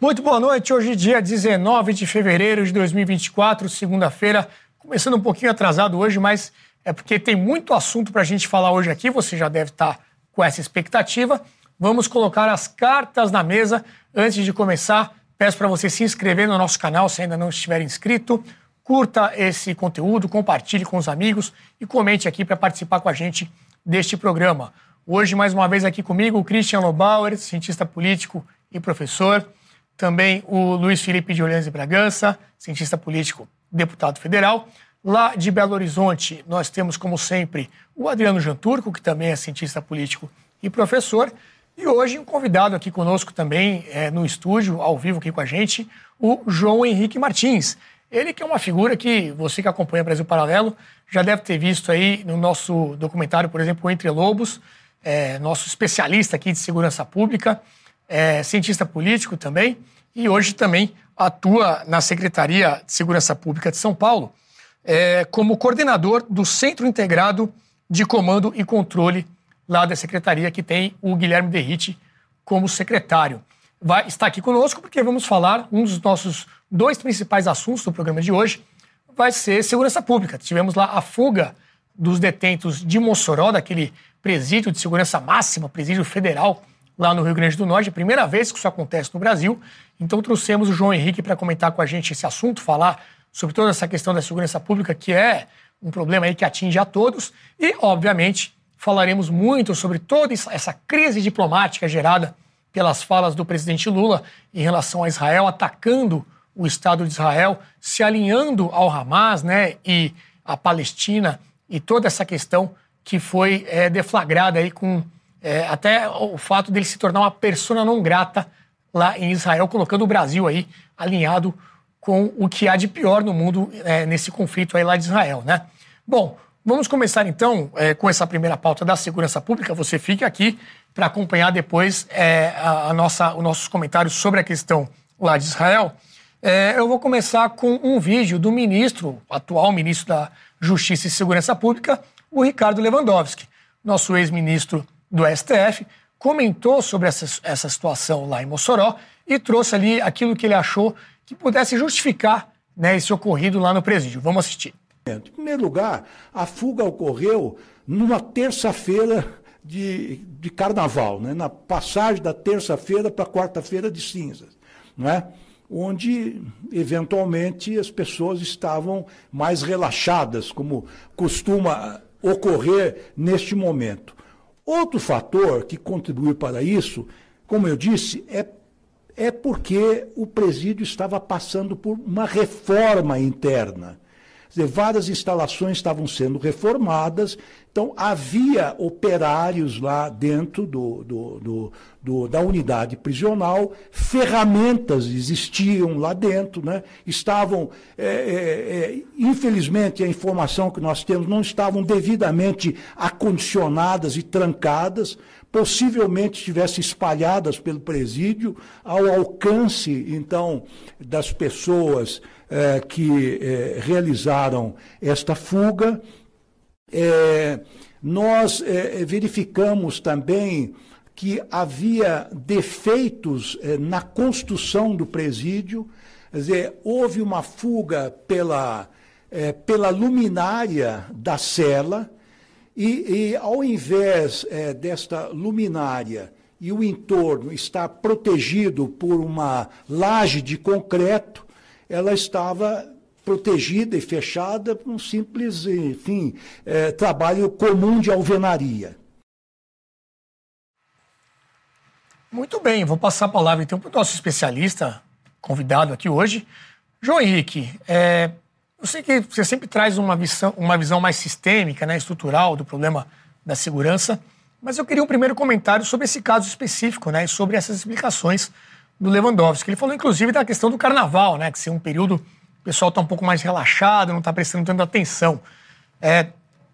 Muito boa noite. Hoje, dia 19 de fevereiro de 2024, segunda-feira. Começando um pouquinho atrasado hoje, mas é porque tem muito assunto para a gente falar hoje aqui. Você já deve estar tá com essa expectativa. Vamos colocar as cartas na mesa. Antes de começar, peço para você se inscrever no nosso canal se ainda não estiver inscrito. Curta esse conteúdo, compartilhe com os amigos e comente aqui para participar com a gente deste programa. Hoje, mais uma vez aqui comigo, o Christian Lobauer, cientista político e professor. Também o Luiz Felipe de Orleans e Bragança, cientista político, deputado federal. Lá de Belo Horizonte, nós temos, como sempre, o Adriano Janturco, que também é cientista político e professor. E hoje, um convidado aqui conosco também, é, no estúdio, ao vivo aqui com a gente, o João Henrique Martins. Ele que é uma figura que você que acompanha Brasil Paralelo já deve ter visto aí no nosso documentário, por exemplo, Entre Lobos, é, nosso especialista aqui de segurança pública é cientista político também e hoje também atua na Secretaria de Segurança Pública de São Paulo é, como coordenador do Centro Integrado de Comando e Controle lá da Secretaria, que tem o Guilherme Derrite como secretário. Vai estar aqui conosco porque vamos falar, um dos nossos dois principais assuntos do programa de hoje vai ser segurança pública. Tivemos lá a fuga dos detentos de Mossoró, daquele presídio de segurança máxima, presídio federal lá no Rio Grande do Norte. Primeira vez que isso acontece no Brasil. Então trouxemos o João Henrique para comentar com a gente esse assunto, falar sobre toda essa questão da segurança pública, que é um problema aí que atinge a todos. E, obviamente, falaremos muito sobre toda essa crise diplomática gerada pelas falas do presidente Lula em relação a Israel, atacando o Estado de Israel, se alinhando ao Hamas né, e a Palestina e toda essa questão que foi é, deflagrada aí com é, até o fato dele se tornar uma persona não grata lá em Israel, colocando o Brasil aí alinhado com o que há de pior no mundo é, nesse conflito aí lá de Israel, né? Bom, vamos começar então é, com essa primeira pauta da segurança pública. Você fique aqui para acompanhar depois é, a, a, nossa, os nossos comentários sobre a questão lá de Israel. É, eu vou começar com um vídeo do ministro, atual ministro da Justiça e Segurança Pública, o Ricardo Lewandowski, nosso ex-ministro do STF, comentou sobre essa, essa situação lá em Mossoró e trouxe ali aquilo que ele achou que pudesse justificar né, esse ocorrido lá no presídio. Vamos assistir. Em primeiro lugar, a fuga ocorreu numa terça-feira de, de carnaval, né, na passagem da terça-feira para quarta-feira de cinzas, né, onde, eventualmente, as pessoas estavam mais relaxadas, como costuma ocorrer neste momento. Outro fator que contribuiu para isso, como eu disse, é, é porque o presídio estava passando por uma reforma interna. Dizer, várias instalações estavam sendo reformadas, então havia operários lá dentro do, do, do, da unidade prisional, ferramentas existiam lá dentro, né? estavam, é, é, é, infelizmente, a informação que nós temos não estavam devidamente acondicionadas e trancadas, possivelmente estivessem espalhadas pelo presídio, ao alcance, então, das pessoas é, que é, realizaram esta fuga. É, nós verificamos também que havia defeitos na construção do presídio, quer dizer, houve uma fuga pela, pela luminária da cela, e, e ao invés desta luminária e o entorno estar protegido por uma laje de concreto, ela estava protegida e fechada por um simples, enfim, é, trabalho comum de alvenaria. Muito bem, vou passar a palavra então para o nosso especialista convidado aqui hoje, João Henrique. É, eu sei que você sempre traz uma visão, uma visão mais sistêmica, né, estrutural do problema da segurança, mas eu queria um primeiro comentário sobre esse caso específico, né, sobre essas explicações do Lewandowski. Ele falou, inclusive, da questão do carnaval, né? Que ser um período o pessoal está um pouco mais relaxado, não está prestando tanta atenção. É,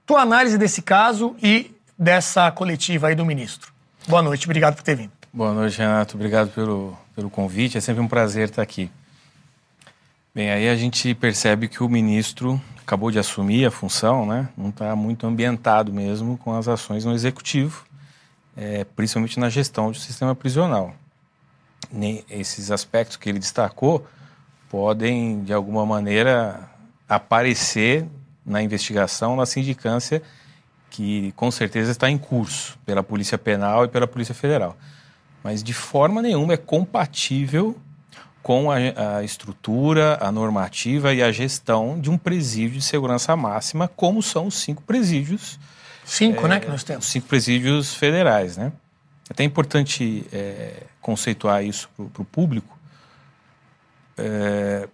tua análise desse caso e dessa coletiva aí do ministro. Boa noite, obrigado por ter vindo. Boa noite, Renato. Obrigado pelo, pelo convite. É sempre um prazer estar aqui. Bem, aí a gente percebe que o ministro acabou de assumir a função, né? Não está muito ambientado mesmo com as ações no executivo, é, principalmente na gestão do sistema prisional. Esses aspectos que ele destacou podem, de alguma maneira, aparecer na investigação, na sindicância, que com certeza está em curso pela Polícia Penal e pela Polícia Federal mas de forma nenhuma é compatível com a, a, estrutura, a normativa e a gestão de um presídio de segurança máxima, como são os cinco presídios. Cinco, é, né, que nós temos. Cinco presídios federais, né? É até importante é, conceituar isso para o público. É,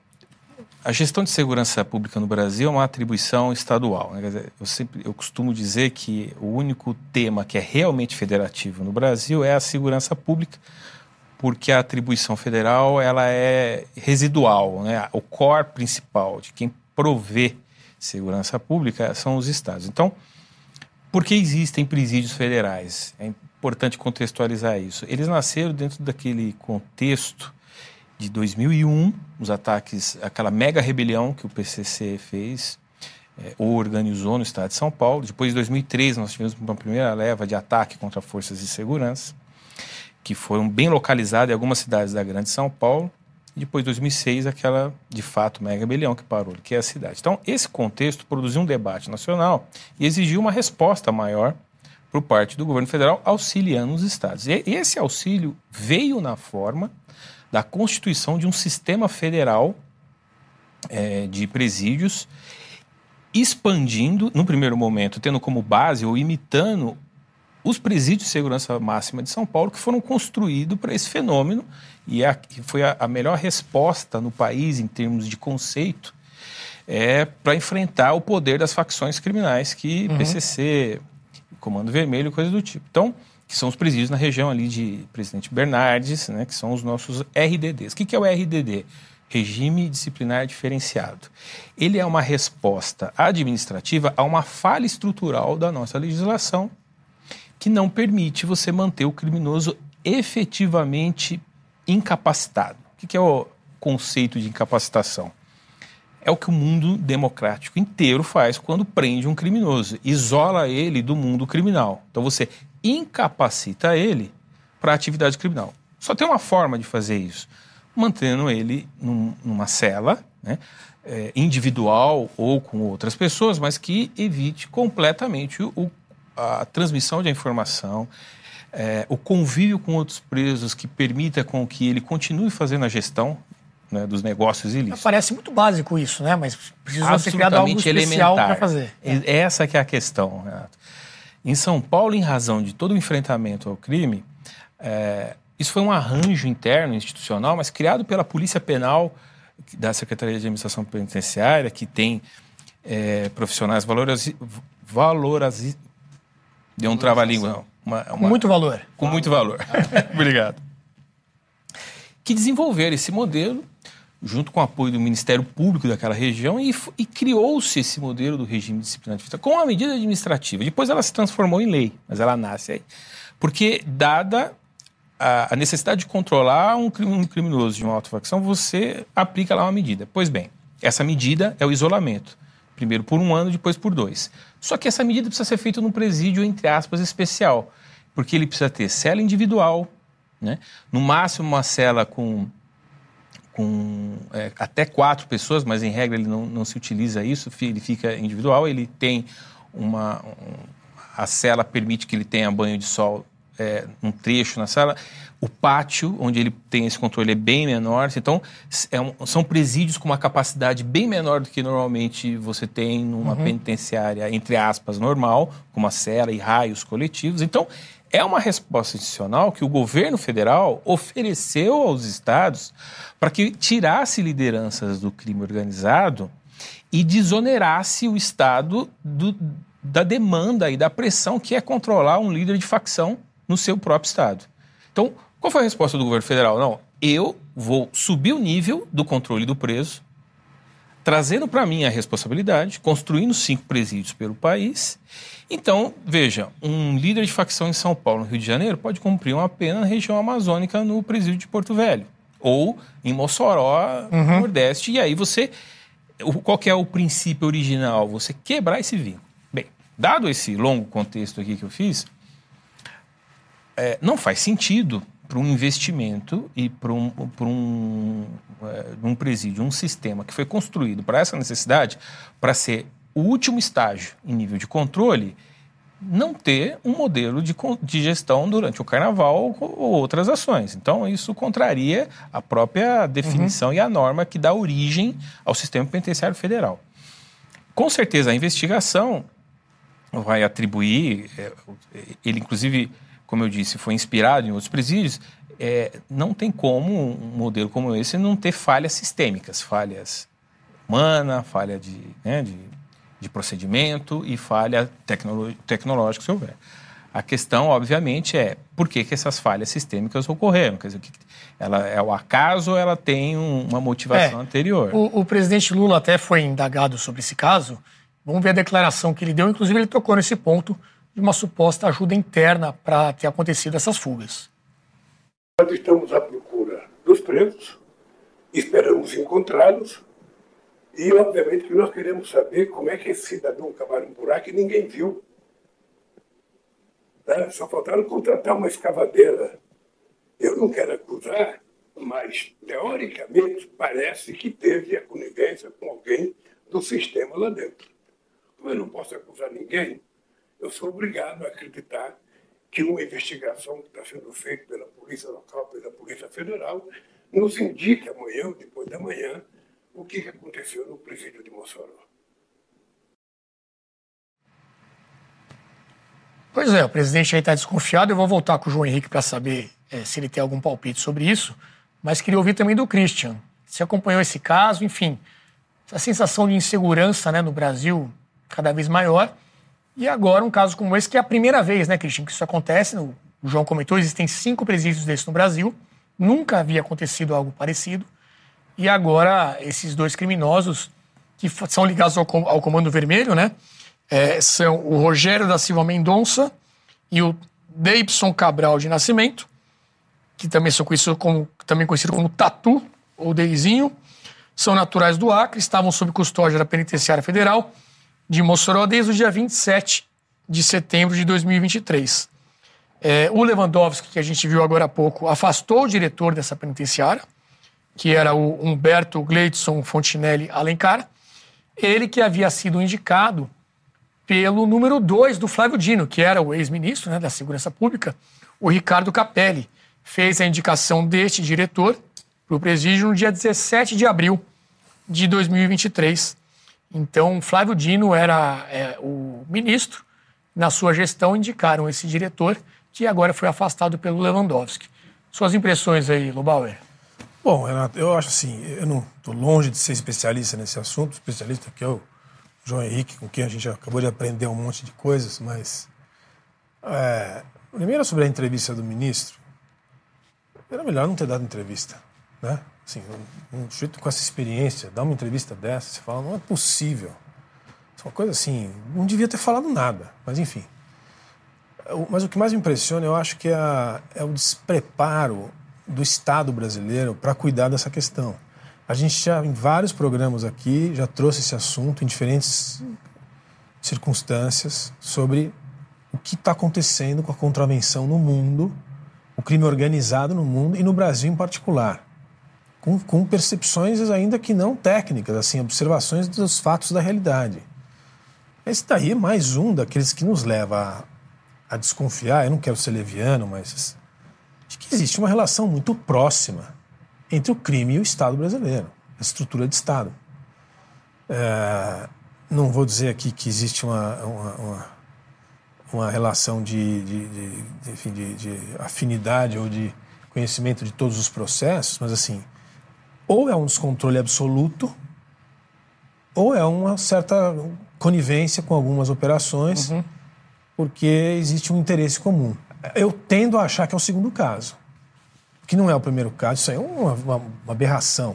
a gestão de segurança pública no Brasil é uma atribuição estadual. Né? Eu, sempre, eu costumo dizer que o único tema que é realmente federativo no Brasil é a segurança pública, porque a atribuição federal ela é residual. Né? O core principal de quem provê segurança pública são os estados. Então, por que existem presídios federais? É importante contextualizar isso. Eles nasceram dentro daquele contexto de 2001, os ataques, aquela mega rebelião que o PCC fez, é, ou organizou no estado de São Paulo. Depois de 2003, nós tivemos uma primeira leva de ataque contra forças de segurança, que foram bem localizadas em algumas cidades da Grande São Paulo. E depois, de 2006, aquela, de fato, mega rebelião que parou, que é a cidade. Então, esse contexto produziu um debate nacional e exigiu uma resposta maior por parte do governo federal, auxiliando os estados. E esse auxílio veio na forma da constituição de um sistema federal é, de presídios, expandindo, no primeiro momento, tendo como base ou imitando os presídios de segurança máxima de São Paulo, que foram construídos para esse fenômeno, e a, foi a, a, melhor resposta no país em termos de conceito é, para enfrentar o poder das facções criminais que uhum. PCC, Comando Vermelho, coisa do tipo. Então, que são os presídios na região ali de Presidente Bernardes, né, que são os nossos RDDs. O que, que é o RDD? Regime Disciplinar Diferenciado. Ele é uma resposta administrativa a uma falha estrutural da nossa legislação que não permite você manter o criminoso efetivamente incapacitado. O que é o conceito de incapacitação? É o que o mundo democrático inteiro faz quando prende um criminoso, isola ele do mundo criminal. Então você incapacita ele para a atividade criminal. Só tem uma forma de fazer isso, mantendo ele num, numa cela, né, é, individual ou com outras pessoas, mas que evite completamente o, a transmissão de informação, é, o convívio com outros presos que permita com que ele continue fazendo a gestão né, dos negócios ilícitos. Parece muito básico isso, né? Mas precisa ser criado algo especial para fazer. É. Essa que é a questão, Renato. Em São Paulo, em razão de todo o enfrentamento ao crime, é, isso foi um arranjo interno, institucional, mas criado pela Polícia Penal da Secretaria de Administração Penitenciária, que tem é, profissionais valores, valores, deu um trava-língua. Com muito valor. Com muito valor. Obrigado. Que desenvolveram esse modelo junto com o apoio do Ministério Público daquela região, e, e criou-se esse modelo do regime disciplinar com a medida administrativa. Depois ela se transformou em lei, mas ela nasce aí. Porque, dada a, a necessidade de controlar um, um criminoso de uma autofacção, você aplica lá uma medida. Pois bem, essa medida é o isolamento. Primeiro por um ano, depois por dois. Só que essa medida precisa ser feita num presídio, entre aspas, especial. Porque ele precisa ter cela individual, né? no máximo uma cela com com é, até quatro pessoas, mas em regra ele não, não se utiliza isso, ele fica individual, ele tem uma. Um, a cela permite que ele tenha banho de sol é, um trecho na sala. O pátio, onde ele tem esse controle, é bem menor. Então, é um, são presídios com uma capacidade bem menor do que normalmente você tem numa uhum. penitenciária, entre aspas, normal, com uma cela e raios coletivos. Então, é uma resposta institucional que o governo federal ofereceu aos estados para que tirasse lideranças do crime organizado e desonerasse o estado do, da demanda e da pressão que é controlar um líder de facção no seu próprio estado. Então, qual foi a resposta do governo federal? Não, eu vou subir o nível do controle do preso, trazendo para mim a responsabilidade, construindo cinco presídios pelo país. Então, veja, um líder de facção em São Paulo, no Rio de Janeiro, pode cumprir uma pena na região amazônica no presídio de Porto Velho. Ou em Mossoró, no Uhum. Nordeste. E aí você. Qual que é o princípio original? Você quebrar esse vínculo. Bem, dado esse longo contexto aqui que eu fiz, é, não faz sentido para um investimento e para um, pra um, é, um presídio, um sistema que foi construído para essa necessidade, para ser o último estágio em nível de controle, não ter um modelo de, de gestão durante o carnaval ou ou outras ações. Então, isso contraria a própria definição e a norma que dá origem ao sistema penitenciário federal. Com certeza, a investigação vai atribuir, é, ele inclusive, como eu disse, foi inspirado em outros presídios, é, não tem como um modelo como esse não ter falhas sistêmicas, falhas humana, falha de, né, de, de procedimento e falha tecnológica, se houver. A questão, obviamente, é por que, que essas falhas sistêmicas ocorreram? Quer dizer, que ela é o acaso ou ela tem um- uma motivação É, anterior? O, o presidente Lula até foi indagado sobre esse caso. Vamos ver a declaração que ele deu. Inclusive, ele tocou nesse ponto de uma suposta ajuda interna para ter acontecido essas fugas. Nós estamos à procura dos presos, esperamos encontrá-los e, obviamente, que nós queremos saber como é que esse cidadão cavaram um buraco e ninguém viu. Tá? Só faltaram contratar uma escavadeira. Eu não quero acusar, mas, teoricamente, parece que teve a conivência com alguém do sistema lá dentro. Como eu não posso acusar ninguém, eu sou obrigado a acreditar que uma investigação que está sendo feita pela Polícia Local, pela Polícia Federal, nos indique amanhã ou depois da manhã o que aconteceu no presídio de Mossoró. Pois é, o presidente aí está desconfiado. Eu vou voltar com o João Henrique para saber eh, se ele tem algum palpite sobre isso. Mas queria ouvir também do Christian. Você acompanhou esse caso, enfim, essa sensação de insegurança né, no Brasil cada vez maior. E agora um caso como esse, que é a primeira vez, né, Christian, que isso acontece. O João comentou, existem cinco presídios desses no Brasil. Nunca havia acontecido algo parecido. E agora esses dois criminosos, que são ligados ao, ao Comando Vermelho, né? é, são o Rogério da Silva Mendonça e o Deibson Cabral de Nascimento, que também são conhecidos como, também conhecido como Tatu ou Deizinho, são naturais do Acre, estavam sob custódia da Penitenciária Federal de Mossoró desde o dia 27 de setembro de 2023. É, o Lewandowski, que a gente viu agora há pouco, afastou o diretor dessa penitenciária, que era o Humberto Gleidson Fontinelli Alencar, ele que havia sido indicado pelo número 2 do Flávio Dino, que era o ex-ministro né, da Segurança Pública, o Ricardo Capelli. Fez a indicação deste diretor para o presídio no dia 17 de abril de 2023. Então, Flávio Dino era é, o ministro. Na sua gestão, indicaram esse diretor, que agora foi afastado pelo Lewandowski. Suas impressões aí, Lubauer? Bom, Renato, eu acho assim, eu não estou longe de ser especialista nesse assunto, especialista que é o João Henrique, com quem a gente acabou de aprender um monte de coisas, mas é, primeiro sobre a entrevista do ministro, era melhor não ter dado entrevista, né? Assim, um, sujeito com essa experiência, dar uma entrevista dessa, você fala, não é possível. É uma coisa assim, não devia ter falado nada, mas enfim. Mas o que mais me impressiona, eu acho que é, a- é o despreparo do Estado brasileiro para cuidar dessa questão. A gente já, em vários programas aqui, já trouxe esse assunto em diferentes circunstâncias sobre o que está acontecendo com a contravenção no mundo, o crime organizado no mundo e no Brasil em particular. Com, com percepções ainda que não técnicas, assim, observações dos fatos da realidade. Esse daí é mais um daqueles que nos leva a, a desconfiar, eu não quero ser leviano, mas de que existe uma relação muito próxima entre o crime e o Estado brasileiro, a estrutura de Estado. É, não vou dizer aqui que existe uma, uma, uma, uma relação de, de, de, de, de afinidade ou de conhecimento de todos os processos, mas assim, ou é um descontrole absoluto, ou é uma certa conivência com algumas operações, porque existe um interesse comum. Eu tendo a achar que é o segundo caso, que não é o primeiro caso, isso aí é uma, uma- uma aberração.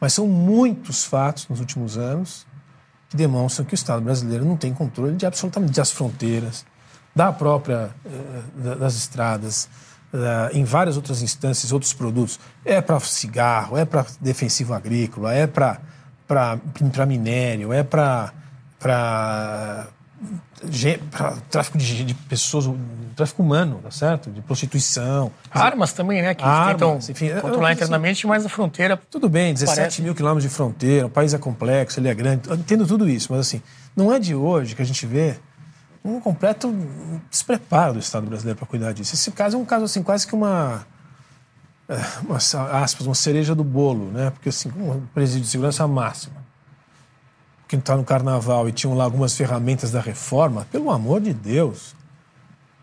Mas são muitos fatos nos últimos anos que demonstram que o Estado brasileiro não tem controle de absolutamente das fronteiras, da própria eh, das estradas, em várias outras instâncias, outros produtos. É para cigarro, é para defensivo agrícola, é para minério, é para tráfico de, de, pessoas, tráfico humano, tá certo? De prostituição. Armas também, né? Que armas, tentam enfim, controlar internamente, mas a fronteira. Tudo bem, 17 parece... mil quilômetros de fronteira, o país é complexo, ele é grande, entendo tudo isso, mas assim, não é de hoje que a gente vê um completo despreparo do Estado brasileiro para cuidar disso. Esse caso é um caso assim, quase que uma. É, uma aspas, uma cereja do bolo, né? Porque assim, um presídio de segurança máxima quem está no carnaval e tinham lá algumas ferramentas da reforma, pelo amor de Deus.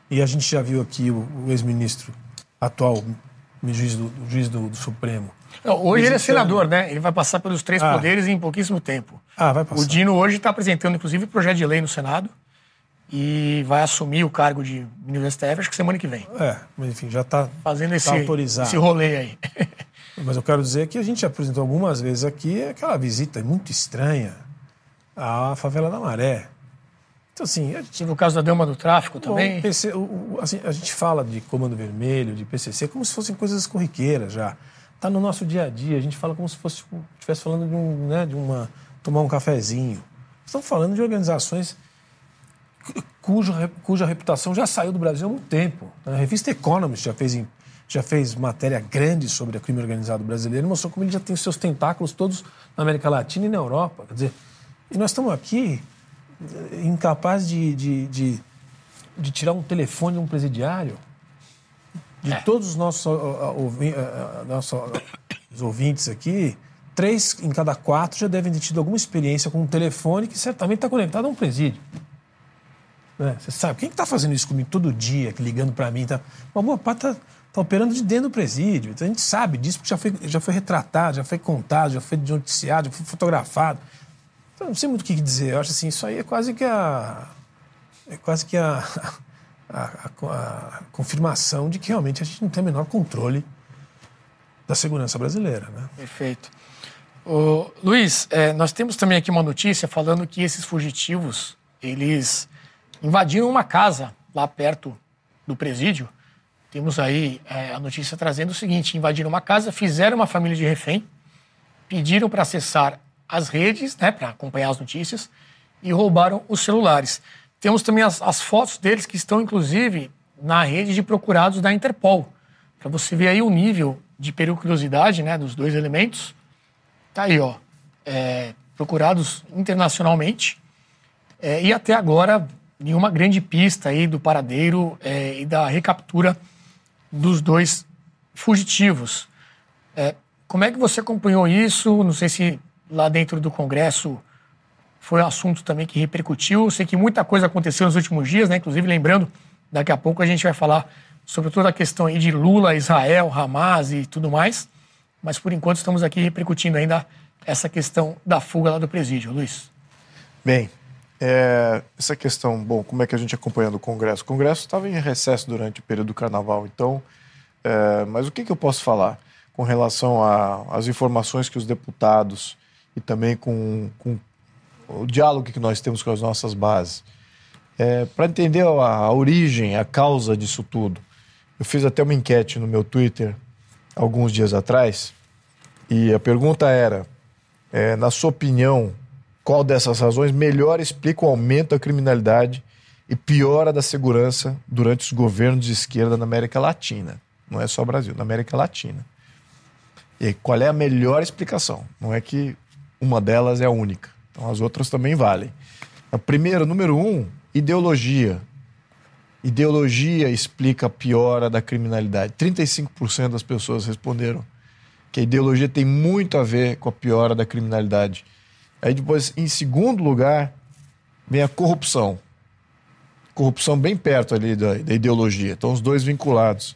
E a gente já viu aqui o, o ex-ministro atual, juiz do, juiz do, do Supremo. Não, hoje ele é senador, né? Ele vai passar pelos três ah. poderes em pouquíssimo tempo. Ah, vai passar. O Dino hoje está apresentando, inclusive, projeto de lei no Senado e vai assumir o cargo de ministro do STF, acho que semana que vem. É, mas enfim, já está fazendo tá esse, tá autorizado. esse rolê aí. mas eu quero dizer que a gente apresentou algumas vezes aqui aquela visita muito estranha a favela da Maré. Então, assim. A gente... No caso da Dama do Tráfico também? Bom, PC, o, o, assim, a gente fala de Comando Vermelho, de PCC, como se fossem coisas corriqueiras já. Está no nosso dia a dia. A gente fala como se fosse estivesse falando de, um, né, de uma. tomar um cafezinho. Estamos falando de organizações cuja, cuja reputação já saiu do Brasil há muito tempo. A revista Economist já fez, já fez matéria grande sobre o crime organizado brasileiro e mostrou como ele já tem seus tentáculos todos na América Latina e na Europa. Quer dizer, e nós estamos aqui eh, incapazes de, de, de, de tirar um telefone de um presidiário. De é. todos os nossos, ouvi, nossos ouvintes aqui, três em cada quatro já devem ter tido alguma experiência com um telefone que certamente está conectado a um presídio. Né? Você sabe, quem está tá fazendo isso comigo todo dia, ligando para mim? Tá... Uma boa parte está tá operando de dentro do presídio. Então a gente sabe disso porque já foi, já foi retratado, já foi contado, já foi noticiado, já foi fotografado. Então, não sei muito o que dizer. Eu acho assim, isso aí é quase que a. É quase que a, a, a, a confirmação de que realmente a gente não tem o menor controle da segurança brasileira. Né? Perfeito. Ô, Luiz, é, nós temos também aqui uma notícia falando que esses fugitivos, eles invadiram uma casa lá perto do presídio. Temos aí é, a notícia trazendo o seguinte: invadiram uma casa, fizeram uma família de refém, pediram para acessar as redes, né, para acompanhar as notícias, e roubaram os celulares. Temos também as, as fotos deles que estão, inclusive, na rede de procurados da Interpol. Para você ver aí o nível de periculosidade né, dos dois elementos. Tá aí, ó. É, procurados internacionalmente. É, e até agora, nenhuma grande pista aí do paradeiro é, e da recaptura dos dois fugitivos. É, como é que você acompanhou isso? Não sei se lá dentro do Congresso foi um assunto também que repercutiu. Sei que muita coisa aconteceu nos últimos dias, né? Inclusive, lembrando, daqui a pouco a gente vai falar sobre toda a questão aí de Lula, Israel, Hamas e tudo mais. Mas por enquanto estamos aqui repercutindo ainda essa questão da fuga lá do presídio. Luiz. Bem, é, essa questão, bom, como é que a gente acompanhando o Congresso? O Congresso estava em recesso durante o período do Carnaval, então, é, mas o que, que eu posso falar com relação às informações que os deputados e também com, com o diálogo que nós temos com as nossas bases. É, Para entender a, a, origem, a causa disso tudo, eu fiz até uma enquete no meu Twitter alguns dias atrás e a pergunta era: é, na sua opinião, qual dessas razões melhor explica o aumento da criminalidade e piora da segurança durante os governos de esquerda na América Latina? Não é só Brasil, na América Latina. E qual é a melhor explicação? Não é que uma delas é a única. Então as outras também valem. A primeira, número um, ideologia. Ideologia explica a piora da criminalidade. 35% das pessoas responderam que a ideologia tem muito a ver com a piora da criminalidade. Aí depois, em segundo lugar, vem a corrupção. Corrupção bem perto ali da, da ideologia. Então, os dois vinculados.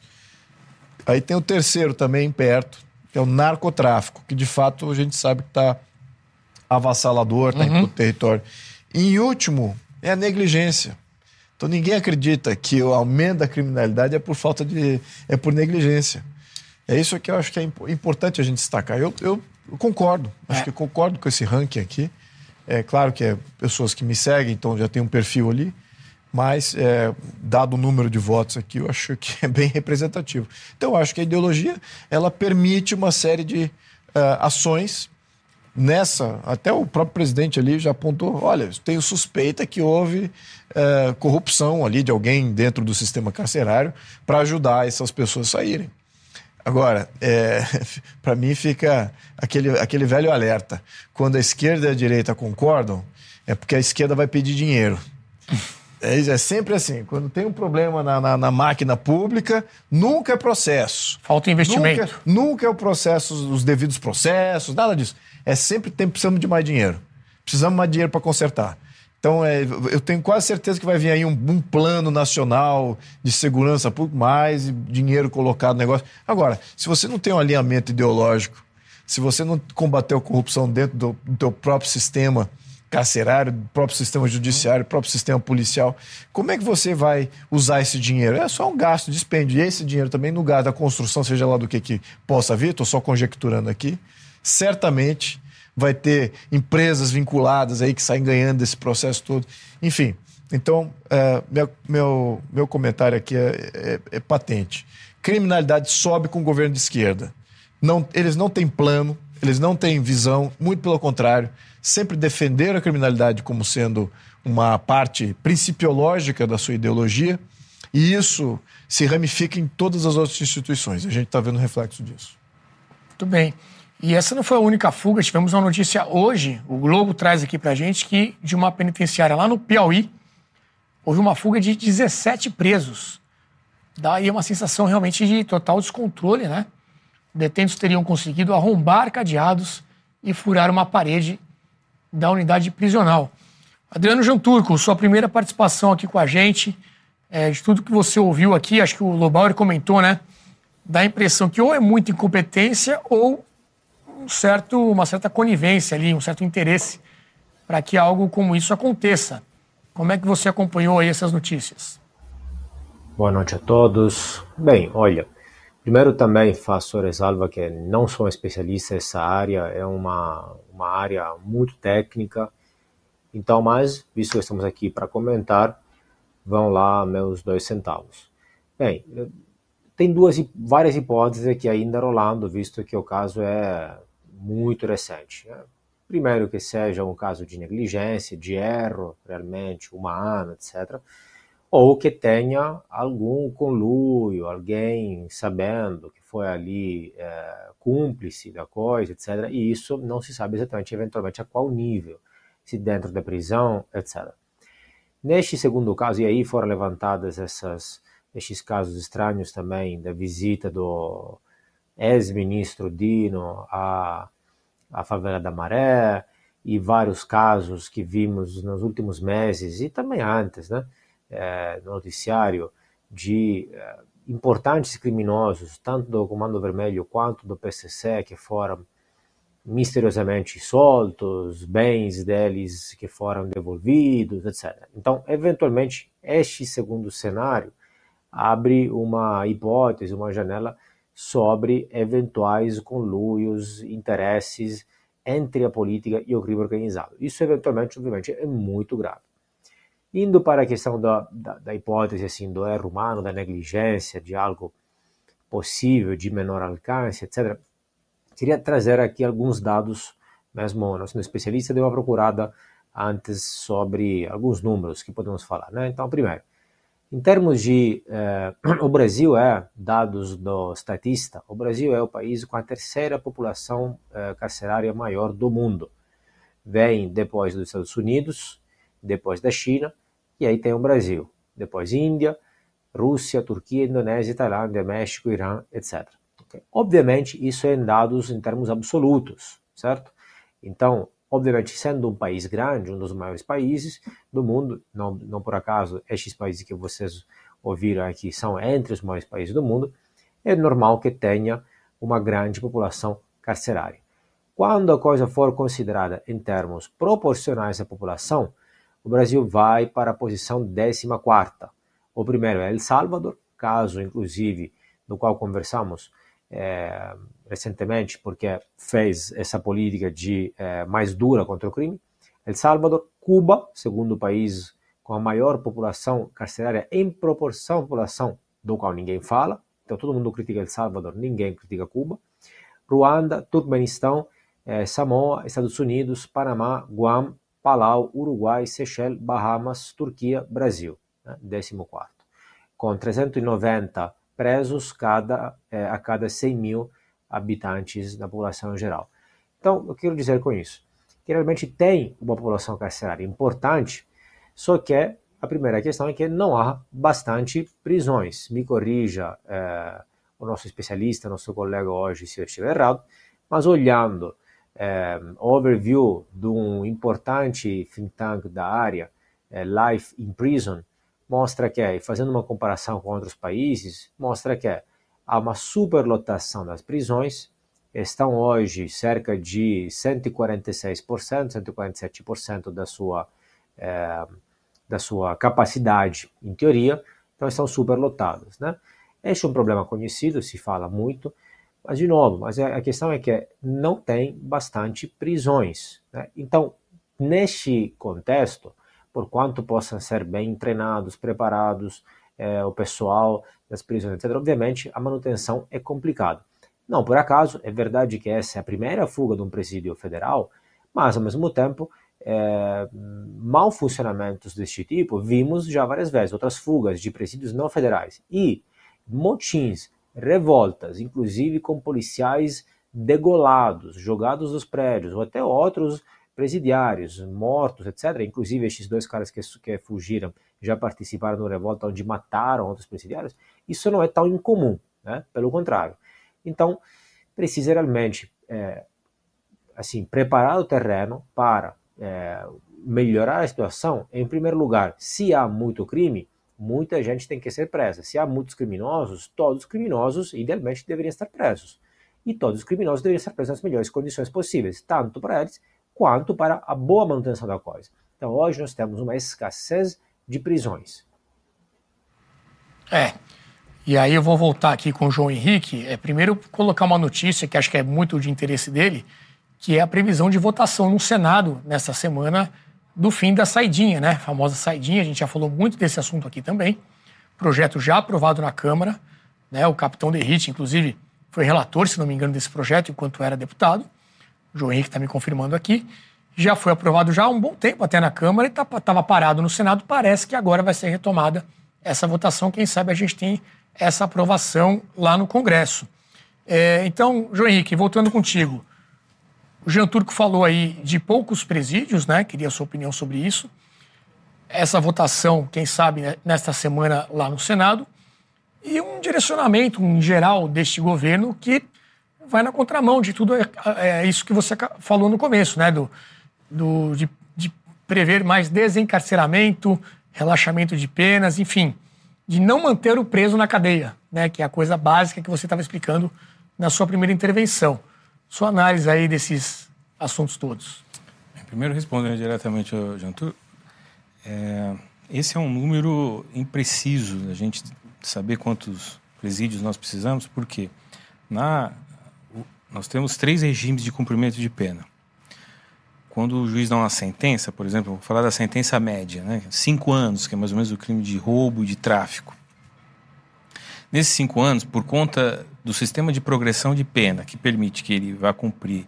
Aí tem o terceiro também perto, que é o narcotráfico, que de fato a gente sabe que está avassalador, está uhum. em todo o território. E, em último, é a negligência. Então ninguém acredita que o aumento da criminalidade é por falta de. é por negligência. É isso que eu acho que é importante a gente destacar. Eu, eu Eu concordo. Acho é. que concordo com esse ranking aqui. É claro que é pessoas que me seguem, então já tem um perfil ali. Mas, é, dado o número de votos aqui, eu acho que é bem representativo. Então, eu acho que a ideologia ela permite uma série de uh, ações nessa. Até o próprio presidente ali já apontou: olha, tenho suspeita que houve uh, corrupção ali de alguém dentro do sistema carcerário para ajudar essas pessoas a saírem. Agora, é, para mim fica aquele, aquele velho alerta. Quando a esquerda e a direita concordam, é porque a esquerda vai pedir dinheiro. É, é sempre assim. Quando tem um problema na, na, na, máquina pública, nunca é processo. Falta investimento. Nunca, nunca é o processo, os devidos processos, nada disso. É sempre tem, precisamos de mais dinheiro. Precisamos de mais dinheiro para consertar. Então, é, eu tenho quase certeza que vai vir aí um, um plano nacional de segurança pública, mais dinheiro colocado no negócio. Agora, se você não tem um alinhamento ideológico, se você não combater a corrupção dentro do, do teu próprio sistema carcerário, do próprio sistema judiciário, do próprio sistema policial, como é que você vai usar esse dinheiro? É só um gasto, dispêndio. E esse dinheiro também no gasto da construção, seja lá do que, que possa vir, estou só conjecturando aqui, certamente vai ter empresas vinculadas aí que saem ganhando desse processo todo. Enfim, então, é, meu, meu, meu comentário aqui é, é, é, patente. Criminalidade sobe com o governo de esquerda. Não, eles não têm plano, eles não têm visão, muito pelo contrário, sempre defenderam a criminalidade como sendo uma parte principiológica da sua ideologia, e isso se ramifica em todas as outras instituições. A gente está vendo reflexo disso. Muito bem. E essa não foi a única fuga. Tivemos uma notícia hoje, o Globo traz aqui pra gente, que de uma penitenciária lá no Piauí, houve uma fuga de 17 presos. Daí uma sensação realmente de total descontrole, né? Detentos teriam conseguido arrombar cadeados e furar uma parede da unidade prisional. Adriano Janturco, sua primeira participação aqui com a gente, é, de tudo que você ouviu aqui, acho que o Lobauer comentou, né? Dá a impressão que ou é muita incompetência ou um certo, uma certa conivência ali, um certo interesse para que algo como isso aconteça. Como é que você acompanhou aí essas notícias? Boa noite a todos. Bem, olha, primeiro também faço ressalva que não sou especialista nessa área, é uma, uma área muito técnica. Então, mas, visto que estamos aqui para comentar, vão lá meus dois centavos. Bem, tem duas, várias hipóteses aqui ainda rolando, visto que o caso é muito recente. Né? Primeiro que seja um caso de negligência, de erro realmente humano, etc. Ou que tenha algum conluio, alguém sabendo que foi ali é, cúmplice da coisa, etc. E isso não se sabe exatamente, eventualmente, a qual nível, se dentro da prisão, etc. Neste segundo caso, e aí foram levantadas essas, esses casos estranhos também da visita do ex-ministro Dino à, à favela da Maré e vários casos que vimos nos últimos meses e também antes, né, é, no noticiário de é, importantes criminosos, tanto do Comando Vermelho quanto do PCC, que foram misteriosamente soltos, bens deles que foram devolvidos, etc. Então, eventualmente, este segundo cenário abre uma hipótese, uma janela sobre eventuais conluios, interesses entre a política e o crime organizado. Isso, eventualmente, obviamente, é muito grave. Indo para a questão da, da, da hipótese assim, do erro humano, da negligência, de algo possível, de menor alcance, etc., queria trazer aqui alguns dados, mesmo não sendo especialista, dei uma procurada antes sobre alguns números que podemos falar. Né? Então, primeiro, em termos de. Eh, o Brasil é, dados do Statista, o Brasil é o país com a terceira população eh, carcerária maior do mundo. Vem depois dos Estados Unidos, depois da China, e aí tem o Brasil. Depois Índia, Rússia, Turquia, Indonésia, Tailândia, México, Irã, etc. Okay? Obviamente, isso é em dados em termos absolutos, certo? Então, Obviamente, sendo um país grande, um dos maiores países do mundo, não, não por acaso estes países que vocês ouviram aqui são entre os maiores países do mundo, é normal que tenha uma grande população carcerária. Quando a coisa for considerada em termos proporcionais à população, o Brasil vai para a posição 14. O primeiro é El Salvador, caso inclusive do qual conversamos é, recentemente, porque fez essa política de é, mais dura contra o crime. El Salvador, Cuba, segundo país com a maior população carcerária em proporção à população do qual ninguém fala. Então todo mundo critica El Salvador, ninguém critica Cuba. Ruanda, Turkmenistão, eh, Samoa, Estados Unidos, Panamá, Guam, Palau, Uruguai, Seychelles, Bahamas, Turquia, Brasil, né? 14. Com 390 presos cada, eh, a cada 100 mil habitantes da população em geral. Então, eu quero dizer com isso? Que realmente tem uma população carcerária importante, só que a primeira questão é que não há bastante prisões. Me corrija eh, o nosso especialista, nosso colega hoje, se eu estiver errado, mas olhando eh, overview de um importante think tank da área, eh, Life in Prison, mostra que, fazendo uma comparação com outros países, mostra que há uma superlotação das prisões, estão hoje cerca de 146%, 147% da sua, eh, da sua capacidade, em teoria, então estão superlotadas. Né? Este é um problema conhecido, se fala muito, mas, de novo, mas a questão é que não tem bastante prisões. Né? Então, neste contexto, por quanto possam ser bem treinados, preparados, é, o pessoal das prisões, etc., obviamente a manutenção é complicada. Não por acaso, é verdade que essa é a primeira fuga de um presídio federal, mas ao mesmo tempo, é, mal funcionamentos deste tipo vimos já várias vezes, outras fugas de presídios não federais e motins revoltas, inclusive com policiais degolados, jogados dos prédios, ou até outros presidiários mortos, etc. Inclusive, estes dois caras que, que fugiram já participaram de uma revolta onde mataram outros presidiários. Isso não é tão incomum, né? pelo contrário. Então, precisa realmente é, assim preparar o terreno para é, melhorar a situação. Em primeiro lugar, se há muito crime, muita gente tem que ser presa. Se há muitos criminosos, todos os criminosos, idealmente, deveriam estar presos. E todos os criminosos deveriam estar presos nas melhores condições possíveis, tanto para eles quanto para a boa manutenção da coisa. Então, hoje nós temos uma escassez de prisões. É. E aí eu vou voltar aqui com o João Henrique. É, primeiro, colocar uma notícia que acho que é muito de interesse dele, que é a previsão de votação no Senado nessa semana do fim da saidinha, né? A famosa saidinha, a gente já falou muito desse assunto aqui também. Projeto já aprovado na Câmara, né? O capitão Derrite, inclusive, foi relator, se não me engano, desse projeto enquanto era deputado. O João Henrique está me confirmando aqui. Já foi aprovado já há um bom tempo até na Câmara e estava tá, parado no Senado. Parece que agora vai ser retomada essa votação. Quem sabe a gente tem essa aprovação lá no Congresso. É, então, João Henrique, voltando contigo. O Jean Turco falou aí de poucos presídios, né? Queria a sua opinião sobre isso. Essa votação, quem sabe, né, nesta semana lá no Senado. E um direcionamento em geral deste governo que vai na contramão de tudo. É, é isso que você falou no começo, né? Do, do, de, de prever mais desencarceramento, relaxamento de penas, enfim, de não manter o preso na cadeia, né? Que é a coisa básica que você estava explicando na sua primeira intervenção. Sua análise aí desses assuntos todos. Primeiro, respondendo diretamente ao Jantur, é, esse é um número impreciso da gente saber quantos presídios nós precisamos, porque na, nós temos três regimes de cumprimento de pena. Quando o juiz dá uma sentença, por exemplo, vou falar da sentença média, né? cinco anos, que é mais ou menos o crime de roubo e de tráfico. Nesses cinco anos, por conta do sistema de progressão de pena, que permite que ele vá cumprir,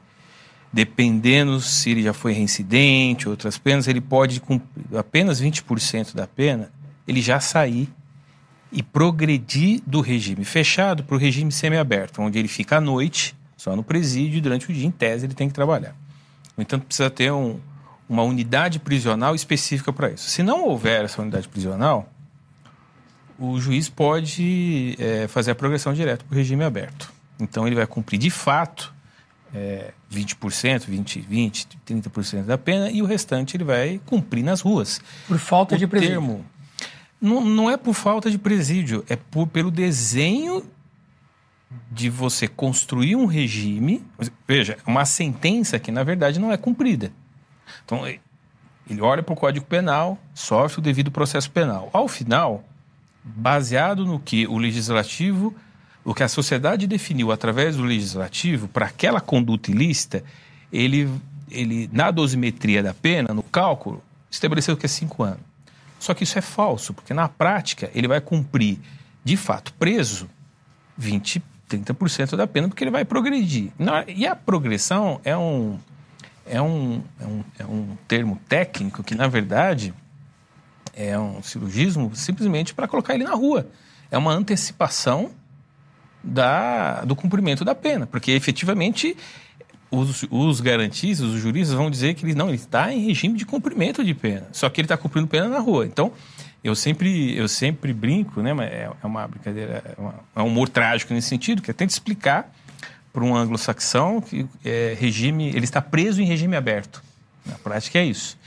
dependendo se ele já foi reincidente, outras penas, ele pode cumprir apenas 20% da pena, ele já sair e progredir do regime fechado para o regime semiaberto, onde ele fica à noite, só no presídio, e durante o dia, em tese, ele tem que trabalhar. No entanto, precisa ter um, uma unidade prisional específica para isso. Se não houver essa unidade prisional, o juiz pode é, fazer a progressão direto para o regime aberto. Então ele vai cumprir de fato é, 20%, 20%, 20%, 30% da pena e o restante ele vai cumprir nas ruas. Por falta o de presídio. Termo, não, não é por falta de presídio, é por, pelo desenho de você construir um regime. Veja, uma sentença que na verdade não é cumprida. Então ele olha para o Código Penal, sofre o devido processo penal. Ao final, baseado no que o legislativo o que a sociedade definiu através do legislativo para aquela conduta ilícita, ele, ele, na dosimetria da pena, no cálculo, estabeleceu que é cinco anos. Só que isso é falso, porque na prática ele vai cumprir, de fato, preso 20, 30% da pena, porque ele vai progredir. E a progressão é um, é um, é um, é um termo técnico que, na verdade, é um cirurgismo simplesmente para colocar ele na rua. É uma antecipação da, do cumprimento da pena, porque efetivamente os, os garantistas, os juristas vão dizer que ele não, está em regime de cumprimento de pena, só que ele está cumprindo pena na rua. Então, eu sempre, eu sempre brinco, né, mas é, é uma brincadeira, é, uma, é um humor trágico nesse sentido, que é tentar explicar para um anglo-saxão que é, regime, ele está preso em regime aberto. Na prática é isso.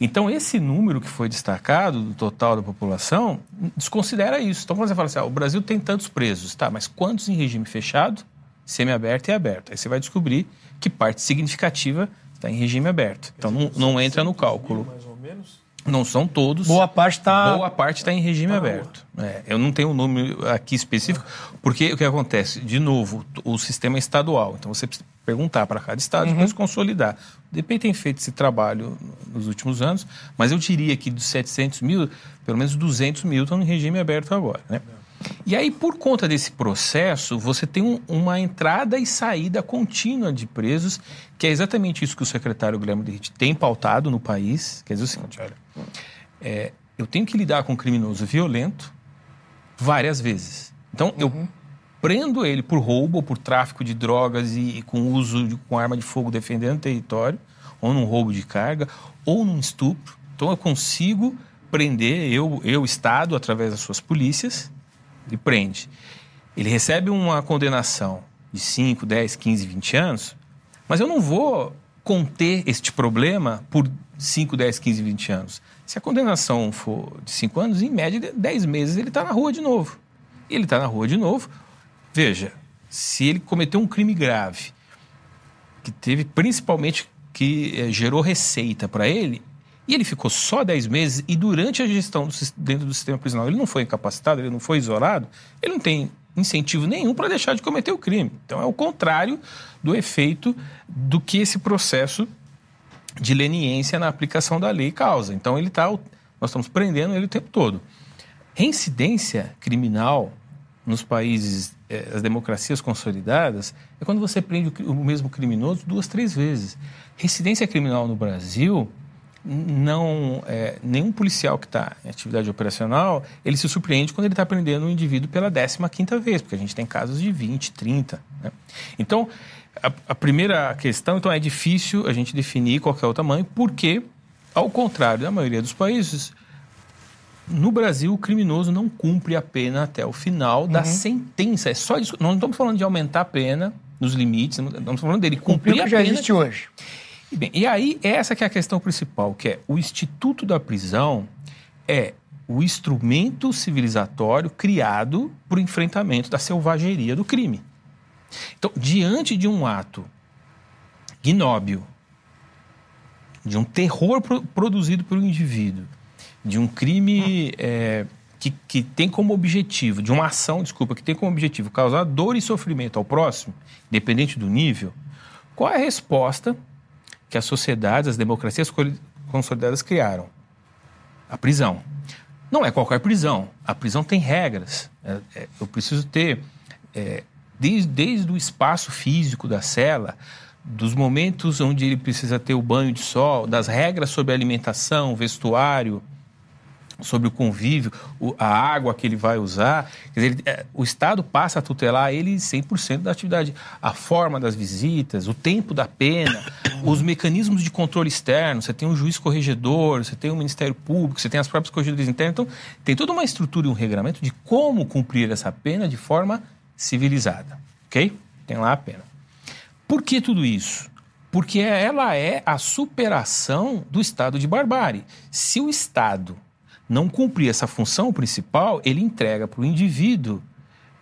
Então, esse número que foi destacado do total da população desconsidera isso. Então, quando você fala assim, ah, o Brasil tem tantos presos, tá, mas quantos em regime fechado, semi-aberto e aberto? Aí você vai descobrir que parte significativa está em regime aberto. Então, não, não entra no cálculo. Mais ou menos? Não são todos. Boa parte está. Boa parte está em regime tá aberto. É, eu não tenho um número aqui específico, porque o que acontece? De novo, o sistema é estadual. Então você precisa perguntar para cada estado e uhum. depois consolidar. O DP tem feito esse trabalho nos últimos anos, mas eu diria que dos 700 mil, pelo menos 200 mil estão em regime aberto agora. Né? E aí, por conta desse processo, você tem um, uma entrada e saída contínua de presos, que é exatamente isso que o secretário Guilherme Derrite tem pautado no país. Quer dizer o seguinte, olha, é, eu tenho que lidar com um criminoso violento várias vezes. Então, uhum. eu prendo ele por roubo ou por tráfico de drogas e, e com uso de, com arma de fogo defendendo o território, ou num roubo de carga, ou num estupro. Então, eu consigo prender, eu, eu Estado, através das suas polícias, ele prende. Ele recebe uma condenação de 5, 10, 15, 20 anos, mas eu não vou conter este problema por 5, 10, 15, 20 anos. Se a condenação for de 5 anos, em média, 10 meses ele está na rua de novo. Ele está na rua de novo. Veja, se ele cometeu um crime grave, que teve principalmente que é, gerou receita para ele, e ele ficou só 10 meses e durante a gestão do, dentro do sistema prisional ele não foi incapacitado, ele não foi isolado, ele não tem incentivo nenhum para deixar de cometer o crime. Então é o contrário do efeito do que esse processo de leniência na aplicação da lei causa. Então ele tá, nós estamos prendendo ele o tempo todo. Reincidência criminal nos países, eh, as democracias consolidadas, é quando você prende o, o mesmo criminoso duas, três vezes. Reincidência criminal no Brasil não é, nenhum policial que está em atividade operacional ele se surpreende quando ele está prendendo um indivíduo pela 15 quinta vez, porque a gente tem casos de 20, 30. Né? Então, a, a, primeira questão então é difícil a gente definir qual é o tamanho, porque, ao contrário da maioria dos países, no Brasil o criminoso não cumpre a pena até o final da uhum. sentença. É só isso. Nós não estamos falando de aumentar a pena nos limites, estamos falando dele cumprir, a pena. já existe hoje. E, bem, e aí, essa que é a questão principal, que é o Instituto da Prisão é o instrumento civilizatório criado para o enfrentamento da selvageria do crime. Então, diante de um ato ignóbil, de um terror pro, produzido pelo indivíduo, de um crime é, que, que tem como objetivo, de uma ação, desculpa, que tem como objetivo causar dor e sofrimento ao próximo, independente do nível, qual é a resposta que as sociedades, as democracias consolidadas criaram? A prisão. Não é qualquer prisão. A prisão tem regras. É, é, eu preciso ter, é, desde, desde o espaço físico da cela, dos momentos onde ele precisa ter o banho de sol, das regras sobre alimentação, vestuário, sobre o convívio, a água que ele vai usar. Dizer, é, o Estado passa a tutelar ele 100% da atividade. A forma das visitas, o tempo da pena, os mecanismos de controle externo. Você tem um juiz corregedor, você tem o um Ministério Público, você tem as próprias corregedoras internas. Então, tem toda uma estrutura e um regramento de como cumprir essa pena de forma civilizada. Ok? Tem lá a pena. Por que tudo isso? Porque ela é a superação do estado de barbárie. Se o Estado não cumprir essa função principal, ele entrega para o indivíduo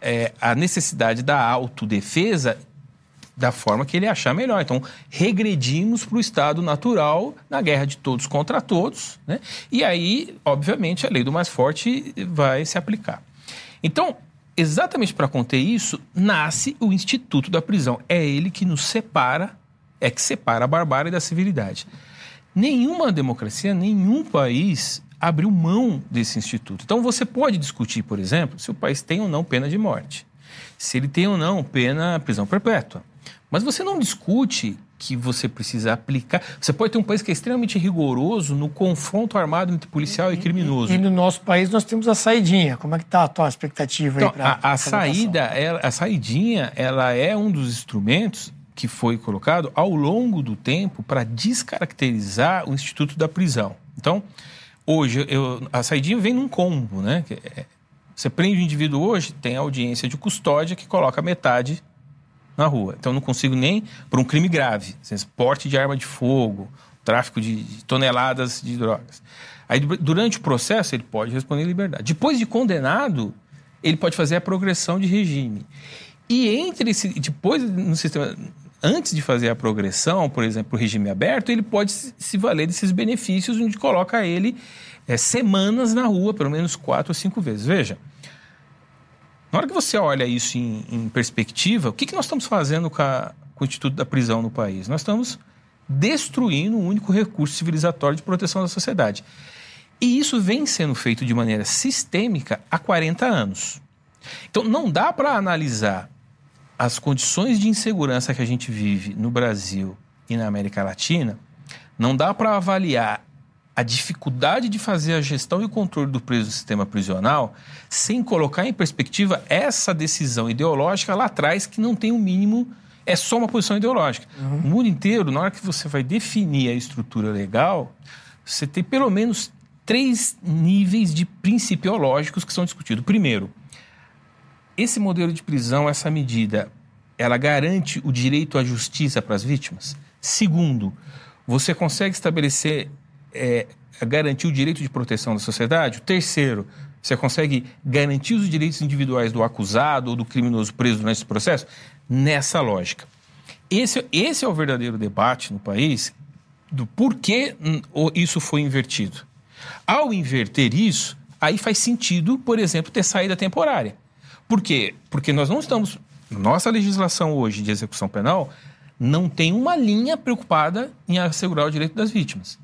é, a necessidade da autodefesa da forma que ele achar melhor. Então, regredimos para o estado natural na guerra de todos contra todos, né? e aí, obviamente, a lei do mais forte vai se aplicar. Então, exatamente para conter isso, nasce o Instituto da Prisão. É ele que nos separa, é que separa a barbárie da civilidade. Nenhuma democracia, nenhum país abriu mão desse instituto. Então você pode discutir, por exemplo, se o país tem ou não pena de morte, se ele tem ou não pena prisão perpétua. Mas você não discute que você precisa aplicar. Você pode ter um país que é extremamente rigoroso no confronto armado entre policial e, e criminoso. E, e, no nosso país nós temos a saidinha. Como é que está a tua expectativa então, aí para a, a saída, ela, a saidinha, ela é um dos instrumentos que foi colocado ao longo do tempo para descaracterizar o instituto da prisão. Então, hoje eu, a saidinha vem num combo, né? É, você prende o indivíduo hoje, tem a audiência de custódia que coloca metade na rua. Então não consigo nem por um crime grave, porte de arma de fogo, tráfico de toneladas de drogas. Aí durante o processo ele pode responder em liberdade. Depois de condenado, ele pode fazer a progressão de regime. E entre esse depois no sistema antes de fazer a progressão, por exemplo, o regime aberto, ele pode se valer desses benefícios onde coloca ele é, semanas na rua, pelo menos quatro ou cinco vezes. Veja, na hora que você olha isso em, em perspectiva, o que, que nós estamos fazendo com, a, com o Instituto da Prisão no país? Nós estamos destruindo o único recurso civilizatório de proteção da sociedade. E isso vem sendo feito de maneira sistêmica há 40 anos. Então, não dá para analisar as condições de insegurança que a gente vive no Brasil e na América Latina, não dá para avaliar a dificuldade de fazer a gestão e o controle do preso do sistema prisional sem colocar em perspectiva essa decisão ideológica lá atrás que não tem o um mínimo, é só uma posição ideológica. Uhum. No mundo inteiro, na hora que você vai definir a estrutura legal, você tem pelo menos três níveis de principiológicos que são discutidos. Primeiro, esse modelo de prisão, essa medida, ela garante o direito à justiça para as vítimas? Segundo, você consegue estabelecer é, garantir o direito de proteção da sociedade. O terceiro, você consegue garantir os direitos individuais do acusado ou do criminoso preso nesse processo? Nessa lógica. Esse, esse é o verdadeiro debate no país do porquê isso foi invertido. Ao inverter isso, aí faz sentido, por exemplo, ter saída temporária. Por quê? Porque nós não estamos. Nossa legislação hoje de execução penal não tem uma linha preocupada em assegurar o direito das vítimas.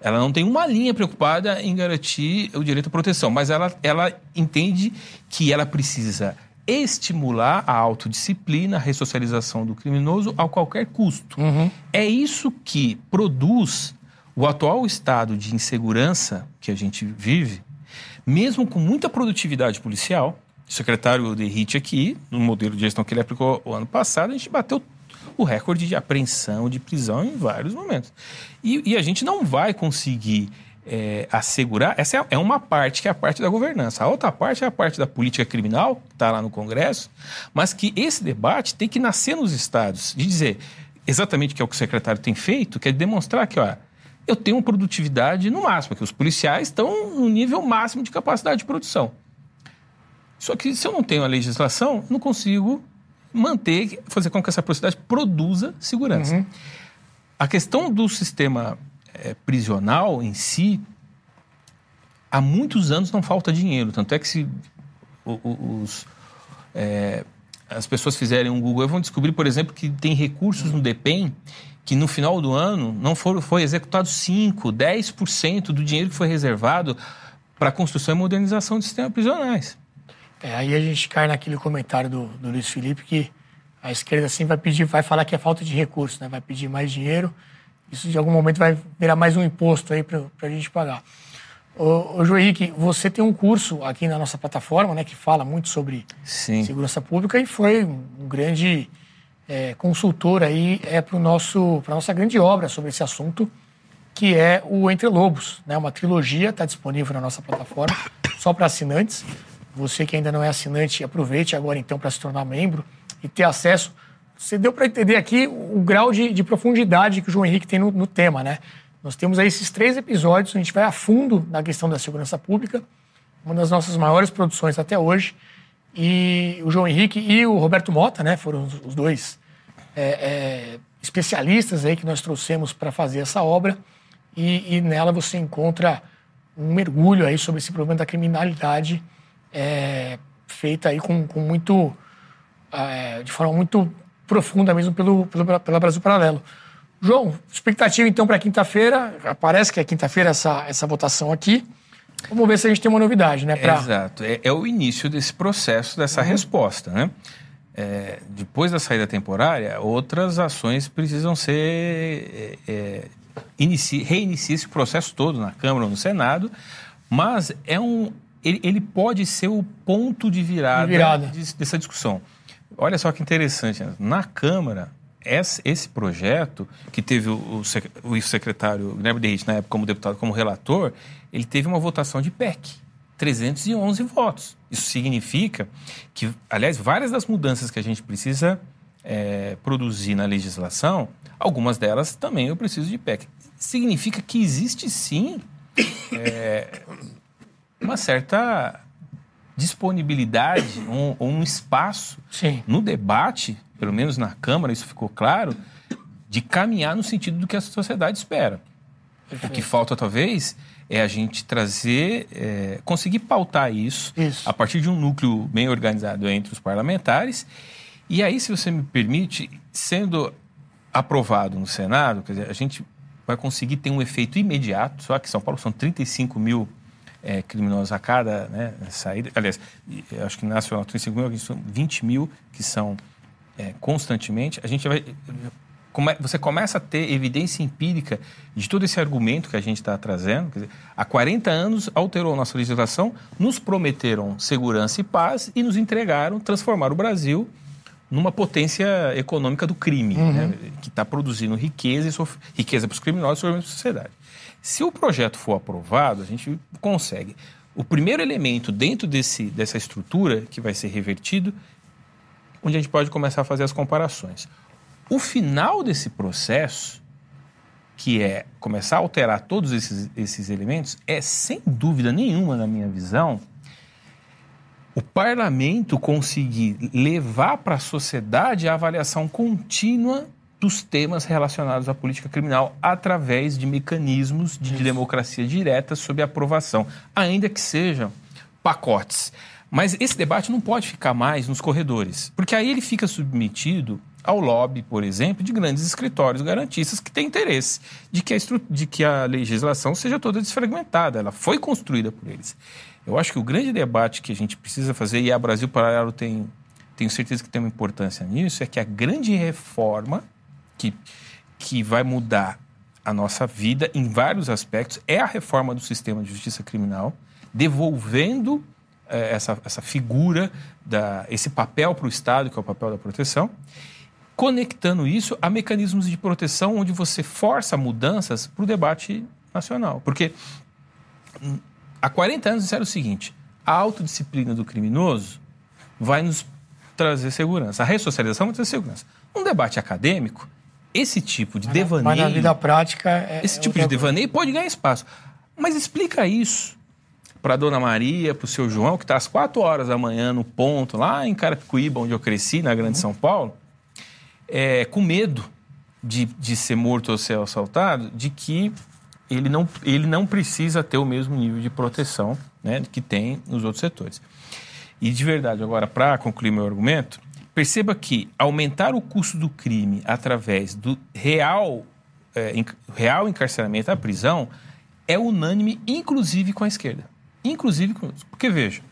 Ela não tem uma linha preocupada em garantir o direito à proteção, mas ela, ela entende que ela precisa estimular a autodisciplina, a ressocialização do criminoso a qualquer custo. Uhum. É isso que produz o atual estado de insegurança que a gente vive, mesmo com muita produtividade policial. O secretário Derrite aqui, no modelo de gestão que ele aplicou o ano passado, a gente bateu o recorde de apreensão, de prisão em vários momentos. E, e a gente não vai conseguir é, assegurar. Essa é, é, uma parte que é a parte da governança. A outra parte é a parte da política criminal, que está lá no Congresso, mas que esse debate tem que nascer nos estados, de dizer exatamente o que é o que o secretário tem feito, que é demonstrar que, ó, eu tenho produtividade no máximo, que os policiais estão no nível máximo de capacidade de produção. Só que se eu não tenho a legislação, não consigo manter, fazer com que essa sociedade produza segurança. Uhum. A questão do sistema é, prisional em si, há muitos anos não falta dinheiro. Tanto é que se os, é, as pessoas fizerem um Google, vão descobrir, por exemplo, que tem recursos no DEPEN que no final do ano não foram, foi executado 5%, 10% do dinheiro que foi reservado para a construção e modernização de sistemas prisionais. É, aí a gente cai naquele comentário do, do Luiz Felipe que a esquerda assim vai pedir, vai falar que é falta de recursos, né? Vai pedir mais dinheiro. Isso de algum momento vai virar mais um imposto aí para a gente pagar. Ô, ô João Henrique, você tem um curso aqui na nossa plataforma, né, que fala muito sobre Sim. segurança pública e foi um, grande é, consultor aí é, para para nossa grande obra sobre esse assunto, que é o Entre Lobos, né? Uma trilogia está disponível na nossa plataforma só para assinantes. Você que ainda não é assinante, aproveite agora então para se tornar membro e ter acesso. Você deu para entender aqui o grau de, de, profundidade que o João Henrique tem no, no, tema, né? Nós temos aí esses três episódios, a gente vai a fundo na questão da segurança pública, uma das nossas maiores produções até hoje. E o João Henrique e o Roberto Mota, né, foram os, dois é, é, especialistas aí que nós trouxemos para fazer essa obra. E, e, nela você encontra um mergulho aí sobre esse problema da criminalidade é, feita aí com, com muito. É, de forma muito profunda mesmo pelo, pelo, pela Brasil Paralelo. João, expectativa então para quinta-feira. Parece que é quinta-feira essa, essa votação aqui. Vamos ver se a gente tem uma novidade, né? Pra... Exato. É, é, o início desse processo, dessa uhum. resposta, né? É, depois da saída temporária, outras ações precisam ser. É, é inici, reinicia esse processo todo na Câmara ou no Senado, mas é um, ele, ele pode ser o ponto de virada, de virada. De, dessa discussão. Olha só que interessante, né? na Câmara, esse, esse, projeto, que teve o, o, o secretário Guilherme Derrite, na época, como deputado, como relator, ele teve uma votação de PEC, 311 votos. Isso significa que, aliás, várias das mudanças que a gente precisa é, produzir na legislação, algumas delas também eu preciso de PEC. Significa que existe sim é, uma certa disponibilidade, um, um espaço sim. no debate, pelo menos na Câmara, isso ficou claro, de caminhar no sentido do que a sociedade espera. Perfeito. O que falta, talvez, é a gente trazer, é, conseguir pautar isso, isso, a partir de um núcleo bem organizado entre os parlamentares. E aí, se você me permite, sendo aprovado no Senado, quer dizer, a gente vai conseguir ter um efeito imediato, só que São Paulo são 35 mil é, criminosos a cada né, saída. Aliás, acho que nacional 35 mil, são 20 mil que são é, constantemente. A gente vai. Come, você começa a ter evidência empírica de todo esse argumento que a gente está trazendo. Dizer, há 40 anos alterou nossa legislação, nos prometeram segurança e paz e nos entregaram transformar o Brasil numa potência econômica do crime, uhum. né, que está produzindo riqueza, e riqueza para os criminosos e para a sociedade. Se o projeto for aprovado, a gente consegue. O primeiro elemento dentro desse, dessa estrutura que vai ser revertido, onde a gente pode começar a fazer as comparações. O final desse processo, que é começar a alterar todos esses, esses elementos, é sem dúvida nenhuma, na minha visão, o parlamento conseguir levar para a sociedade a avaliação contínua dos temas relacionados à política criminal através de mecanismos de Isso. democracia direta sob aprovação, ainda que sejam pacotes. Mas esse debate não pode ficar mais nos corredores, porque aí ele fica submetido ao lobby, por exemplo, de grandes escritórios garantistas que têm interesse de que a, de que a legislação seja toda desfragmentada. Ela foi construída por eles. Eu acho que o grande debate que a gente precisa fazer, e a Brasil Paralelo tem, tenho certeza que tem uma importância nisso, é que a grande reforma que, que vai mudar a nossa vida em vários aspectos é a reforma do sistema de justiça criminal, devolvendo é, essa, essa figura, da, esse papel para o Estado, que é o papel da proteção, conectando isso a mecanismos de proteção onde você força mudanças para o debate nacional. Porque hum, há 40 anos disseram o seguinte: a autodisciplina do criminoso vai nos trazer segurança, a ressocialização vai trazer segurança. Um debate acadêmico, esse tipo de devaneio. Mas na vida prática. É, esse tipo de devaneio pode ganhar espaço. Mas explica isso para Dona Maria, para o seu João, que está às 4 horas da manhã no ponto, lá em Carapicuíba, onde eu cresci, na Grande São Paulo, é, com medo de, de ser morto ou ser assaltado, de que ele não, ele não precisa ter o mesmo nível de proteção né, que tem nos outros setores. E de verdade, agora, para concluir meu argumento, Perceba que aumentar o custo do crime através do real, é, real encarceramento à prisão é unânime, inclusive com a esquerda. Inclusive com Porque, veja,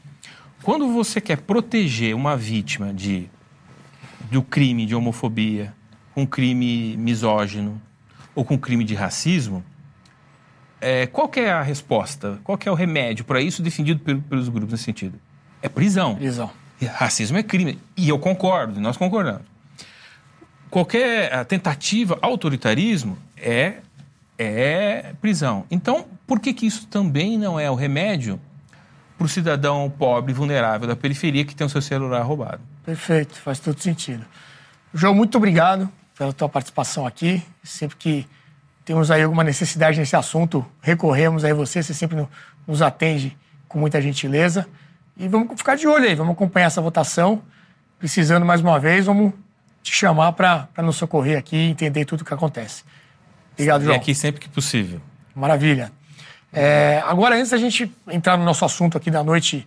quando você quer proteger uma vítima de, do crime de homofobia, um crime misógino ou com crime de racismo, é, qual é a resposta? Qual é o remédio para isso defendido pelos grupos nesse sentido? É prisão. Prisão. Racismo é crime. E eu concordo, nós concordamos. Qualquer eh, tentativa, autoritarismo, é, é prisão. Então, por que, que isso também não é o remédio para o cidadão pobre, vulnerável da periferia que tem o seu celular roubado? Perfeito, faz todo sentido. João, muito obrigado pela tua participação aqui. Sempre que temos aí alguma necessidade nesse assunto, recorremos a você, você sempre nos atende com muita gentileza. E vamos ficar de olho aí, vamos acompanhar essa votação. Precisando mais uma vez, vamos te chamar para nos socorrer aqui e entender tudo o que acontece. Obrigado, João. E aqui sempre que possível. Maravilha. É, agora, antes da gente entrar no nosso assunto aqui da noite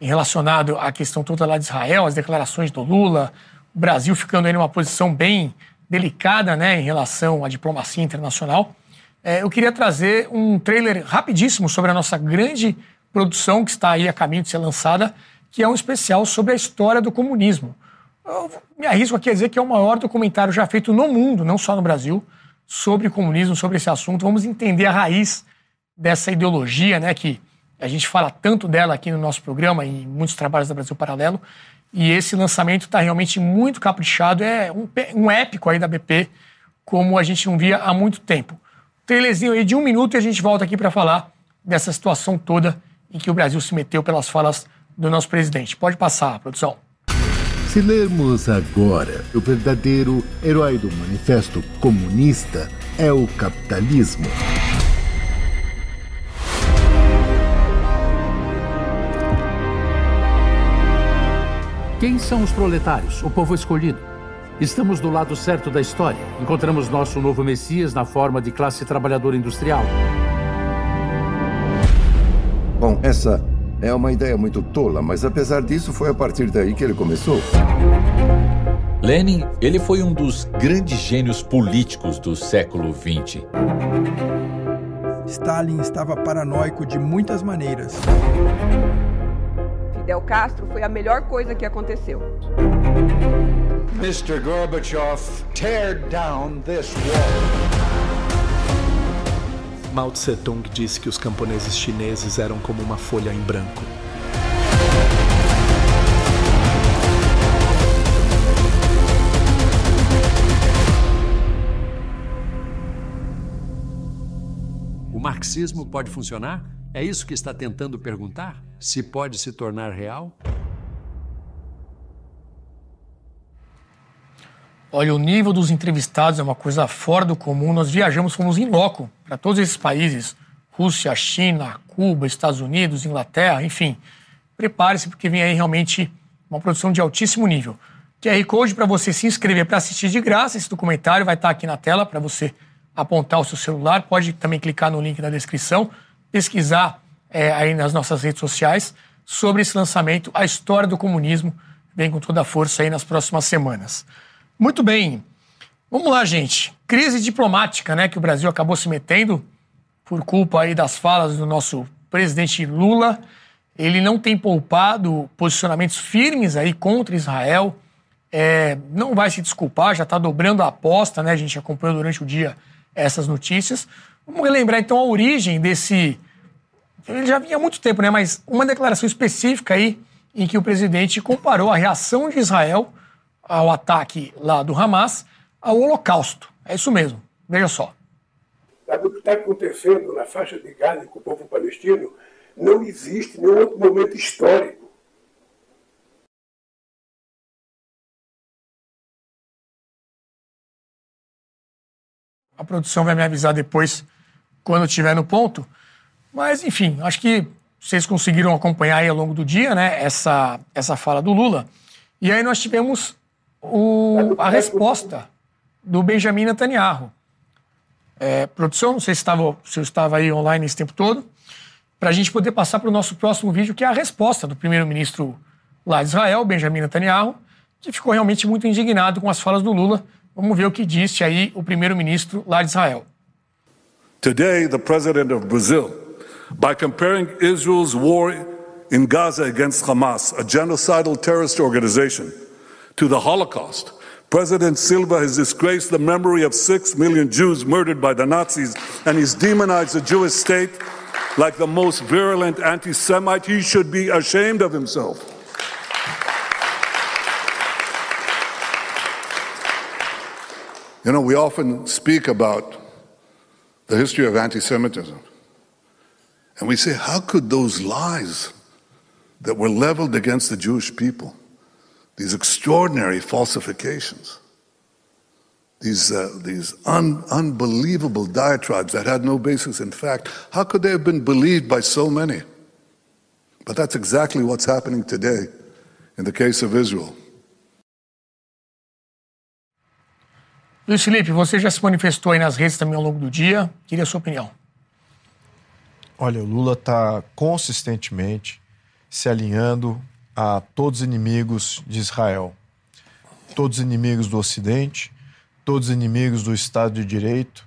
relacionado à questão toda lá de Israel, as declarações do Lula, o Brasil ficando aí numa posição bem delicada né, em relação à diplomacia internacional. É, eu queria trazer um trailer rapidíssimo sobre a nossa grande produção que está aí a caminho de ser lançada, que é um especial sobre a história do comunismo. Eu me arrisco aqui a dizer que é o maior documentário já feito no mundo, não só no Brasil, sobre comunismo, sobre esse assunto. Vamos entender a raiz dessa ideologia, né, que a gente fala tanto dela aqui no nosso programa e em muitos trabalhos da Brasil Paralelo. E esse lançamento está realmente muito caprichado, é um, um épico aí da BP, como a gente não via há muito tempo. Trailerzinho aí de um minuto e a gente volta aqui para falar dessa situação toda em que o Brasil se meteu pelas falas do nosso presidente. Pode passar, produção. Se lermos agora, o verdadeiro herói do manifesto comunista é o capitalismo. Quem são os proletários, o povo escolhido? Estamos do lado certo da história. Encontramos nosso novo Messias na forma de classe trabalhadora industrial. Bom, essa é uma ideia muito tola, mas apesar disso, foi a partir daí que ele começou. Lenin, ele foi um dos grandes gênios políticos do século XX. Stalin estava paranoico de muias maneiras. Fidel Castro foi a melhor coisa que aconteceu. Mr. Gorbachev, tear down this wall. Mao Tse Tung disse que os camponeses chineses eram como uma folha em branco. O marxismo pode funcionar? É isso que está tentando perguntar? Se pode se tornar real? Olha, o nível dos entrevistados é uma coisa fora do comum. Nós viajamos, fomos em loco para todos esses países: Rússia, China, Cuba, Estados Unidos, Inglaterra, enfim. Prepare-se, porque vem aí realmente uma produção de altíssimo nível. QR Code para você se inscrever para assistir de graça. Esse documentário vai estar aqui na tela para você apontar o seu celular. Pode também clicar no link na descrição pesquisar é, aí nas nossas redes sociais sobre esse lançamento, a história do comunismo, vem com toda a força aí nas próximas semanas. Muito bem, vamos lá, gente. Crise diplomática, né, que o Brasil acabou se metendo por culpa aí das falas do nosso presidente Lula. Ele não tem poupado posicionamentos firmes aí contra Israel. É, não vai se desculpar, já está dobrando a aposta, né? A gente acompanhou durante o dia essas notícias. Vamos relembrar então a origem desse. Ele já vinha há muito tempo, né? Mas uma declaração específica aí em que o presidente comparou a reação de Israel ao ataque lá do Hamas ao Holocausto. É isso mesmo. Veja só. Sabe o que está acontecendo na faixa de Gaza com o povo palestino? Não existe nenhum outro momento histórico A produção vai me avisar depois quando estiver no ponto. Mas, enfim, acho que vocês conseguiram acompanhar aí ao longo do dia, né, essa, essa fala do Lula. E aí nós tivemos o, a resposta do Benjamin Netanyahu. É, produção, não sei se, estava, se eu estava aí online esse tempo todo, para a gente poder passar para o nosso próximo vídeo, que é a resposta do primeiro-ministro lá de Israel, Benjamin Netanyahu, que ficou realmente muito indignado com as falas do Lula. Vamos ver o que disse aí o primeiro-ministro lá de Israel. Today, the president of Brazil, by comparing Israel's war in Gaza against Hamas, a genocidal terrorist organization, to the Holocaust, President Silva has disgraced the memory of six million Jews murdered by the Nazis, and he's demonized the Jewish state like the most virulent anti Semite. He should be ashamed of himself. You know, we often speak about the history of anti Semitism. And we say, how could those lies that were leveled against the Jewish people, these extraordinary falsifications, these, uh, these un- unbelievable diatribes that had no basis in fact, how could they have been believed by so many? But that's exactly what's happening today in the case of Israel. Luiz Felipe, você já se manifestou aí nas redes também ao longo do dia. Queria a sua opinião. Olha, o Lula está consistentemente se alinhando a todos os inimigos de Israel, todos os inimigos do Ocidente, todos os inimigos do Estado de Direito,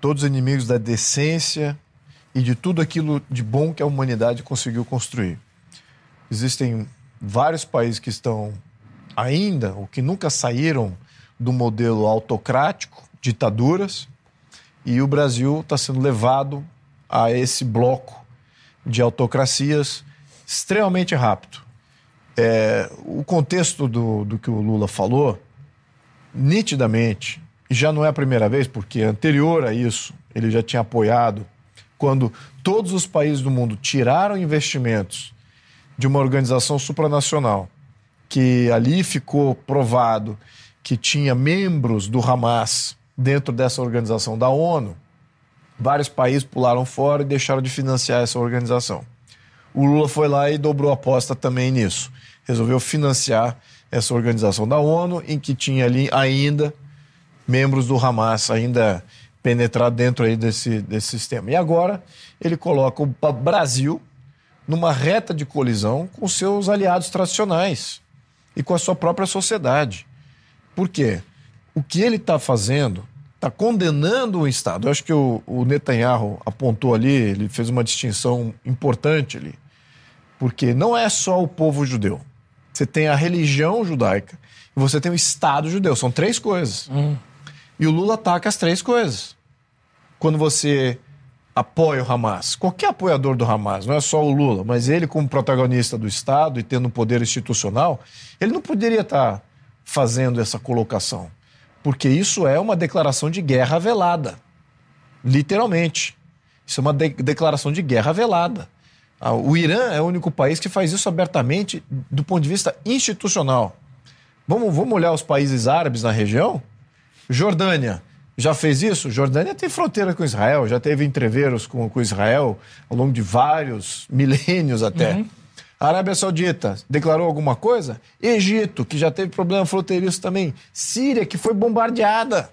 todos os inimigos da decência e de tudo aquilo de bom que a humanidade conseguiu construir. Existem vários países que estão ainda, ou que nunca saíram do modelo autocrático, ditaduras, e o Brasil está sendo levado a esse bloco de autocracias extremamente rápido. É, o contexto do, do que o Lula falou, nitidamente, e já não é a primeira vez, porque anterior a isso ele já tinha apoiado, quando todos os países do mundo tiraram investimentos de uma organização supranacional, que ali ficou provado que tinha membros do Hamas dentro dessa organização da ONU, vários países pularam fora e deixaram de financiar essa organização. O Lula foi lá e dobrou a aposta também nisso. Resolveu financiar essa organização da ONU, em que tinha ali ainda membros do Hamas, ainda penetrados dentro aí desse, desse sistema. E agora ele coloca o Brasil numa reta de colisão com seus aliados tradicionais e com a sua própria sociedade. Por quê? O que ele está fazendo está condenando o Estado. Eu acho que o, o Netanyahu apontou ali, ele fez uma distinção importante ali. Porque não é só o povo judeu. Você tem a religião judaica e você tem o Estado judeu. São três coisas. Hum. E o Lula ataca as três coisas. Quando você apoia o Hamas, qualquer apoiador do Hamas, não é só o Lula, mas ele, como protagonista do Estado e tendo um poder institucional, ele não poderia estar fazendo essa colocação porque isso é uma declaração de guerra velada. Literalmente. Isso é uma de declaração de guerra velada. Ah, o Irã é o único país que faz isso abertamente do ponto de vista institucional. Vamos, vamos olhar os países árabes na região? Jordânia já fez isso? Jordânia tem fronteira com Israel, já teve entreveros com, com Israel ao longo de vários milênios até. Uhum. Arábia Saudita declarou alguma coisa? Egito, que já teve problema fronteiriço também. Síria, que foi bombardeada.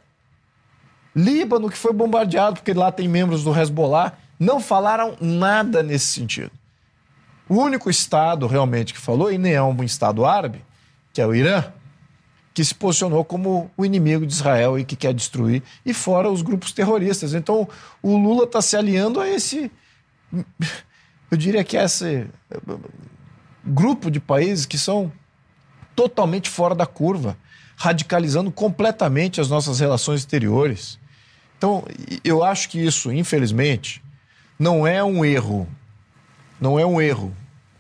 Líbano, que foi bombardeado, porque lá tem membros do Hezbollah. Não falaram nada nesse sentido. O único Estado realmente que falou, e nem é um Estado árabe, que é o Irã, que se posicionou como o inimigo de Israel e que quer destruir, e fora os grupos terroristas. Então, o Lula está se aliando a esse. Eu diria que é esse grupo de países que são totalmente fora da curva, radicalizando completamente as nossas relações exteriores. Então, eu acho que isso, infelizmente, não é um erro. Não é um erro.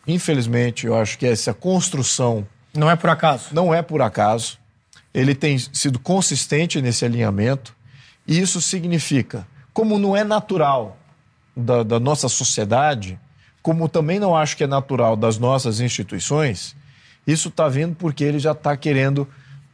Infelizmente, eu acho que essa construção. Não é por acaso. Não é por acaso. Ele tem sido consistente nesse alinhamento. E isso significa, como não é natural da, da nossa sociedade, como também não acho que é natural das nossas instituições, isso está vindo porque ele já está querendo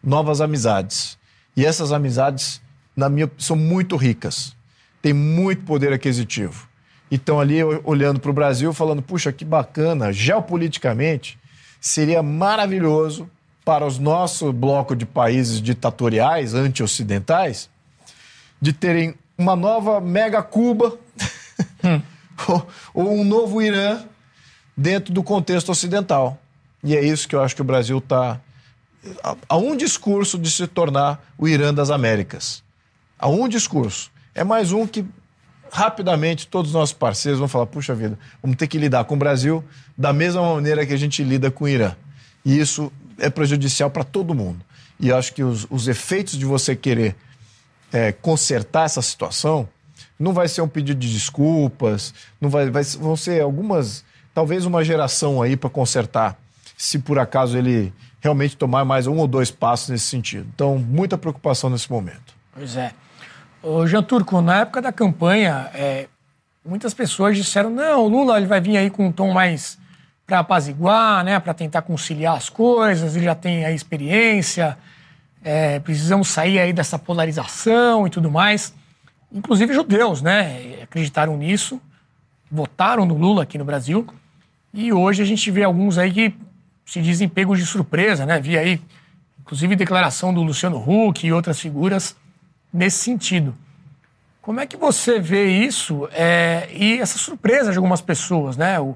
novas amizades. E essas amizades, na minha são muito ricas, têm muito poder aquisitivo. E estão ali olhando para o Brasil, falando: puxa, que bacana, geopoliticamente, seria maravilhoso para os nosso bloco de países ditatoriais, anti-ocidentais, de terem uma nova mega Cuba. Hum ou, um novo Irã dentro do contexto ocidental. E é isso que eu acho que o Brasil está. Há um discurso de se tornar o Irã das Américas. Há um discurso. É mais um que rapidamente todos os nossos parceiros vão falar: puxa vida, vamos ter que lidar com o Brasil da mesma maneira que a gente lida com o Irã. E isso é prejudicial para todo mundo. E acho que os, os efeitos de você querer é, consertar essa situação não vai ser um pedido de desculpas, não vai, vai vão ser algumas, talvez uma geração aí para consertar, se por acaso ele realmente tomar mais um ou dois passos nesse sentido. Então, muita preocupação nesse momento. Pois é. Ô, Jean Turco, na época da campanha, é, muitas pessoas disseram: não, o Lula ele vai vir aí com um tom mais para apaziguar, né, para tentar conciliar as coisas, ele já tem a experiência, é, precisamos sair aí dessa polarização e tudo mais inclusive judeus, né? Acreditaram nisso, votaram no Lula aqui no Brasil. E hoje a gente vê alguns aí que se dizem pegos de surpresa, né? Vi aí, inclusive, declaração do Luciano Huck e outras figuras nesse sentido. Como é que você vê isso é, e essa surpresa de algumas pessoas, né? O,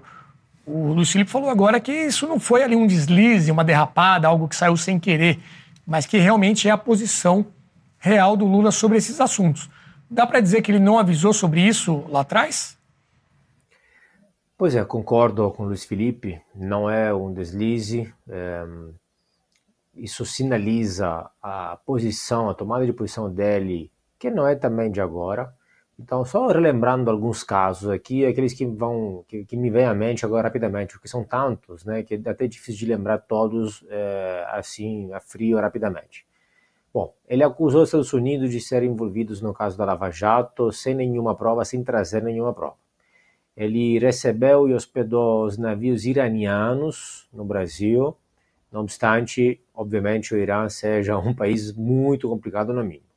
O Luiz Felipe falou agora que isso não foi ali um deslize, uma derrapada, algo que saiu sem querer, mas que realmente é a posição real do Lula sobre esses assuntos. Dá para dizer que ele não avisou sobre isso lá atrás? Pois é, concordo com o Luiz Felipe, não é um deslize. É, isso sinaliza a posição, a tomada de posição dele, que não é também de agora. Então, só relembrando alguns casos aqui, aqueles que vão que, que me vêm à mente agora rapidamente, porque são tantos, né, que é até difícil de lembrar todos é, assim a frio rapidamente. Bom, ele acusou os Estados Unidos de serem envolvidos no caso da Lava Jato sem nenhuma prova, sem trazer nenhuma prova. Ele recebeu e hospedou os navios iranianos no Brasil, não obstante, obviamente, o Irã seja um país muito complicado no mínimo.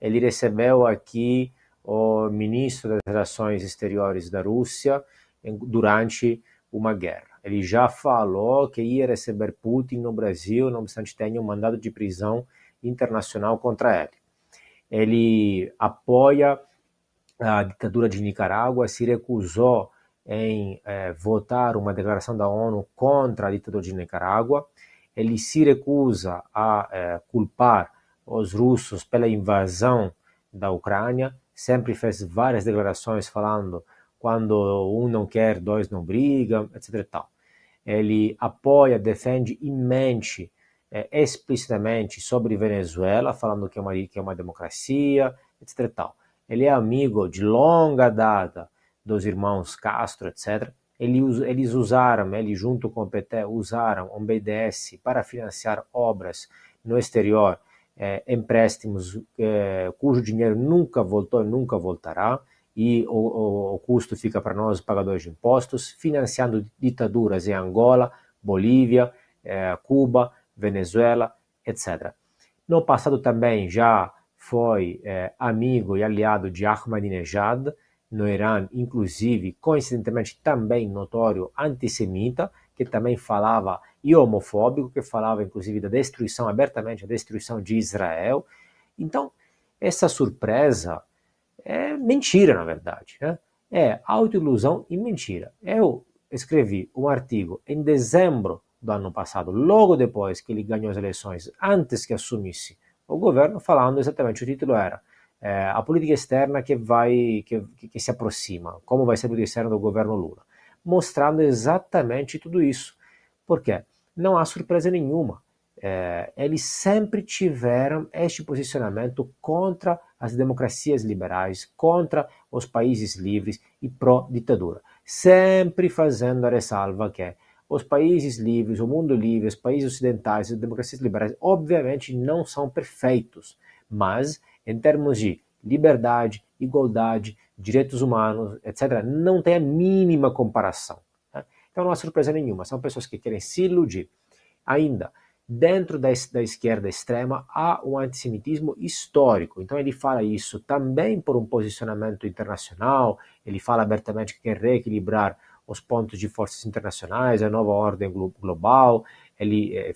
Ele recebeu aqui o ministro das Relações Exteriores da Rússia durante uma guerra. Ele já falou que ia receber Putin no Brasil, não obstante tenha um mandado de prisão internacional contra ele. Ele apoia a ditadura de Nicarágua, se recusou em eh, votar uma declaração da ONU contra a ditadura de Nicarágua. Ele se recusa a eh, culpar os russos pela invasão da Ucrânia sempre fez várias declarações falando quando um não quer, dois não brigam, etc. Tal. Ele apoia, defende imense, é, explicitamente sobre Venezuela, falando que é uma, que é uma democracia, etc. Tal. Ele é amigo de longa data dos irmãos Castro, etc. eles usaram, ele junto com o PT, usaram o BDS para financiar obras no exterior é, empréstimos é, cujo dinheiro nunca voltou e nunca voltará, e o, o, o custo fica para nós, pagadores de impostos, financiando ditaduras em Angola, Bolívia, é, Cuba, Venezuela, etc. No passado também já foi amigo e aliado de Ahmadinejad, no Irã, inclusive, coincidentemente também notório antissemita, que também falava, e homofóbico, que falava inclusive da destruição, abertamente, a destruição de Israel. Então, essa surpresa é mentira, na verdade. Né? É autoilusão e mentira. Eu escrevi um artigo em dezembro do ano passado, logo depois que ele ganhou as eleições, antes que assumisse o governo, falando exatamente, o título era é, a política externa que vai que, que, se aproxima, como vai ser a política externa do governo Lula mostrando exatamente tudo isso. Por quê? Não há surpresa nenhuma. É, eles sempre tiveram este posicionamento contra as democracias liberais, contra os países livres e pró-ditadura. Sempre fazendo a ressalva que os países livres, o mundo livre, os países ocidentais, as democracias liberais, obviamente não são perfeitos, mas em termos de liberdade, igualdade, direitos humanos, etc., não tem a mínima comparação. Né? Então não há surpresa nenhuma, são pessoas que querem se iludir. Ainda, dentro da, da esquerda extrema, há um antissemitismo histórico. Então ele fala isso também por um posicionamento internacional, ele fala abertamente que quer reequilibrar os pontos de forças internacionais, a nova ordem global, ele eh,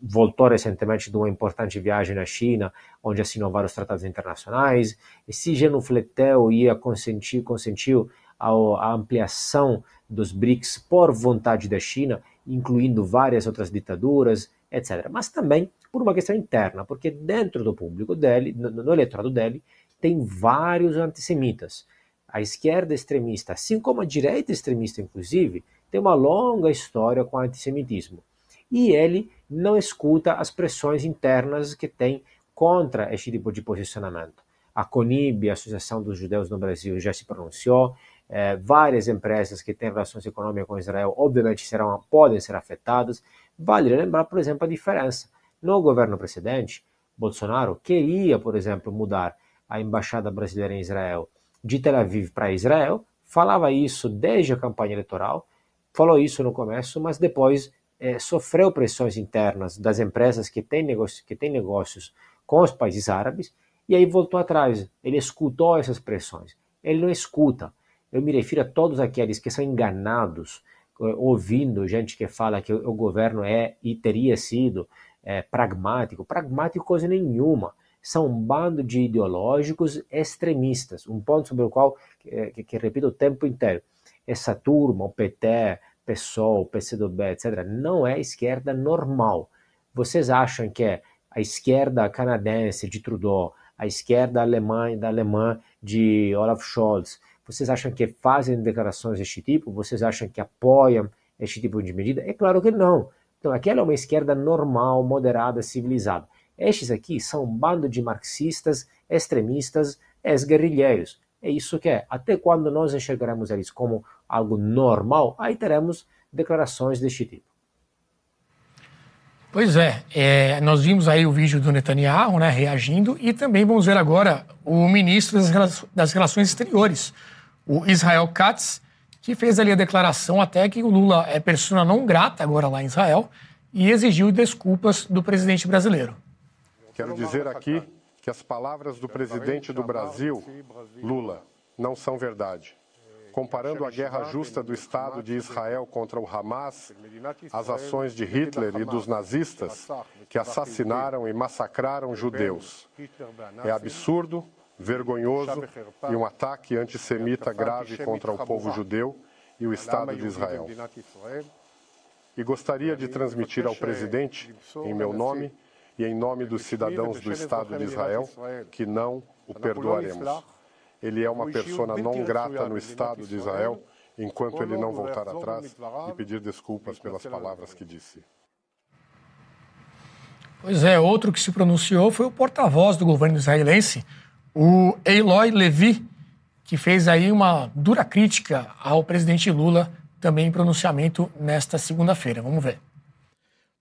voltou recentemente de uma importante viagem na China, onde assinou vários tratados internacionais. Esse genufletel ia consentir, consentiu a, a ampliação dos BRICS por vontade da China, incluindo várias outras ditaduras, etc. Mas também por uma questão interna, porque dentro do público dele, no, no eleitorado dele, tem vários antissemitas. A esquerda extremista, assim como a direita extremista, inclusive, tem uma longa história com o antissemitismo e ele não escuta as pressões internas que tem contra este tipo de posicionamento. A CONIB, a Associação dos Judeus no Brasil, já se pronunciou. É, várias empresas que têm relações econômicas com Israel, obviamente, serão, podem ser afetadas. Vale lembrar, por exemplo, a diferença. No governo precedente, Bolsonaro queria, por exemplo, mudar a embaixada brasileira em Israel de Tel Aviv para Israel, falava isso desde a campanha eleitoral, falou isso no começo, mas depois é, sofreu pressões internas das empresas que têm, negócio, que têm negócios com os países árabes e aí voltou atrás. Ele escutou essas pressões. Ele não escuta. Eu me refiro a todos aqueles que são enganados, eh, ouvindo gente que fala que o governo é e teria sido é, pragmático. Pragmático coisa nenhuma. São um bando de ideológicos extremistas. Um ponto sobre o qual, que, que, que repito o tempo inteiro. Essa turma, o PT, PSOL, PCdoB, etc., não é esquerda normal. Vocês acham que é a esquerda canadense de Trudeau, a esquerda alemã da alemã de Olaf Scholz, vocês acham que fazem declarações deste tipo? Vocês acham que apoiam este tipo de medida? É claro que não. Então, aquela é uma esquerda normal, moderada, civilizada. Estes aqui são um bando de marxistas, extremistas, ex-guerrilheiros. É isso que é. Até quando nós enxergaremos eles como algo normal, aí teremos declarações deste tipo. Pois é, é, nós vimos aí o vídeo do Netanyahu né, reagindo e também vamos ver agora o ministro das Relações Exteriores, o Israel Katz, que fez ali a declaração até que o Lula é persona não grata agora lá em Israel e exigiu desculpas do presidente brasileiro. Quero dizer aqui que as palavras do presidente do Brasil, Lula, não são verdade. Comparando a guerra justa do Estado de Israel contra o Hamas, as ações de Hitler e dos nazistas que assassinaram e massacraram judeus. É absurdo, vergonhoso e um ataque antissemita grave contra o povo judeu e o Estado de Israel. E gostaria de transmitir ao presidente, em meu nome, e em nome dos cidadãos do Estado de Israel que não o perdoaremos. Ele é uma pessoa não grata no Estado de Israel enquanto ele não voltar atrás e pedir desculpas pelas palavras que disse. Pois é, outro que se pronunciou foi o porta-voz do governo israelense, o Eloy Levi, que fez aí uma dura crítica ao presidente Lula, também em pronunciamento nesta segunda-feira. Vamos ver.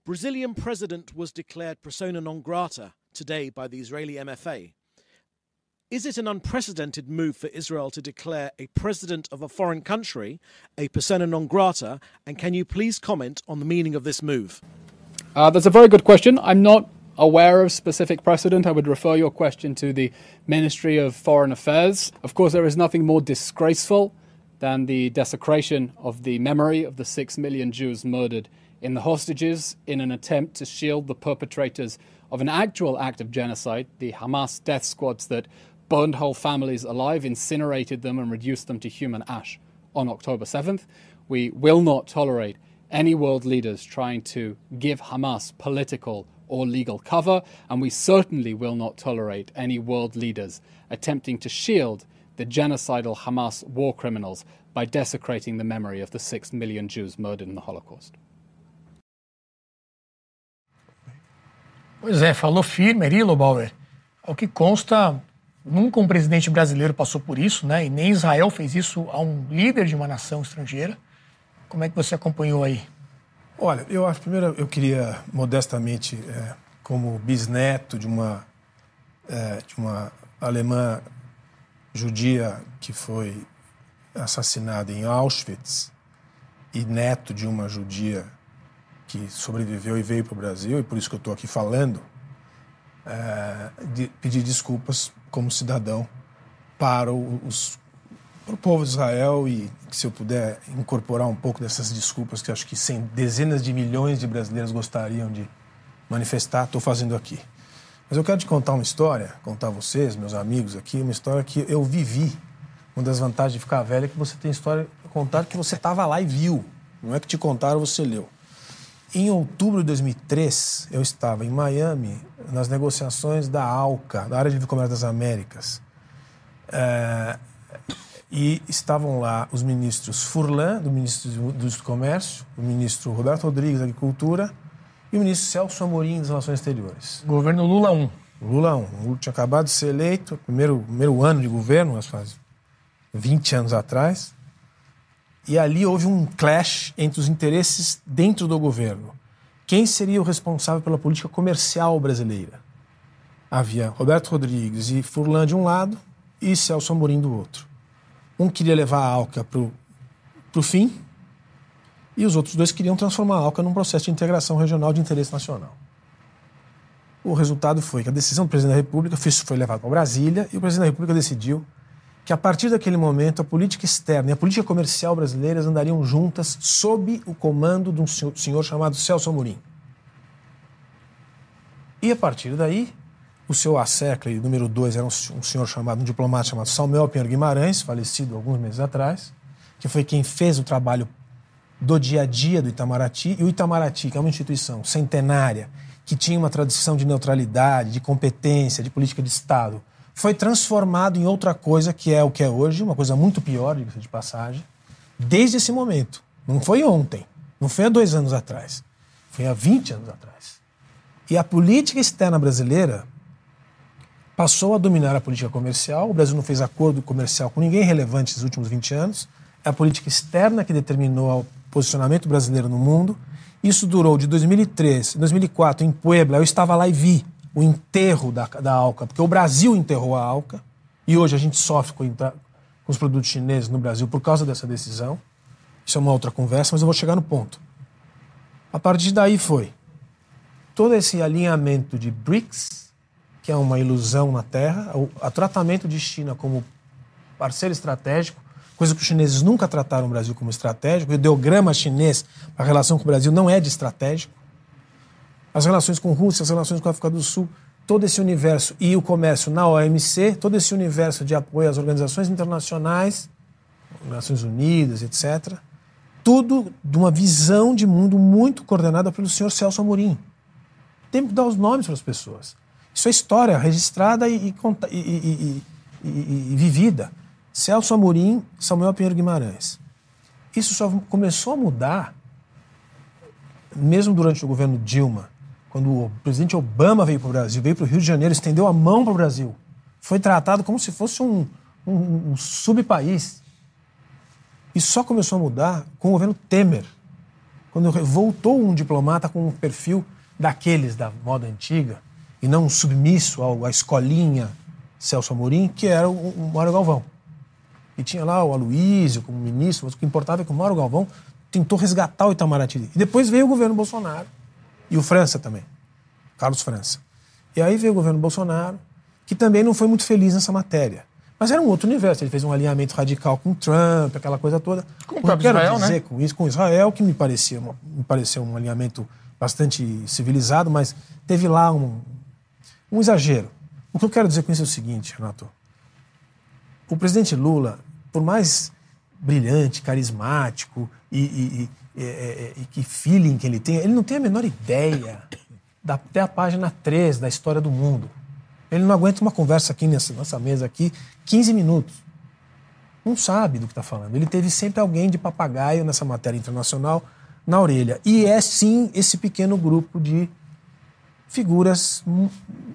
Brazilian president was declared persona non grata today by the Israeli MFA. Is it an unprecedented move for Israel to declare a president of a foreign country a persona non grata? And can you please comment on the meaning of this move? Uh, that's a very good question. I'm not aware of specific precedent. I would refer your question to the Ministry of Foreign Affairs. Of course, there is nothing more disgraceful than the desecration of the memory of the six million Jews murdered in the hostages in an attempt to shield the perpetrators of an actual act of genocide, the Hamas death squads that burned whole families alive, incinerated them, and reduced them to human ash on October 7th. We will not tolerate any world leaders trying to give Hamas political or legal cover, and we certainly will not tolerate any world leaders attempting to shield the genocidal Hamas war criminals by desecrating the memory of the six million Jews murdered in the Holocaust. Pois é, falou firme ali, Lobauer. Ao que consta, nunca um presidente brasileiro passou por isso, né? E nem Israel fez isso a um líder de uma nação estrangeira. Como é que você acompanhou aí? Olha, eu acho, primeiro eu queria modestamente, é, como bisneto de uma, é, de uma alemã judia que foi assassinada em Auschwitz e neto de uma judia que sobreviveu e veio para o Brasil, e por isso que eu estou aqui falando, é, de pedir desculpas como cidadão para, os, para o povo de Israel e se eu puder incorporar um pouco dessas desculpas que acho que sem, dezenas de milhões de brasileiros gostariam de manifestar, estou fazendo aqui. Mas eu quero te contar uma história, contar a vocês, meus amigos aqui, uma história que eu vivi. Uma das vantagens de ficar velho é que você tem história contar que você estava lá e viu. Não é que te contaram, você leu. Em outubro de 2003, eu estava em Miami nas negociações da ALCA, da Área de Comércio das Américas. É, e estavam lá os ministros Furlan, do Ministro do Comércio, o ministro Roberto Rodrigues, da Agricultura, e o ministro Celso Amorim, das Relações Exteriores. Governo Lula 1. Lula 1. O Lula tinha acabado de ser eleito, primeiro, primeiro ano de governo, mas faz 20 anos atrás. E ali houve um clash entre os interesses dentro do governo. Quem seria o responsável pela política comercial brasileira? Havia Roberto Rodrigues e Furlan de um lado e Celso Amorim do outro. Um queria levar a ALCA para o fim e os outros dois queriam transformar a ALCA num processo de integração regional de interesse nacional. O resultado foi que a decisão do presidente da República foi levada para Brasília e o presidente da República decidiu que a partir daquele momento a política externa e a política comercial brasileiras andariam juntas sob o comando de um senhor chamado Celso Amorim. E a partir daí, o seu assecle número dois era um senhor chamado, um diplomata chamado Samuel Pinheiro Guimarães, falecido alguns meses atrás, que foi quem fez o trabalho do dia a dia do Itamaraty, e o Itamaraty, que é uma instituição centenária, que tinha uma tradição de neutralidade, de competência, de política de Estado, foi transformado em outra coisa que é o que é hoje, uma coisa muito pior, de passagem, desde esse momento. Não foi ontem, não foi há dois anos atrás, foi há 20 anos atrás. E a política externa brasileira passou a dominar a política comercial. O Brasil não fez acordo comercial com ninguém relevante nos últimos 20 anos. É a política externa que determinou o posicionamento brasileiro no mundo. Isso durou de 2003 2004 em Puebla. Eu estava lá e vi o enterro da, da Alca, porque o Brasil enterrou a Alca e hoje a gente sofre com, com os produtos chineses no Brasil por causa dessa decisão. Isso é uma outra conversa, mas eu vou chegar no ponto. A partir daí foi todo esse alinhamento de BRICS, que é uma ilusão na Terra, o tratamento de China como parceiro estratégico, coisa que os chineses nunca trataram o Brasil como estratégico, o ideograma chinês, a relação com o Brasil não é de estratégico. As relações com Rússia, as relações com a África do Sul, todo esse universo e o comércio na OMC, todo esse universo de apoio às organizações internacionais, Nações Unidas, etc. Tudo de uma visão de mundo muito coordenada pelo senhor Celso Amorim. Tem que dar os nomes para as pessoas. Isso é história registrada e, e, e, e vivida. Celso Amorim, Samuel Pinheiro Guimarães. Isso só começou a mudar mesmo durante o governo Dilma, quando o presidente Obama veio para o Brasil, veio para o Rio de Janeiro, estendeu a mão para o Brasil. Foi tratado como se fosse um, um, um subpaís. Isso só começou a mudar com o governo Temer, quando voltou um diplomata com um perfil daqueles da moda antiga, e não um submisso ao, à escolinha Celso Amorim, que era o, o Mário Galvão. E tinha lá o Aloysio como ministro, mas o que importava é que o Mário Galvão tentou resgatar o Itamaraty. E depois veio o governo Bolsonaro e o França também, Carlos França. E aí veio o governo Bolsonaro, que também não foi muito feliz nessa matéria. Mas era um outro universo. Ele fez um alinhamento radical com Trump, aquela coisa toda. Com o próprio quero Israel, dizer né? com isso, com Israel, que me parecia, me pareceu um alinhamento bastante civilizado, mas teve lá um, um exagero. O que eu quero dizer com isso é o seguinte, Renato. O presidente Lula, por mais brilhante, carismático e, e- e- e- e que feeling que ele tem, ele não tem a menor ideia da, até a página 3 da história do mundo. Ele não aguenta uma conversa aqui nessa, nessa mesa aqui 15 minutos. Não sabe do que está falando. Ele teve sempre alguém de papagaio nessa matéria internacional na orelha. E é sim esse pequeno grupo de figuras,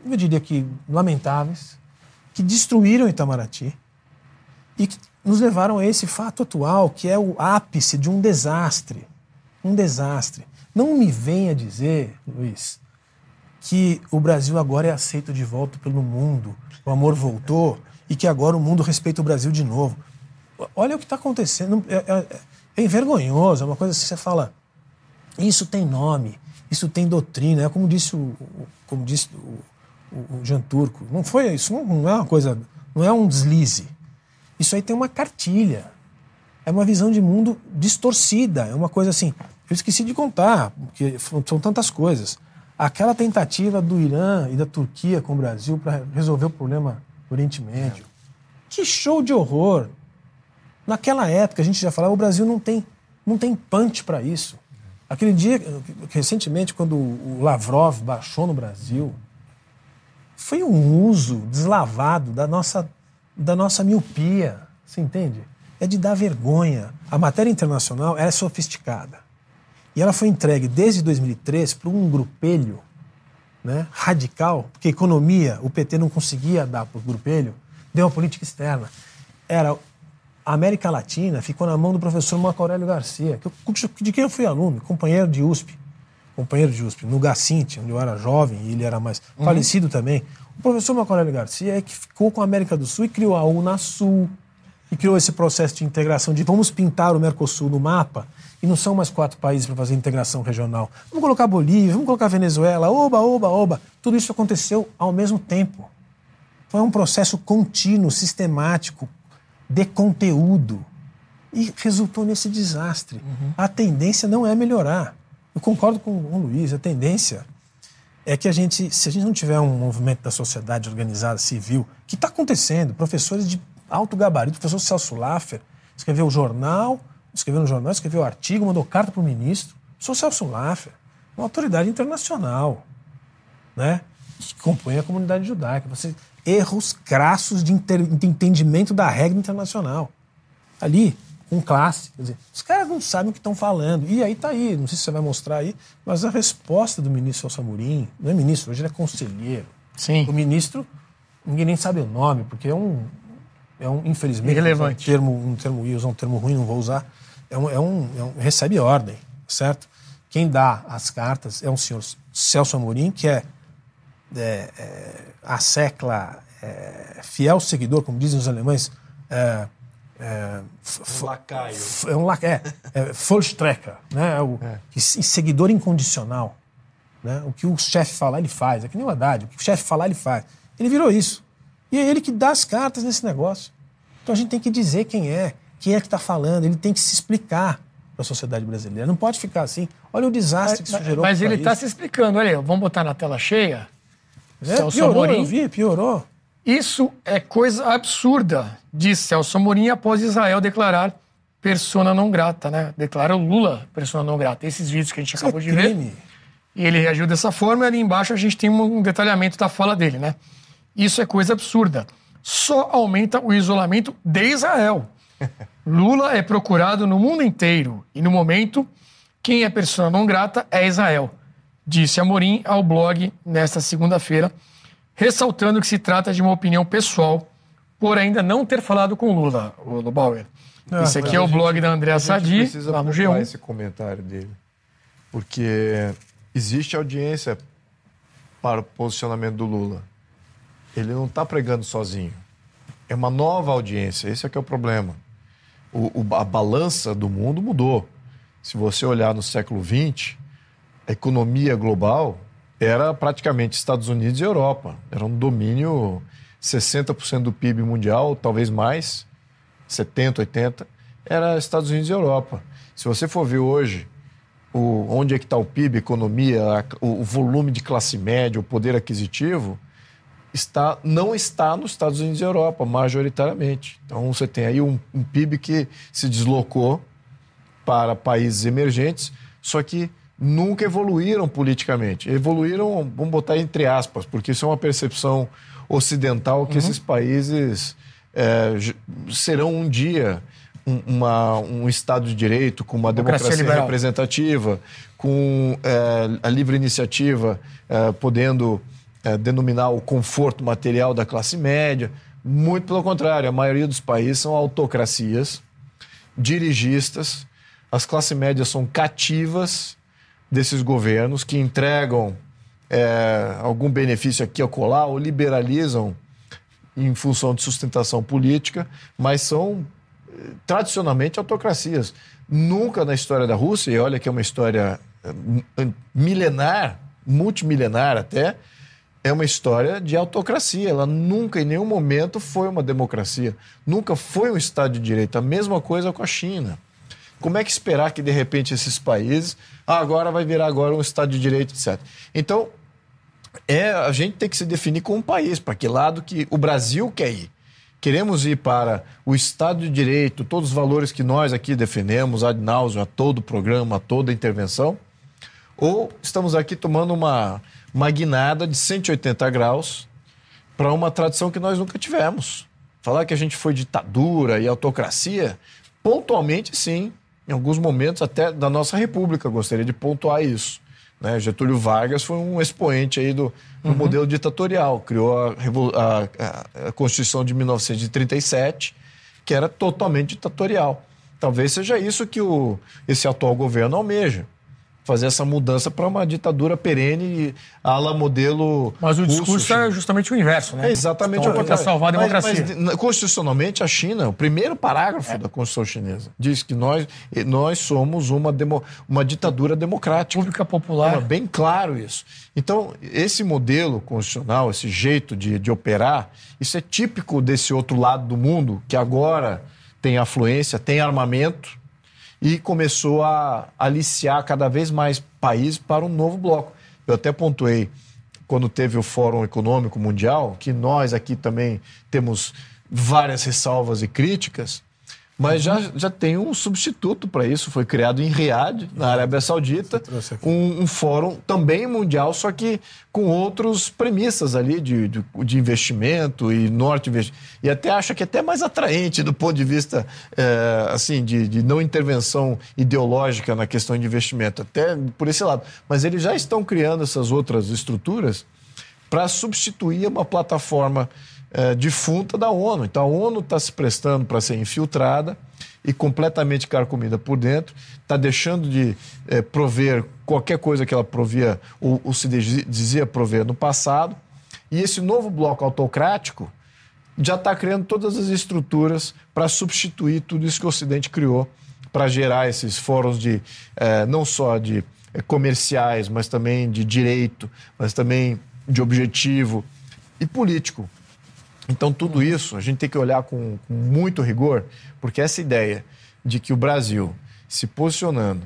eu diria que lamentáveis, que destruíram Itamaraty e que nos levaram a esse fato atual, que é o ápice de um desastre. Um desastre. Não me venha dizer, Luiz, que o Brasil agora é aceito de volta pelo mundo, o amor voltou e que agora o mundo respeita o Brasil de novo. Olha o que está acontecendo. É, é- é vergonhoso, é uma coisa assim, você fala, isso tem nome, isso tem doutrina, é como disse o, o- como disse o, o- o Jean Turco. Não foi isso, não, não é uma coisa, não é um deslize. Isso aí tem uma cartilha. É uma visão de mundo distorcida. É uma coisa assim. Eu esqueci de contar, porque são tantas coisas. Aquela tentativa do Irã e da Turquia com o Brasil para resolver o problema do Oriente Médio. Que show de horror! Naquela época, a gente já falava, o Brasil não tem, não tem punch para isso. Aquele dia, recentemente, quando o Lavrov baixou no Brasil, foi um uso deslavado da nossa, da nossa miopia, você entende? É de dar vergonha. A matéria internacional é sofisticada. E ela foi entregue desde 2003 para um grupelho né, radical, porque economia o PT não conseguia dar para o grupelho, deu uma política externa. Era a América Latina ficou na mão do professor Marco Aurélio Garcia, que de quem eu fui aluno, companheiro de USP, companheiro de USP, no Gacinte, onde eu era jovem e ele era mais Uhum. falecido também. O professor Marco Aurélio Garcia é que ficou com a América do Sul e criou a Unasul, e criou esse processo de integração de vamos pintar o Mercosul no mapa e não são mais quatro países para fazer integração regional. Vamos colocar Bolívia, vamos colocar Venezuela, oba, oba, oba. Tudo isso aconteceu ao mesmo tempo. Foi um processo contínuo, sistemático, de conteúdo. E resultou nesse desastre. A tendência não é melhorar. Eu concordo com o Luiz, a tendência é que a gente, se a gente não tiver um movimento da sociedade organizada, civil, que está acontecendo, professores de alto gabarito, o professor Celso Laffer escreveu o jornal, escreveu no jornal, escreveu artigo, mandou carta para o ministro. Sou Celso Laffer, uma autoridade internacional, né? Que compõe a comunidade judaica. Você, erros crassos de, inter, de entendimento da regra internacional. Ali, com classe. Quer dizer, os caras não sabem o que estão falando. E aí tá aí, não sei se você vai mostrar aí, mas a resposta do ministro Celso Amorim, não é ministro, hoje ele é conselheiro. Sim. O ministro, ninguém nem sabe o nome, porque é um, é um infelizmente, Irrelevante. Um termo, um termo, ia usar um termo ruim, não vou usar. É um, é um, é um recebe ordem, certo? Quem dá as cartas é um senhor Celso Amorim, que é, é, é a secla é, fiel seguidor, como dizem os alemães, é, é, Um lacaio. é um lac- é, é Vollstrecker, né? É o que- seguidor incondicional. Né? O que o chefe falar, ele faz. É que nem o Haddad. O que o chefe falar, ele faz. Ele virou isso. E é ele que dá as cartas nesse negócio. Então a gente tem que dizer quem é, quem é que está falando. Ele tem que se explicar para a sociedade brasileira. Não pode ficar assim. Olha o desastre que isso gerou Mas ele está se explicando. Olha aí, vamos botar na tela cheia. É, Celso piorou, Amorim. eu vi, piorou. Isso é coisa absurda, disse Celso Amorim após Israel declarar persona não grata, né? Declara o Lula persona não grata. Esses vídeos que a gente Isso é acabou de ver. crime. E ele reagiu dessa forma, e ali embaixo a gente tem um detalhamento da fala dele, né? Isso é coisa absurda. Só aumenta o isolamento de Israel. Lula é procurado no mundo inteiro e no momento quem é persona não grata é Israel, disse Amorim ao blog nesta segunda-feira, ressaltando que se trata de uma opinião pessoal por ainda não ter falado com Lula, o Lubauer. Não, Esse aqui é a o gente- blog da a Andréa gente Sadi, precisa lá no pontuar G1. esse comentário dele. Porque existe audiência para o posicionamento do Lula. Ele não está pregando sozinho. É uma nova audiência. Esse é que é o problema. O- o- a balança do mundo mudou. Se você olhar no século XX, a economia global era praticamente Estados Unidos e Europa. Era um domínio 60% do PIB mundial, talvez mais, 70, 80, era Estados Unidos e Europa. Se você for ver hoje o, onde é que está o PIB, economia, a- o, o volume de classe média, o poder aquisitivo, está, não está nos Estados Unidos e Europa, majoritariamente. Então você tem aí um, um PIB que se deslocou para países emergentes, só que nunca evoluíram politicamente. Evoluíram, vamos botar entre aspas, porque isso é uma percepção ocidental que esses países j- serão um dia um, uma- um Estado de Direito, com uma Democracia democracia, representativa, com eh, a livre iniciativa eh, podendo eh, denominar o conforto material da classe média. Muito pelo contrário, a maioria dos países são autocracias dirigistas, as classes médias são cativas desses governos que entregam é, algum benefício aqui ou colar ou liberalizam em função de sustentação política, mas são eh, tradicionalmente autocracias. Nunca na história da Rússia, e olha que é uma história eh, milenar, multimilenar até, é uma história de autocracia. Ela nunca, em nenhum momento, foi uma democracia. Nunca foi um Estado de Direito. A mesma coisa com a China. Como é que esperar que, de repente, esses países, ah, agora vai virar agora um Estado de Direito, etc. Então, é, a gente tem que se definir como um país, para que lado que o Brasil quer ir. Queremos ir para o Estado de Direito, todos os valores que nós aqui defendemos, ad nauseam, a todo o programa, a toda intervenção, ou estamos aqui tomando uma, guinada de 180 graus para uma tradição que nós nunca tivemos. Falar que a gente foi ditadura e autocracia, pontualmente sim, em alguns momentos até da nossa república, gostaria de pontuar isso. Né? Getúlio Vargas foi um expoente aí do, do modelo ditatorial, criou a- a- a Constituição de 1937, que era totalmente ditatorial. Talvez seja isso que o, esse atual governo almeja. Fazer essa mudança para uma ditadura perene à la modelo. Mas o russo, discurso é justamente o inverso, né? é exatamente Então, o contrário. Para salvar a Mas- democracia. Mas, constitucionalmente, a China, o primeiro parágrafo da Constituição chinesa, diz que nós, nós somos uma, demo, uma ditadura democrática. Pública popular. É bem claro isso. Então, esse modelo constitucional, esse jeito de, de operar, isso é típico desse outro lado do mundo que agora tem afluência, tem armamento e começou a aliciar cada vez mais países para um novo bloco. Eu até pontuei quando teve o Fórum Econômico Mundial, que nós aqui também temos várias ressalvas e críticas, Mas já, já tem um substituto para isso, foi criado em Riad, na Arábia Saudita, um, um, fórum também mundial, só que com outras premissas ali de, de, de investimento e norte E até acho que é até mais atraente do ponto de vista é, assim de, de não intervenção ideológica na questão de investimento, até por esse lado. Mas eles já estão criando essas outras estruturas para substituir uma plataforma é, difunta da ONU. Então a ONU está se prestando para ser infiltrada e completamente carcomida por dentro, está deixando de é, prover qualquer coisa que ela provia ou, ou se dizia prover no passado. E esse novo bloco autocrático já está criando todas as estruturas para substituir tudo isso que o Ocidente criou para gerar esses fóruns de é, não só de é, comerciais, mas também de direito, mas também de objetivo e político. Então, tudo isso a gente tem que olhar com, com muito rigor, porque essa ideia de que o Brasil se posicionando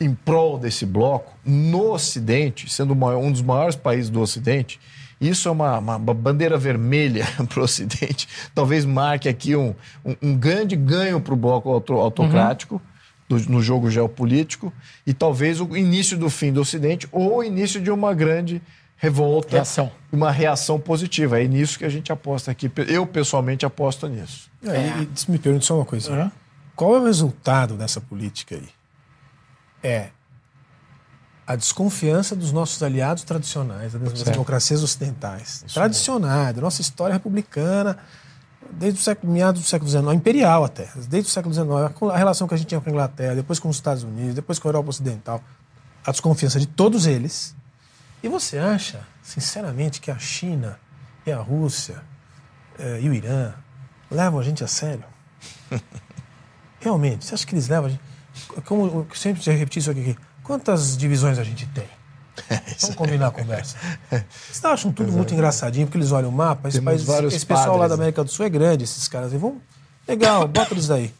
em prol desse bloco no Ocidente, sendo um dos maiores países do Ocidente, isso é uma, uma bandeira vermelha para o Ocidente. Talvez marque aqui um, um, um grande ganho para o bloco autocrático uhum. do, no jogo geopolítico e talvez o início do fim do Ocidente ou o início de uma grande revolta, reação. uma reação positiva. É nisso que a gente aposta aqui. Eu, pessoalmente, aposto nisso. É, é. E, me pergunte só uma coisa. Uhum. Qual é o resultado dessa política aí? É a desconfiança dos nossos aliados tradicionais, das certo. democracias ocidentais. Isso tradicionais, da nossa história republicana, desde o século, meados do século XIX, imperial até, desde o século XIX, a relação que a gente tinha com a Inglaterra, depois com os Estados Unidos, depois com a Europa Ocidental, a desconfiança de todos eles e você acha, sinceramente, que a China e a Rússia eh, e o Irã levam a gente a sério? Realmente, você acha que eles levam a gente. Como eu sempre repeti isso aqui, quantas divisões a gente tem? Vamos combinar a conversa. Vocês acham tudo muito engraçadinho, porque eles olham o mapa, esse, país, esse pessoal padres, lá da América do Sul é grande, esses caras aí. Vamos, legal, bota eles daí.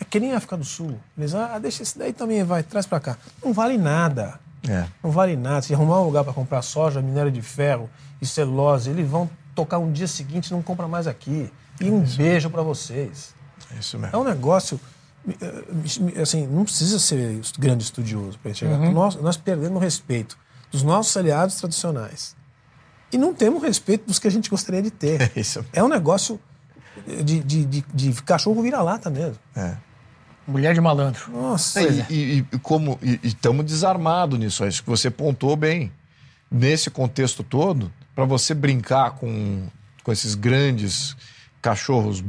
É que nem a África do Sul. Eles, ah, deixa esse daí também, vai, traz para cá. Não vale nada. É. Não vale nada. Se arrumar um lugar para comprar soja, minério de ferro e celulose, eles vão tocar um dia seguinte e não compra mais aqui. E um beijo para vocês. É isso mesmo. É um negócio. Eh, assim, não precisa ser grande estudioso para chegar. Uhum. Nós, nós perdemos o respeito dos nossos aliados tradicionais. E não temos respeito dos que a gente gostaria de ter. É, isso. é um negócio de, de, de, de cachorro vira-lata mesmo. É. Mulher de malandro. Nossa. É, e, e, como estamos desarmados nisso, acho que você pontou bem. Nesse contexto todo, para você brincar com, com esses grandes cachorros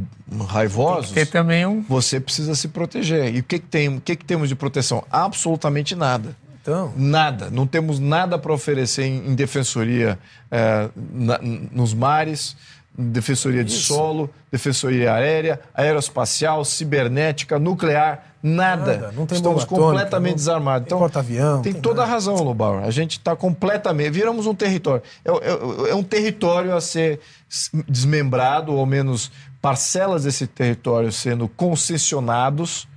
raivosos, tem também um... você precisa se proteger. E o que, que, tem, o que, que temos de proteção? Absolutamente nada. Então. Nada. Não temos nada para oferecer em, em defensoria é, na, nos mares defensoria de Isso. solo, defensoria aérea, aeroespacial, cibernética, nuclear, nada. nada. Não tem Estamos completamente desarmados. Então, avião tem, tem toda nada. a razão, Lobauer. A gente está completamente. Viramos um território. É, é, é, um território a ser desmembrado, ou menos parcelas desse território sendo concessionados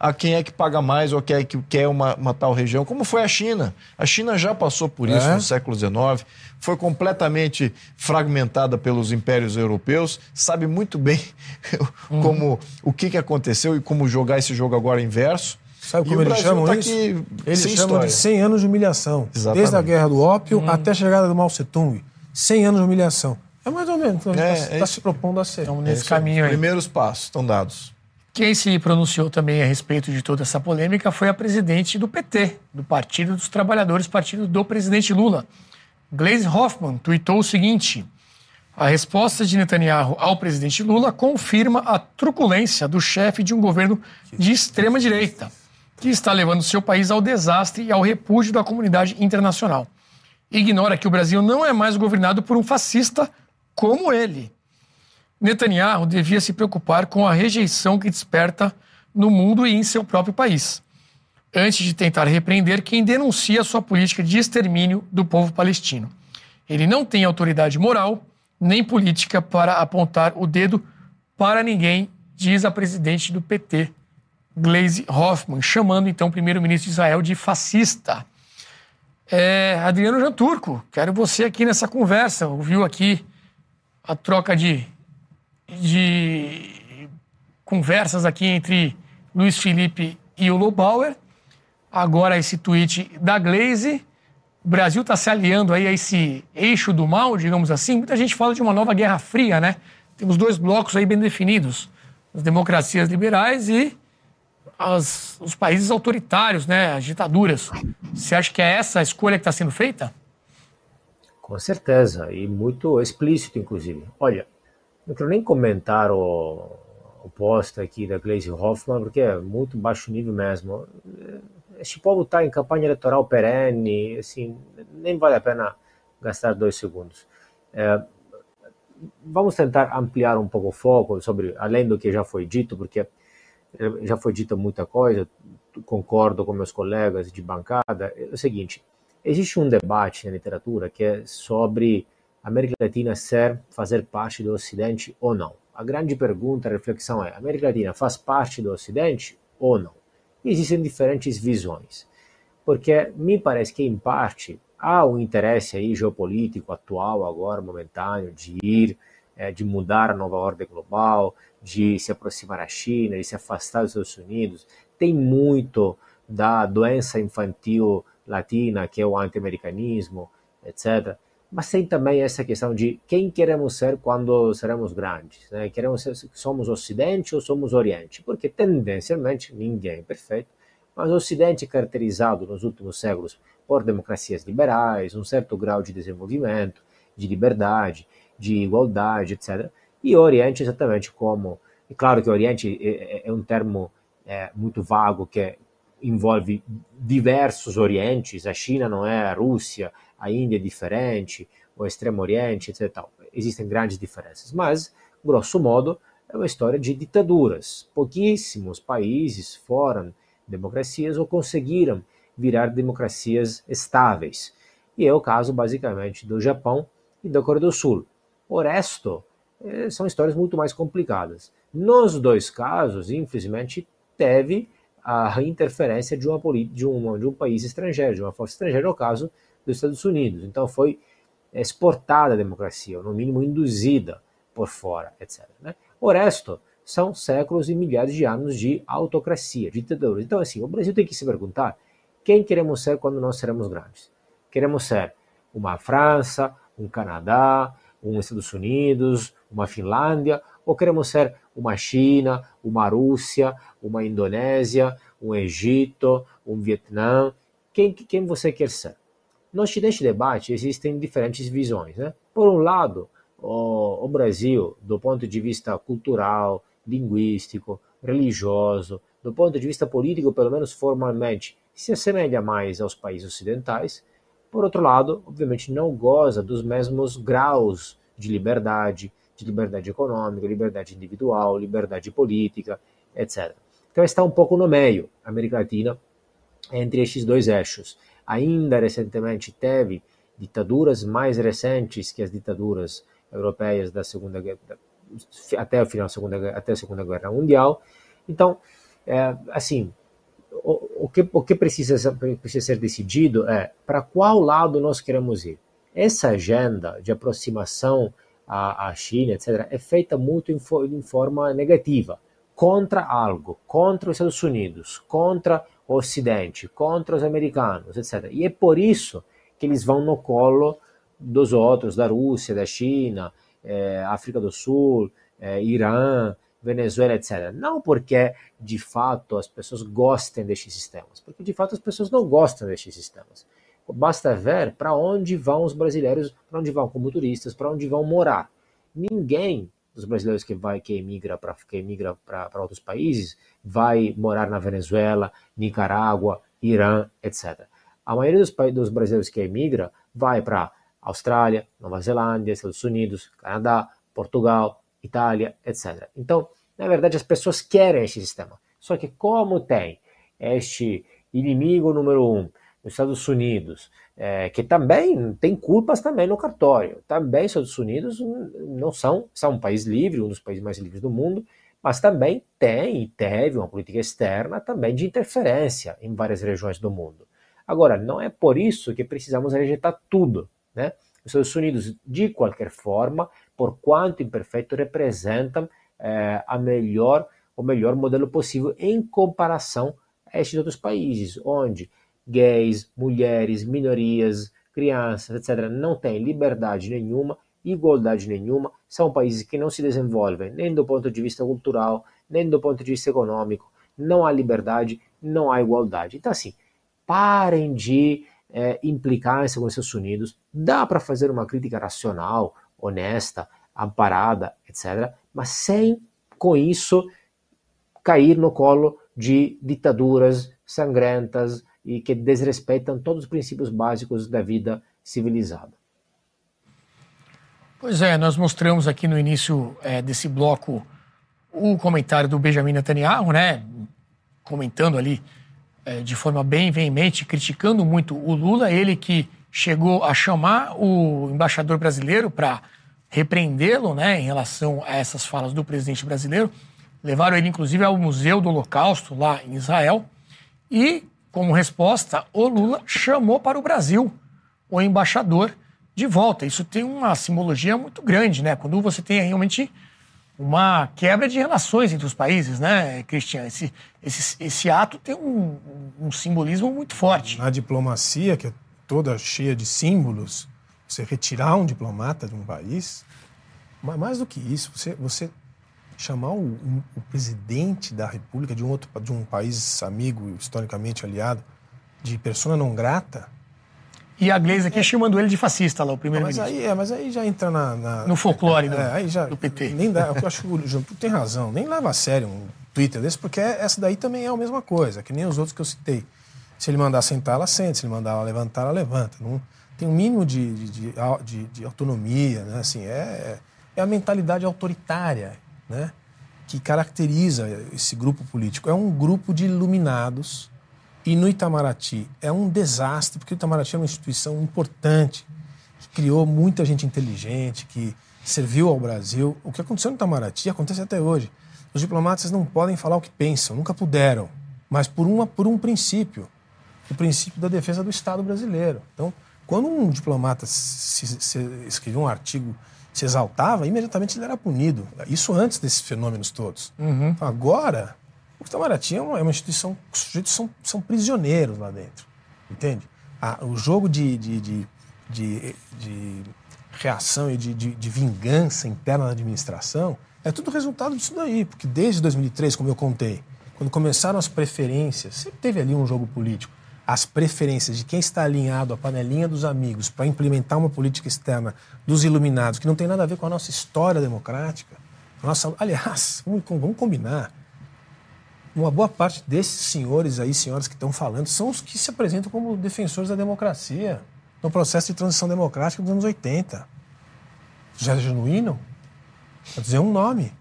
a quem é que paga mais ou quem é que quer uma, uma tal região, como foi a China. A China já passou por isso é? no século XIX, foi completamente fragmentada pelos impérios europeus, sabe muito bem uhum. como o que, que aconteceu e como jogar esse jogo agora inverso. Sabe como eles chamam tá isso? Eles chamam história. de 100 anos de humilhação. Exatamente. Desde a Guerra do Ópio uhum. até a chegada do Mao Tse-Tung. 100 anos de humilhação. É mais ou menos. Está é, tá, é se propondo a ser. Então, nesse é caminho aí. Primeiros passos estão dados. Quem se pronunciou também a respeito de toda essa polêmica foi a presidente do PT, do Partido dos Trabalhadores, partido do presidente Lula. Gleisi Hoffmann tweetou o seguinte: a resposta de Netanyahu ao presidente Lula confirma a truculência do chefe de um governo de extrema direita, que está levando seu país ao desastre e ao repúdio da comunidade internacional. Ignora que o Brasil não é mais governado por um fascista como ele. Netanyahu devia se preocupar com a rejeição que desperta no mundo e em seu próprio país, antes de tentar repreender quem denuncia sua política de extermínio do povo palestino. Ele não tem autoridade moral nem política para apontar o dedo para ninguém, diz a presidente do PT, Gleisi Hoffmann, chamando então o primeiro-ministro de Israel de fascista. É, Adriano Janturco, quero você aqui nessa conversa. Ouviu aqui a troca de de conversas aqui entre Luiz Felipe e o Lobauer. Agora esse tweet da Glaze. O Brasil está se aliando aí a esse eixo do mal, digamos assim. Muita gente fala de uma nova guerra fria, né? Temos dois blocos aí bem definidos: as democracias liberais e as, os países autoritários, né? As ditaduras. Você acha que é essa a escolha que está sendo feita? Com certeza, e muito explícito, inclusive. Olha, não quero nem comentar o, o post aqui da Glaze Hoffman, porque é muito baixo nível mesmo. Este povo está em campanha eleitoral perene, assim, nem vale a pena gastar dois segundos. É, vamos tentar ampliar um pouco o foco sobre, além do que já foi dito, porque já foi dita muita coisa, concordo com meus colegas de bancada. É o seguinte: existe um debate na literatura que é sobre a América Latina ser, fazer parte do Ocidente ou não. A grande pergunta, a reflexão é: a América Latina faz parte do Ocidente ou não? Existem diferentes visões, porque me parece que em parte há um interesse aí geopolítico atual agora momentâneo de ir, é, de mudar a nova ordem global, de se aproximar da China, de se afastar dos Estados Unidos. Tem muito da doença infantil latina, que é o anti-americanismo, etc mas tem também essa questão de quem queremos ser quando seremos grandes. Né? Queremos ser, somos Ocidente ou somos Oriente? Porque tendencialmente ninguém é perfeito, mas o Ocidente é caracterizado nos últimos séculos por democracias liberais, um certo grau de desenvolvimento, de liberdade, de igualdade, etc. E o Oriente exatamente como, é claro que o Oriente é, é, é um termo é, muito vago que envolve diversos Orientes. A China não é a Rússia, a Índia é diferente, o Extremo Oriente, etc. Existem grandes diferenças, mas, grosso modo, é uma história de ditaduras. Pouquíssimos países foram democracias ou conseguiram virar democracias estáveis. E é o caso, basicamente, do Japão e da Coreia do Sul. O resto é, são histórias muito mais complicadas. Nos dois casos, infelizmente, teve a interferência de, uma, de, uma, de um país estrangeiro, de uma força estrangeira, no caso dos Estados Unidos. Então foi exportada a democracia, ou no mínimo induzida por fora, etc. Né? O resto são séculos e milhares de anos de autocracia, de ditadura. Então, assim, o Brasil tem que se perguntar quem queremos ser quando nós seremos grandes. Queremos ser uma França, um Canadá, um Estados Unidos, uma Finlândia, ou queremos ser uma China, uma Rússia, uma Indonésia, um Egito, um Vietnã? Quem, quem você quer ser? No Ocidente Debate existem diferentes visões. Né? Por um lado, o, o Brasil, do ponto de vista cultural, linguístico, religioso, do ponto de vista político, pelo menos formalmente, se assemelha mais aos países ocidentais. Por outro lado, obviamente não goza dos mesmos graus de liberdade, de liberdade econômica, liberdade individual, liberdade política, etc. Então está um pouco no meio, a América Latina, entre estes dois eixos ainda recentemente teve ditaduras mais recentes que as ditaduras europeias da segunda até o final da segunda até a segunda guerra mundial. Então é, assim o, o, que o que precisa precisa ser decidido é para qual lado nós queremos ir. Essa agenda de aproximação à, à China etc é feita muito em, em forma negativa contra algo contra os Estados Unidos contra Ocidente, contra os americanos, etc. E é por isso que eles vão no colo dos outros, da Rússia, da China, é, África do Sul, é, Irã, Venezuela, etc. Não porque de fato as pessoas gostem destes sistemas, porque de fato as pessoas não gostam destes sistemas. Basta ver para onde vão os brasileiros, para onde vão como turistas, para onde vão morar. Ninguém dos brasileiros que vai que emigra para que emigra para outros países vai morar na Venezuela, Nicarágua, Irã, etc. A maioria dos, dos brasileiros que emigra vai para Austrália, Nova Zelândia, Estados Unidos, Canadá, Portugal, Itália, etc. Então, na verdade, as pessoas querem este sistema. Só que como tem este inimigo número um nos Estados Unidos, é, que também tem culpas também no cartório. Também os Estados Unidos não são, são um país livre, um dos países mais livres do mundo, mas também tem e teve uma política externa também de interferência em várias regiões do mundo. Agora, não é por isso que precisamos rejeitar tudo. Né? Os Estados Unidos, de qualquer forma, por quanto imperfeito, representam é, a melhor o melhor modelo possível em comparação a estes outros países, onde gays, mulheres, minorias, crianças, etc., não têm liberdade nenhuma, igualdade nenhuma, são países que não se desenvolvem nem do ponto de vista cultural, nem do ponto de vista econômico, não há liberdade, não há igualdade. Então, assim, parem de é, implicar-se com os Estados Unidos, dá para fazer uma crítica racional, honesta, amparada, etc., mas sem, com isso, cair no colo de ditaduras sangrentas e que desrespeitam todos os princípios básicos da vida civilizada. Pois é, nós mostramos aqui no início é, desse bloco o comentário do Benjamin Netanyahu, né? Comentando ali é, de forma bem veemente, criticando muito o Lula, ele que chegou a chamar o embaixador brasileiro para repreendê-lo, né, em relação a essas falas do presidente brasileiro. Levaram ele, inclusive, ao Museu do Holocausto, lá em Israel. E, como resposta, o Lula chamou para o Brasil o embaixador de volta. Isso tem uma simbologia muito grande, né? Quando você tem realmente uma quebra de relações entre os países, né, Cristian? Esse, esse, esse ato tem um, um simbolismo muito forte. Na diplomacia, que é toda cheia de símbolos, você retirar um diplomata de um país, mas mais do que isso, você, você chamar o, um, o presidente da república de um outro de um país amigo, historicamente aliado, de persona não grata, e a Gleisi aqui é. chamando ele de fascista lá, o primeiro-ministro. Mas aí, é, mas aí já entra na, na no folclore do, é, aí já, do PT. Nem dá, eu acho que o João tem razão, nem leva a sério um Twitter desse, porque essa daí também é a mesma coisa, que nem os outros que eu citei. Se ele mandar sentar, ela senta, se ele mandar ela levantar, ela levanta. Não, tem um mínimo de, de, de, de autonomia, né? Assim, é, é a mentalidade autoritária, né? Que caracteriza esse grupo político. É um grupo de iluminados e no Itamaraty é um desastre, porque o Itamaraty é uma instituição importante, que criou muita gente inteligente, que serviu ao Brasil. O que aconteceu no Itamaraty acontece até hoje. Os diplomatas não podem falar o que pensam, nunca puderam, mas por, uma, por um princípio o princípio da defesa do Estado brasileiro. Então, quando um diplomata se, se, escrevia um artigo, se exaltava, imediatamente ele era punido. Isso antes desses fenômenos todos. Uhum. Agora, o Itamaraty é uma, é uma instituição, os sujeitos são, são prisioneiros lá dentro, entende? Ah, o jogo de, de, de, de, de reação e de, de, de, vingança interna na administração é tudo resultado disso daí, porque desde 2003, como eu contei, quando começaram as preferências, sempre teve ali um jogo político, as preferências de quem está alinhado à panelinha dos amigos para implementar uma política externa dos iluminados, que não tem nada a ver com a nossa história democrática. Nossa, aliás, vamos, vamos combinar, uma boa parte desses senhores aí, senhoras que estão falando, são os que se apresentam como defensores da democracia no processo de transição democrática dos anos 80. José Genuíno, para dizer um nome.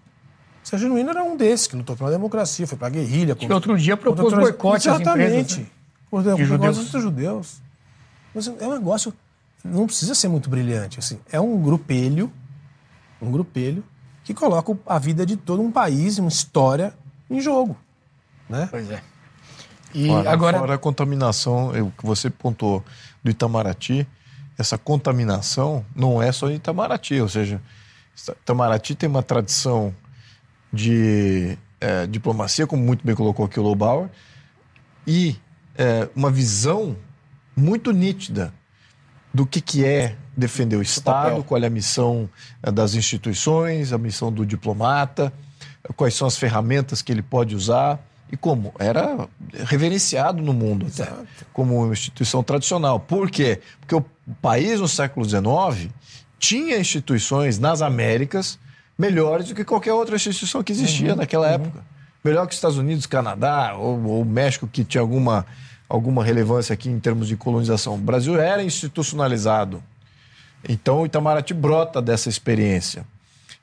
José Genuíno era um desses que lutou pela democracia, foi para a guerrilha. Que outro dia propôs boicote às empresas. Né? Exatamente. Judeus. judeus. Mas é um negócio, não precisa ser muito brilhante. Assim, é um grupelho, um grupelho que coloca a vida de todo um país, uma história em jogo. Né? Pois é. E fora, agora. Fora a contaminação, o que você pontuou do Itamaraty, essa contaminação não é só em Itamaraty, ou seja, Itamaraty tem uma tradição de é, diplomacia, como muito bem colocou aqui o Lobauer, e é, uma visão muito nítida do que, que é defender o Estado, qual é a missão é, das instituições, a missão do diplomata, quais são as ferramentas que ele pode usar e como? Era reverenciado no mundo até, como uma instituição tradicional. Por quê? Porque o país no século XIX tinha instituições nas Américas melhores do que qualquer outra instituição que existia uhum, naquela uhum. época. Melhor que os Estados Unidos, Canadá ou, o México, que tinha alguma, alguma relevância aqui em termos de colonização. O Brasil era institucionalizado. Então o Itamaraty brota dessa experiência.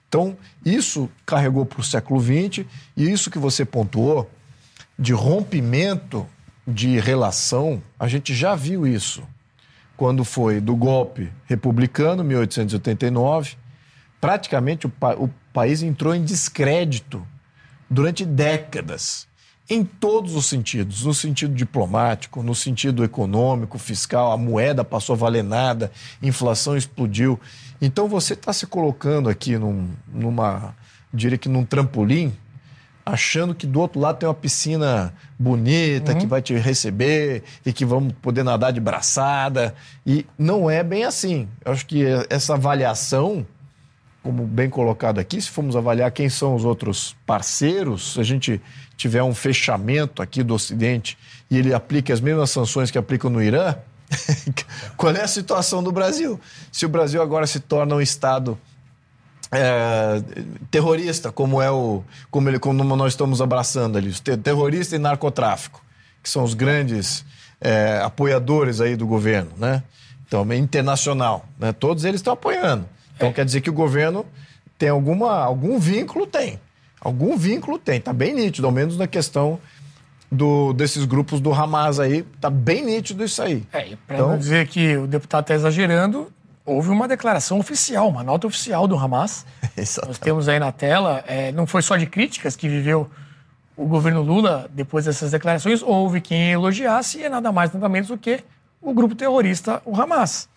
Então, isso carregou para o século XX, e isso que você pontuou, de rompimento de relação, a gente já viu isso. Quando foi do golpe republicano, 1889, praticamente o, pa o país entrou em descrédito durante décadas, em todos os sentidos, no sentido diplomático, no sentido econômico, fiscal, a moeda passou a valer nada, inflação explodiu. Então você está se colocando aqui num, numa, diria que num trampolim achando que do outro lado tem uma piscina bonita Uhum. que vai te receber e que vamos poder nadar de braçada. E não é bem assim. Eu acho que essa avaliação, como bem colocado aqui, se formos avaliar quem são os outros parceiros, se a gente tiver um fechamento aqui do Ocidente e ele aplica as mesmas sanções que aplicam no Irã, qual é a situação do Brasil? Se o Brasil agora se torna um Estado é, terrorista, como é o como, ele, como nós estamos abraçando ali, terrorista e narcotráfico, que são os grandes é, apoiadores aí do governo, né? Então, é internacional, né? Todos eles estão apoiando. Então, quer dizer que o governo tem alguma, algum vínculo, tem. Algum vínculo tem, tá bem nítido, ao menos na questão do, desses grupos do Hamas aí, tá bem nítido isso aí. É, e para Então- não dizer que o deputado está exagerando, houve uma declaração oficial, uma nota oficial do Hamas. Nós temos aí na tela, é, não foi só de críticas que viveu o governo Lula depois dessas declarações, houve quem elogiasse e é nada mais nada menos do que o grupo terrorista, o Hamas,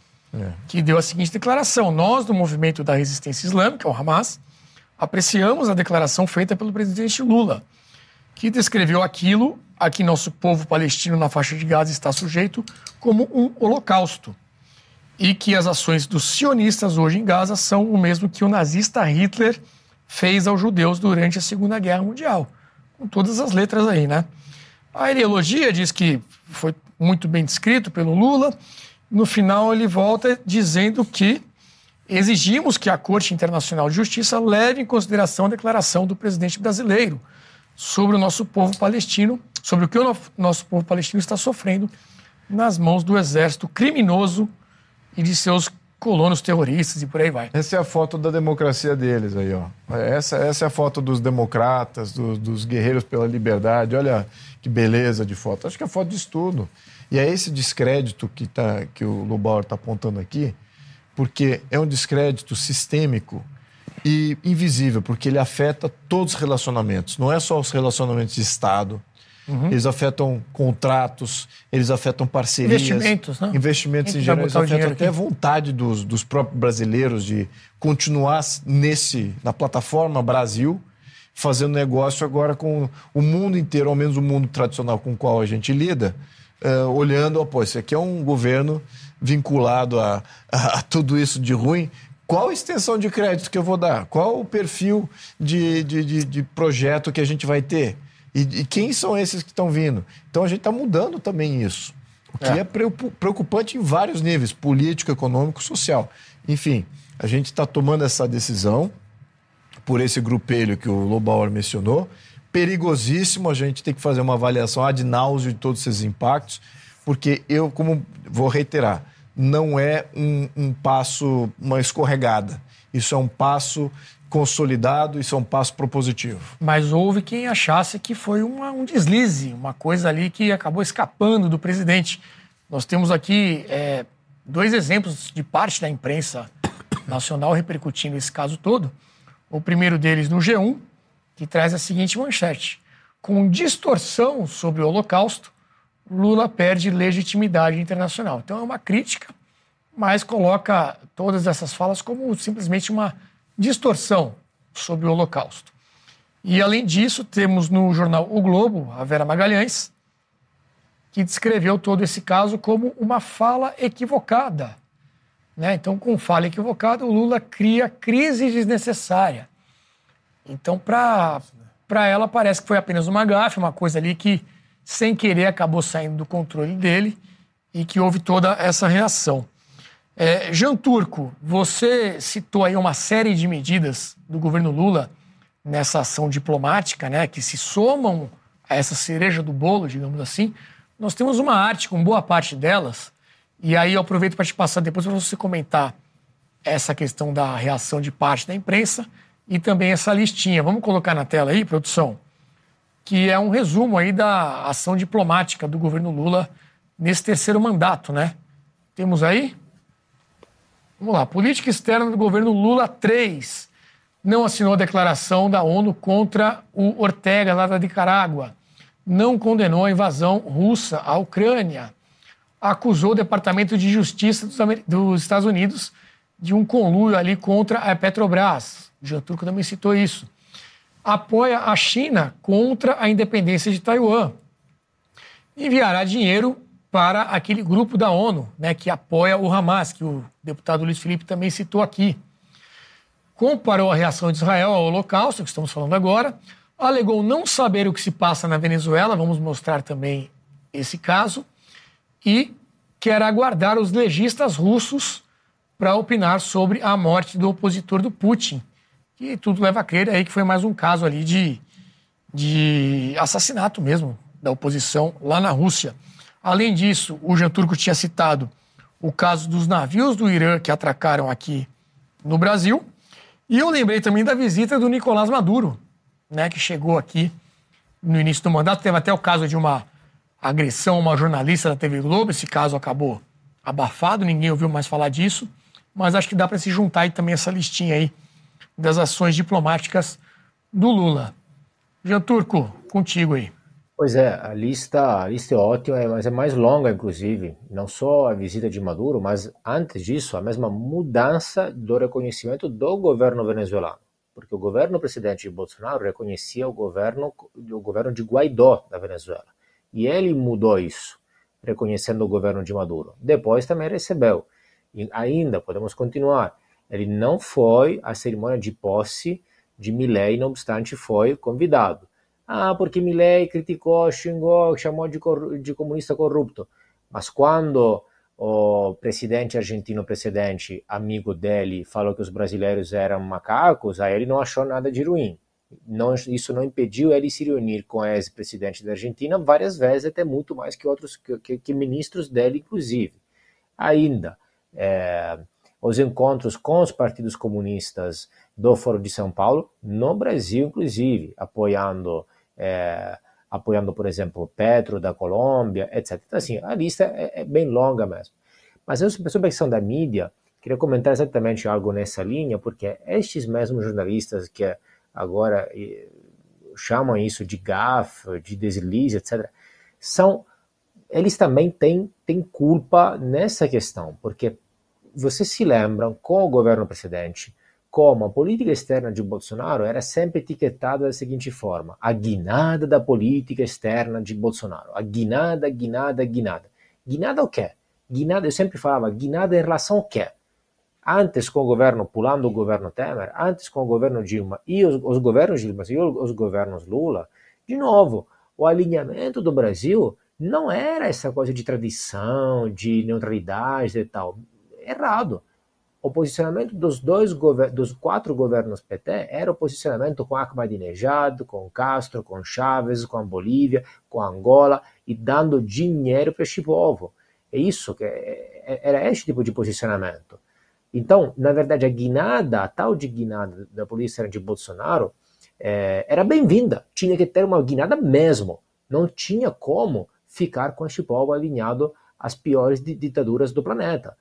que deu a seguinte declaração: Nós, do movimento da resistência islâmica, o Hamas, apreciamos a declaração feita pelo presidente Lula, que descreveu aquilo a que nosso povo palestino na faixa de Gaza está sujeito como um holocausto. E que as ações dos sionistas hoje em Gaza são o mesmo que o nazista Hitler fez aos judeus durante a Segunda Guerra Mundial. Com todas as letras aí, né? Aí ele elogia, diz que foi muito bem descrito pelo Lula. No final, ele volta dizendo que exigimos que a Corte Internacional de Justiça leve em consideração a declaração do presidente brasileiro sobre o nosso povo palestino, sobre o que o no- nosso povo palestino está sofrendo nas mãos do exército criminoso e de seus colonos terroristas e por aí vai. Essa é a foto da democracia deles aí, ó. Essa, essa é a foto dos democratas, do- dos guerreiros pela liberdade. Olha que beleza de foto. Acho que é foto de estudo. E é esse descrédito que, tá, que o Lubauer está apontando aqui, porque é um descrédito sistêmico e invisível, porque ele afeta todos os relacionamentos. Não é só os relacionamentos de Estado. Uhum. Eles afetam contratos, eles afetam parcerias. Investimentos, né? Investimentos em geral, eles afetam até a vontade dos, dos próprios brasileiros de continuar nesse, na plataforma Brasil, fazendo negócio agora com o mundo inteiro, ao menos o mundo tradicional com o qual a gente lida, eh, olhando, ó, pô, esse aqui é um governo vinculado a, a- a tudo isso de ruim. Qual a extensão de crédito que eu vou dar? Qual o perfil de, de, de, de projeto que a gente vai ter? E, e quem são esses que estão vindo? Então a gente está mudando também isso. O que é, É. preocu- preocupante em vários níveis, político, econômico, social. Enfim, a gente está tomando essa decisão por esse grupelho que o Lobauer mencionou. Perigosíssimo, a gente tem que fazer uma avaliação ad náusea de todos esses impactos, porque eu, como vou reiterar, não é um, um passo, uma escorregada. Isso é um passo consolidado, isso é um passo propositivo. Mas houve quem achasse que foi uma- um deslize, uma coisa ali que acabou escapando do presidente. Nós temos aqui é, dois exemplos de parte da imprensa nacional repercutindo esse caso todo. O primeiro deles no G1, que traz a seguinte manchete: Com distorção sobre o Holocausto, Lula perde legitimidade internacional. Então é uma crítica, mas coloca todas essas falas como simplesmente uma distorção sobre o Holocausto. E, além disso, temos no jornal O Globo a Vera Magalhães, que descreveu todo esse caso como uma fala equivocada. Né? Então, com fala equivocada, o Lula cria crise desnecessária. Então, para ela, parece que foi apenas uma gafe, uma coisa ali que, sem querer, acabou saindo do controle dele e que houve toda essa reação. É, Jean Turco, você citou aí uma série de medidas do governo Lula nessa ação diplomática, né, que se somam a essa cereja do bolo, digamos assim. Nós temos uma arte com boa parte delas, e aí eu aproveito para te passar depois para você comentar essa questão da reação de parte da imprensa e também essa listinha. Vamos colocar na tela aí, produção, que é um resumo aí da ação diplomática do governo Lula nesse terceiro mandato, né? Temos aí? Vamos lá. Política externa do governo Lula 3 não assinou a declaração da ONU contra o Ortega, lá da Nicarágua. Não condenou a invasão russa à Ucrânia. Acusou o Departamento de Justiça dos, Estados Unidos de um conluio ali contra a Petrobras. O Jean Turco também citou isso. apoia a China contra a independência de Taiwan. Enviará dinheiro para aquele grupo da ONU, né, que apoia o Hamas, que o deputado Luiz Felipe também citou aqui. Comparou a reação de Israel ao Holocausto, que estamos falando agora, alegou não saber o que se passa na Venezuela, vamos mostrar também esse caso, e quer aguardar os legistas russos para opinar sobre a morte do opositor do Putin. E tudo leva a crer aí que foi mais um caso ali de, de assassinato mesmo da oposição lá na Rússia. Além disso, o Jean Turco tinha citado o caso dos navios do Irã que atracaram aqui no Brasil. E eu lembrei também da visita do Nicolás Maduro, né, que chegou aqui no início do mandato. Teve até o caso de uma agressão a uma jornalista da TV Globo. Esse caso acabou abafado, ninguém ouviu mais falar disso. Mas acho que dá para se juntar aí também essa listinha aí das ações diplomáticas do Lula. Jean Turco, contigo aí. Pois é, a lista, a lista é ótima, mas é mais longa, inclusive. Não só a visita de Maduro, mas antes disso, a mesma mudança do reconhecimento do governo venezuelano. Porque o governo presidente Bolsonaro reconhecia o governo, o governo de Guaidó da Venezuela. E ele mudou isso, reconhecendo o governo de Maduro. Depois também recebeu. E ainda, podemos continuar, ele não foi à cerimônia de posse de Milley, não obstante foi convidado. Ah, porque Milley criticou, xingou, chamou de, de comunista corrupto. Mas quando o presidente argentino precedente, amigo dele, falou que os brasileiros eram macacos, aí ele não achou nada de ruim. Não, isso não impediu ele se reunir com o ex-presidente da Argentina várias vezes, até muito mais que outros que, que, que ministros dele, inclusive. Ainda, é, os encontros com os partidos comunistas do Foro de São Paulo, no Brasil, inclusive, apoiando é, apoiando, por exemplo, Petro da Colômbia, etc. Então, assim, a lista é, é bem longa mesmo. Mas eu, sobre a questão da mídia, queria comentar exatamente algo nessa linha, porque estes mesmos jornalistas que agora chamam isso de gafe, de deslize, etc., são, eles também têm, têm culpa nessa questão, porque vocês se lembram, com o governo precedente, como a política externa de Bolsonaro era sempre etiquetada da seguinte forma: a guinada da política externa de Bolsonaro. A guinada, guinada, guinada. Guinada o quê? Guinada, eu sempre falava, guinada em relação ao quê? Antes com o governo, pulando o governo Temer, antes com o governo Dilma e os, os governos Dilma e os governos Lula, de novo, o alinhamento do Brasil não era essa coisa de tradição, de neutralidade e tal. Errado o posicionamento dos dois dos quatro governos PT era o posicionamento com Ahmadinejad, com Castro, com Chávez, com a Bolívia, com Angola e dando dinheiro para este povo. É isso que é, é, era esse tipo de posicionamento. Então, na verdade, a guinada, a tal de guinada da polícia de Bolsonaro, é, era bem-vinda. Tinha que ter uma guinada mesmo. Não tinha como ficar com este povo alinhado às piores ditaduras do planeta.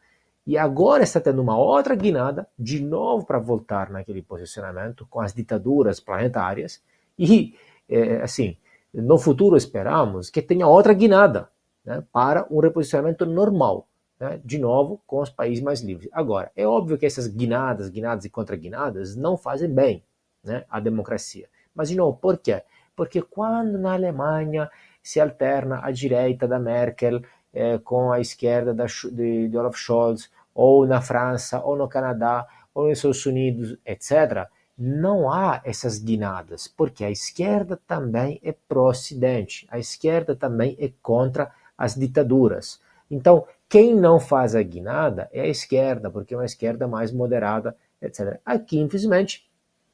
E agora está tendo uma outra guinada, de novo para voltar naquele posicionamento com as ditaduras planetárias. E, é, assim, no futuro esperamos que tenha outra guinada né, para um reposicionamento normal, né, de novo com os países mais livres. Agora, é óbvio que essas guinadas, guinadas e contra-guinadas não fazem bem né, à democracia. Mas, de novo, por quê? Porque quando na Alemanha se alterna a direita da Merkel é, com a esquerda da, de, de Olaf Scholz, ou na França, ou no Canadá, ou nos Estados Unidos, etc., não há essas guinadas, porque a esquerda também é pró-Ocidente, a esquerda também é contra as ditaduras. Então, quem não faz a guinada é a esquerda, porque é uma esquerda mais moderada, etc. Aqui, infelizmente,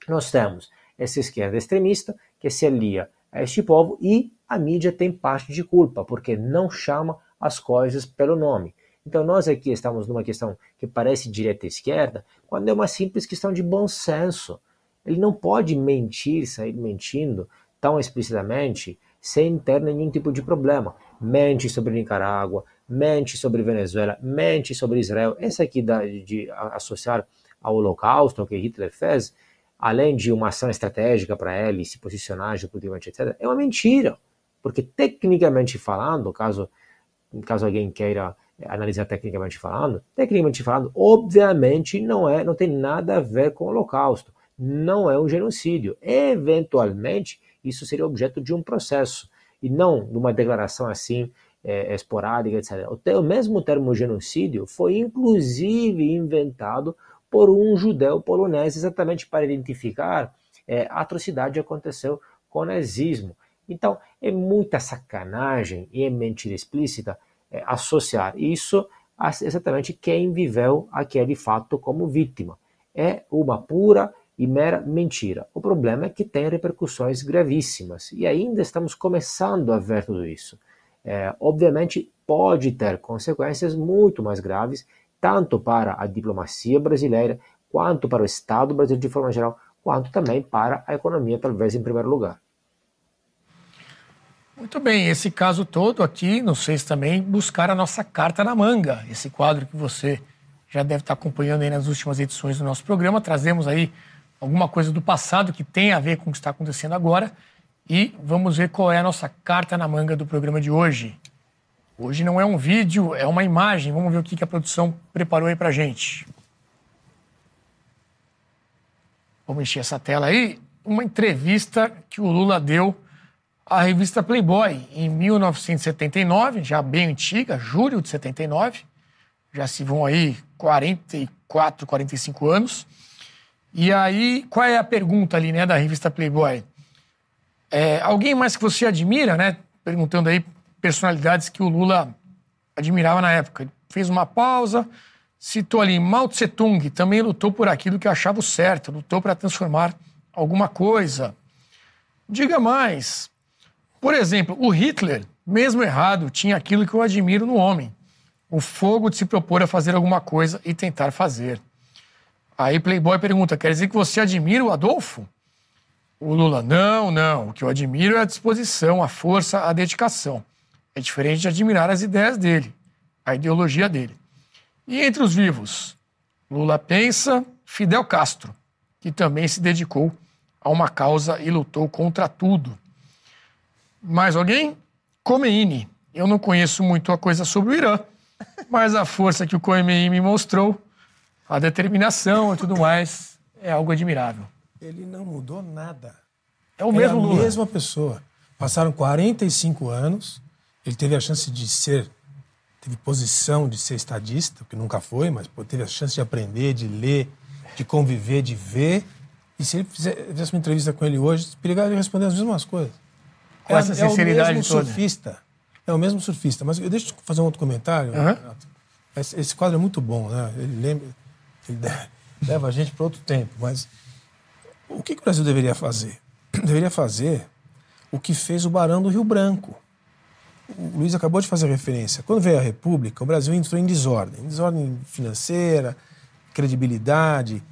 nós temos essa esquerda extremista que se alia a este povo e a mídia tem parte de culpa, porque não chama as coisas pelo nome. Então nós aqui estamos numa questão que parece direita esquerda, quando é uma simples questão de bom senso. Ele não pode mentir, sair mentindo tão explicitamente sem ter nenhum tipo de problema. Mente sobre Nicarágua, mente sobre Venezuela, mente sobre Israel. Essa aqui de associar ao Holocausto que Hitler fez, além de uma ação estratégica para ele se posicionar geopoliticamente, etc., é uma mentira. Porque tecnicamente falando, caso, caso alguém queira analisar tecnicamente falando, tecnicamente falando, obviamente não é, não tem nada a ver com o Holocausto. não é um genocídio. Eventualmente, isso seria objeto de um processo e não de uma declaração assim é, esporádica, etc. O, o mesmo termo genocídio foi inclusive inventado por um judeu polonês exatamente para identificar é, a atrocidade que aconteceu com o nazismo. Então, é muita sacanagem e é mentira explícita associar isso a exatamente quem viveu aquele fato como vítima. É uma pura e mera mentira. O problema é que tem repercussões gravíssimas e ainda estamos começando a ver tudo isso. É, obviamente, pode ter consequências muito mais graves, tanto para a diplomacia brasileira, quanto para o Estado brasileiro de forma geral, quanto também para a economia, talvez em primeiro lugar. Muito bem, esse caso todo aqui, sei se também buscar a nossa carta na manga, esse quadro que você já deve estar acompanhando aí nas últimas edições do nosso programa. Trazemos aí alguma coisa do passado que tem a ver com o que está acontecendo agora e vamos ver qual é a nossa carta na manga do programa de hoje. Hoje não é um vídeo, é uma imagem. Vamos ver o que a produção preparou aí para gente. Vamos encher essa tela aí. Uma entrevista que o Lula deu a revista Playboy em 1979, já bem antiga, julho de 79. Já se vão aí 44, 45 anos. E aí, qual é a pergunta ali, né, da revista Playboy? É, alguém mais que você admira, né? Perguntando aí personalidades que o Lula admirava na época. Ele fez uma pausa, citou ali Mao Tse Tung, também lutou por aquilo que achava certo, lutou para transformar alguma coisa. Diga mais, por exemplo, o Hitler, mesmo errado, tinha aquilo que eu admiro no homem: o fogo de se propor a fazer alguma coisa e tentar fazer. Aí Playboy pergunta: quer dizer que você admira o Adolfo? O Lula: não, não. O que eu admiro é a disposição, a força, a dedicação. É diferente de admirar as ideias dele, a ideologia dele. E entre os vivos, Lula pensa Fidel Castro, que também se dedicou a uma causa e lutou contra tudo. Mais alguém? Khomeini. Eu não conheço muito a coisa sobre o Irã, mas a força que o Khomeini me mostrou, a determinação e tudo mais, é algo admirável. Ele não mudou nada. É o mesmo é a Lula. mesma pessoa. Passaram 45 anos, ele teve a chance de ser, teve posição de ser estadista, que nunca foi, mas teve a chance de aprender, de ler, de conviver, de ver. E se ele fizesse uma entrevista com ele hoje, ele responder as mesmas coisas. Com essa sinceridade é o mesmo toda. surfista. É o mesmo surfista. Mas eu deixa eu fazer um outro comentário. Uhum. Renato. Esse, esse quadro é muito bom, né? Ele lembra, ele leva a gente para outro tempo. Mas o que, que o Brasil deveria fazer? Deveria fazer o que fez o Barão do Rio Branco. O Luiz acabou de fazer referência. Quando veio a República, o Brasil entrou em desordem. Desordem financeira, credibilidade.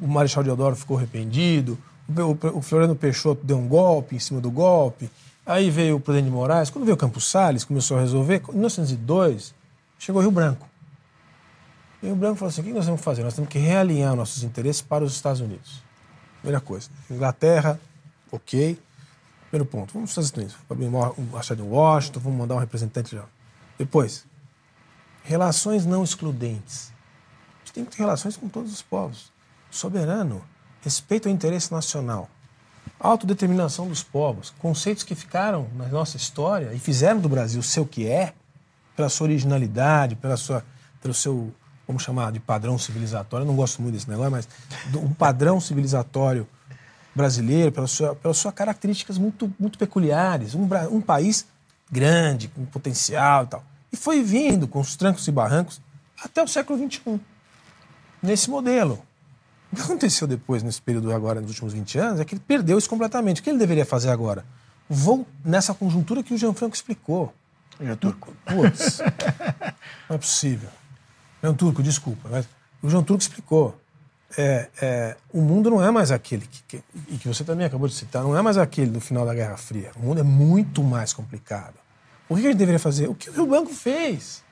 O Marechal Deodoro ficou arrependido. O, o, o Floriano Peixoto deu um golpe em cima do golpe. Aí veio o Prudente de Moraes. Quando veio o Campos Salles, começou a resolver. Em 1902, chegou Rio Branco. E o Rio Branco falou assim: o que nós temos que fazer? Nós temos que realinhar nossos interesses para os Estados Unidos. Primeira coisa. Inglaterra, ok. Primeiro ponto. Vamos para os Estados Unidos. Vamos embaixada em Washington, vamos mandar um representante lá. Depois, relações não excludentes. A gente tem que ter relações com todos os povos. Soberano, respeito ao interesse nacional. Autodeterminação dos povos, conceitos que ficaram na nossa história e fizeram do Brasil ser o que é, pela sua originalidade, pela sua, pelo seu, vamos chamar de padrão civilizatório. Não gosto muito desse negócio, mas do, um padrão civilizatório brasileiro, pelas sua, pelas suas características muito, muito peculiares. Um, um país grande, com potencial e tal. E foi vindo com os trancos e barrancos até o século XXI, nesse modelo. O que aconteceu depois, nesse período agora, nos últimos 20 anos, é que ele perdeu isso completamente. O que ele deveria fazer agora? Vou nessa conjuntura que o Gianfranco explicou. Jean Turco. Putz, não é possível. João Turco, desculpa, mas o João Turco explicou. É, é, o mundo não é mais aquele que, que- e que você também acabou de citar, não é mais aquele do final da Guerra Fria. O mundo é muito mais complicado. O que a gente deveria fazer? O que o Rio Branco fez?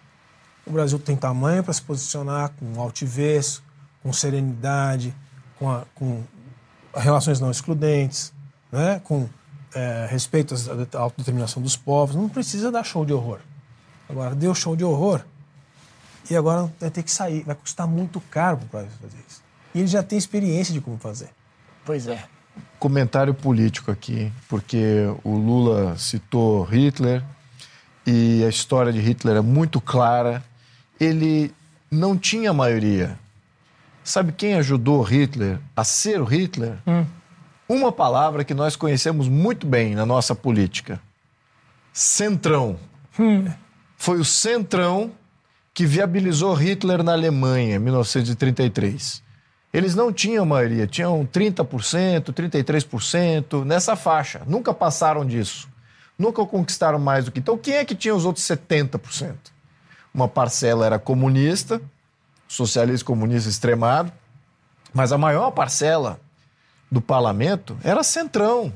O Brasil tem tamanho para se posicionar com altivez, com serenidade, com, a- com relações não excludentes, né? com é, respeito à autodeterminação dos povos. Não precisa dar show de horror. Agora, deu show de horror e agora vai ter que sair. Vai custar muito caro para o país fazer isso. E ele já tem experiência de como fazer. Pois é. Comentário político aqui, porque o Lula citou Hitler e a história de Hitler é muito clara. Ele não tinha maioria. Sabe quem ajudou Hitler a ser o Hitler? Hum. Uma palavra que nós conhecemos muito bem na nossa política: centrão. Hum. Foi o centrão que viabilizou Hitler na Alemanha em 1933. Eles não tinham maioria, tinham 30%, 33%, nessa faixa. Nunca passaram disso. Nunca conquistaram mais do que. Então, quem é que tinha os outros 70%? Uma parcela era comunista, socialista comunista extremado, mas a maior parcela do parlamento era centrão.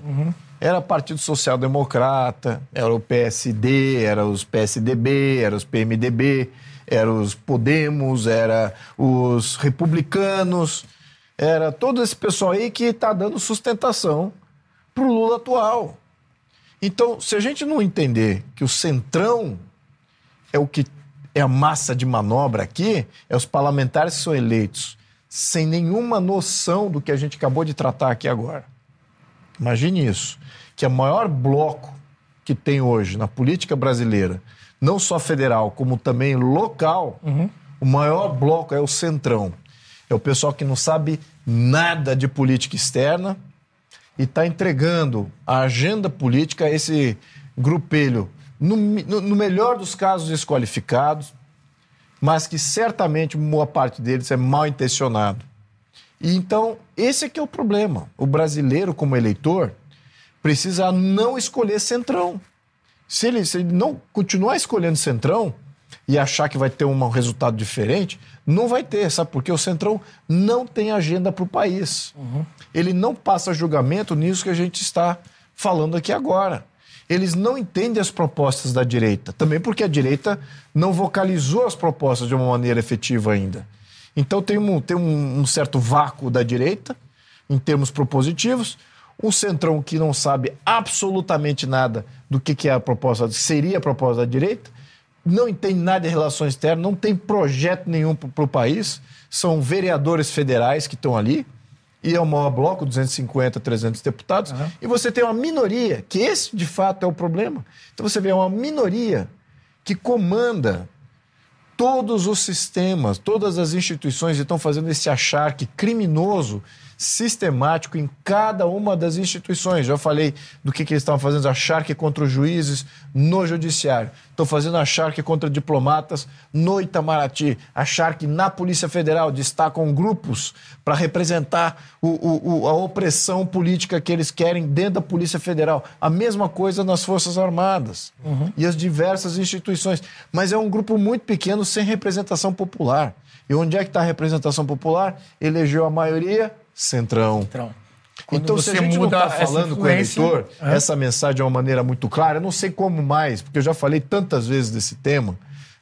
Era Partido Social Democrata, era o PSD, era os PSDB, era os PMDB, era os Podemos, era os republicanos, era todo esse pessoal aí que está dando sustentação para o Lula atual. Então, se a gente não entender que o centrão é o que é a massa de manobra aqui, é os parlamentares que são eleitos sem nenhuma noção do que a gente acabou de tratar aqui agora. Imagine isso, que o maior bloco que tem hoje na política brasileira, não só federal, como também local, o maior bloco é o centrão. É o pessoal que não sabe nada de política externa e está entregando a agenda política a esse grupelho, no, no- melhor dos casos, desqualificados, mas que certamente boa parte deles é mal intencionado. E então, esse é que é o problema. O brasileiro, como eleitor, precisa não escolher centrão. Se ele, se ele não continuar escolhendo centrão e achar que vai ter um resultado diferente, não vai ter, sabe? Porque o centrão não tem agenda para o país. Ele não passa julgamento nisso que a gente está falando aqui agora. Eles não entendem as propostas da direita, também porque a direita não vocalizou as propostas de uma maneira efetiva ainda. Então tem um, tem um, um certo vácuo da direita, em termos propositivos, um centrão que não sabe absolutamente nada do que, que é a proposta, seria a proposta da direita, não entende nada de relações externas, não tem projeto nenhum para o país, são vereadores federais que estão ali, e é o maior bloco, 250, 300 deputados, e você tem uma minoria, que esse de fato é o problema. Então você vê uma minoria que comanda todos os sistemas, todas as instituições estão fazendo esse acharque criminoso, sistemático em cada uma das instituições. Já falei do que, que eles estavam fazendo, acharque contra os juízes no judiciário. Estão fazendo acharque contra diplomatas no Itamaraty. Acharque na Polícia Federal. Destacam grupos para representar o- o- o- a opressão política que eles querem dentro da Polícia Federal. A mesma coisa nas Forças Armadas e as diversas instituições. Mas é um grupo muito pequeno sem representação popular. E onde é que está a representação popular? Elegeu a maioria? Centrão. Quando Então, se a você gente não muda está falando com o eleitor É. essa mensagem de uma maneira muito clara, eu não sei como mais, porque eu já falei tantas vezes desse tema,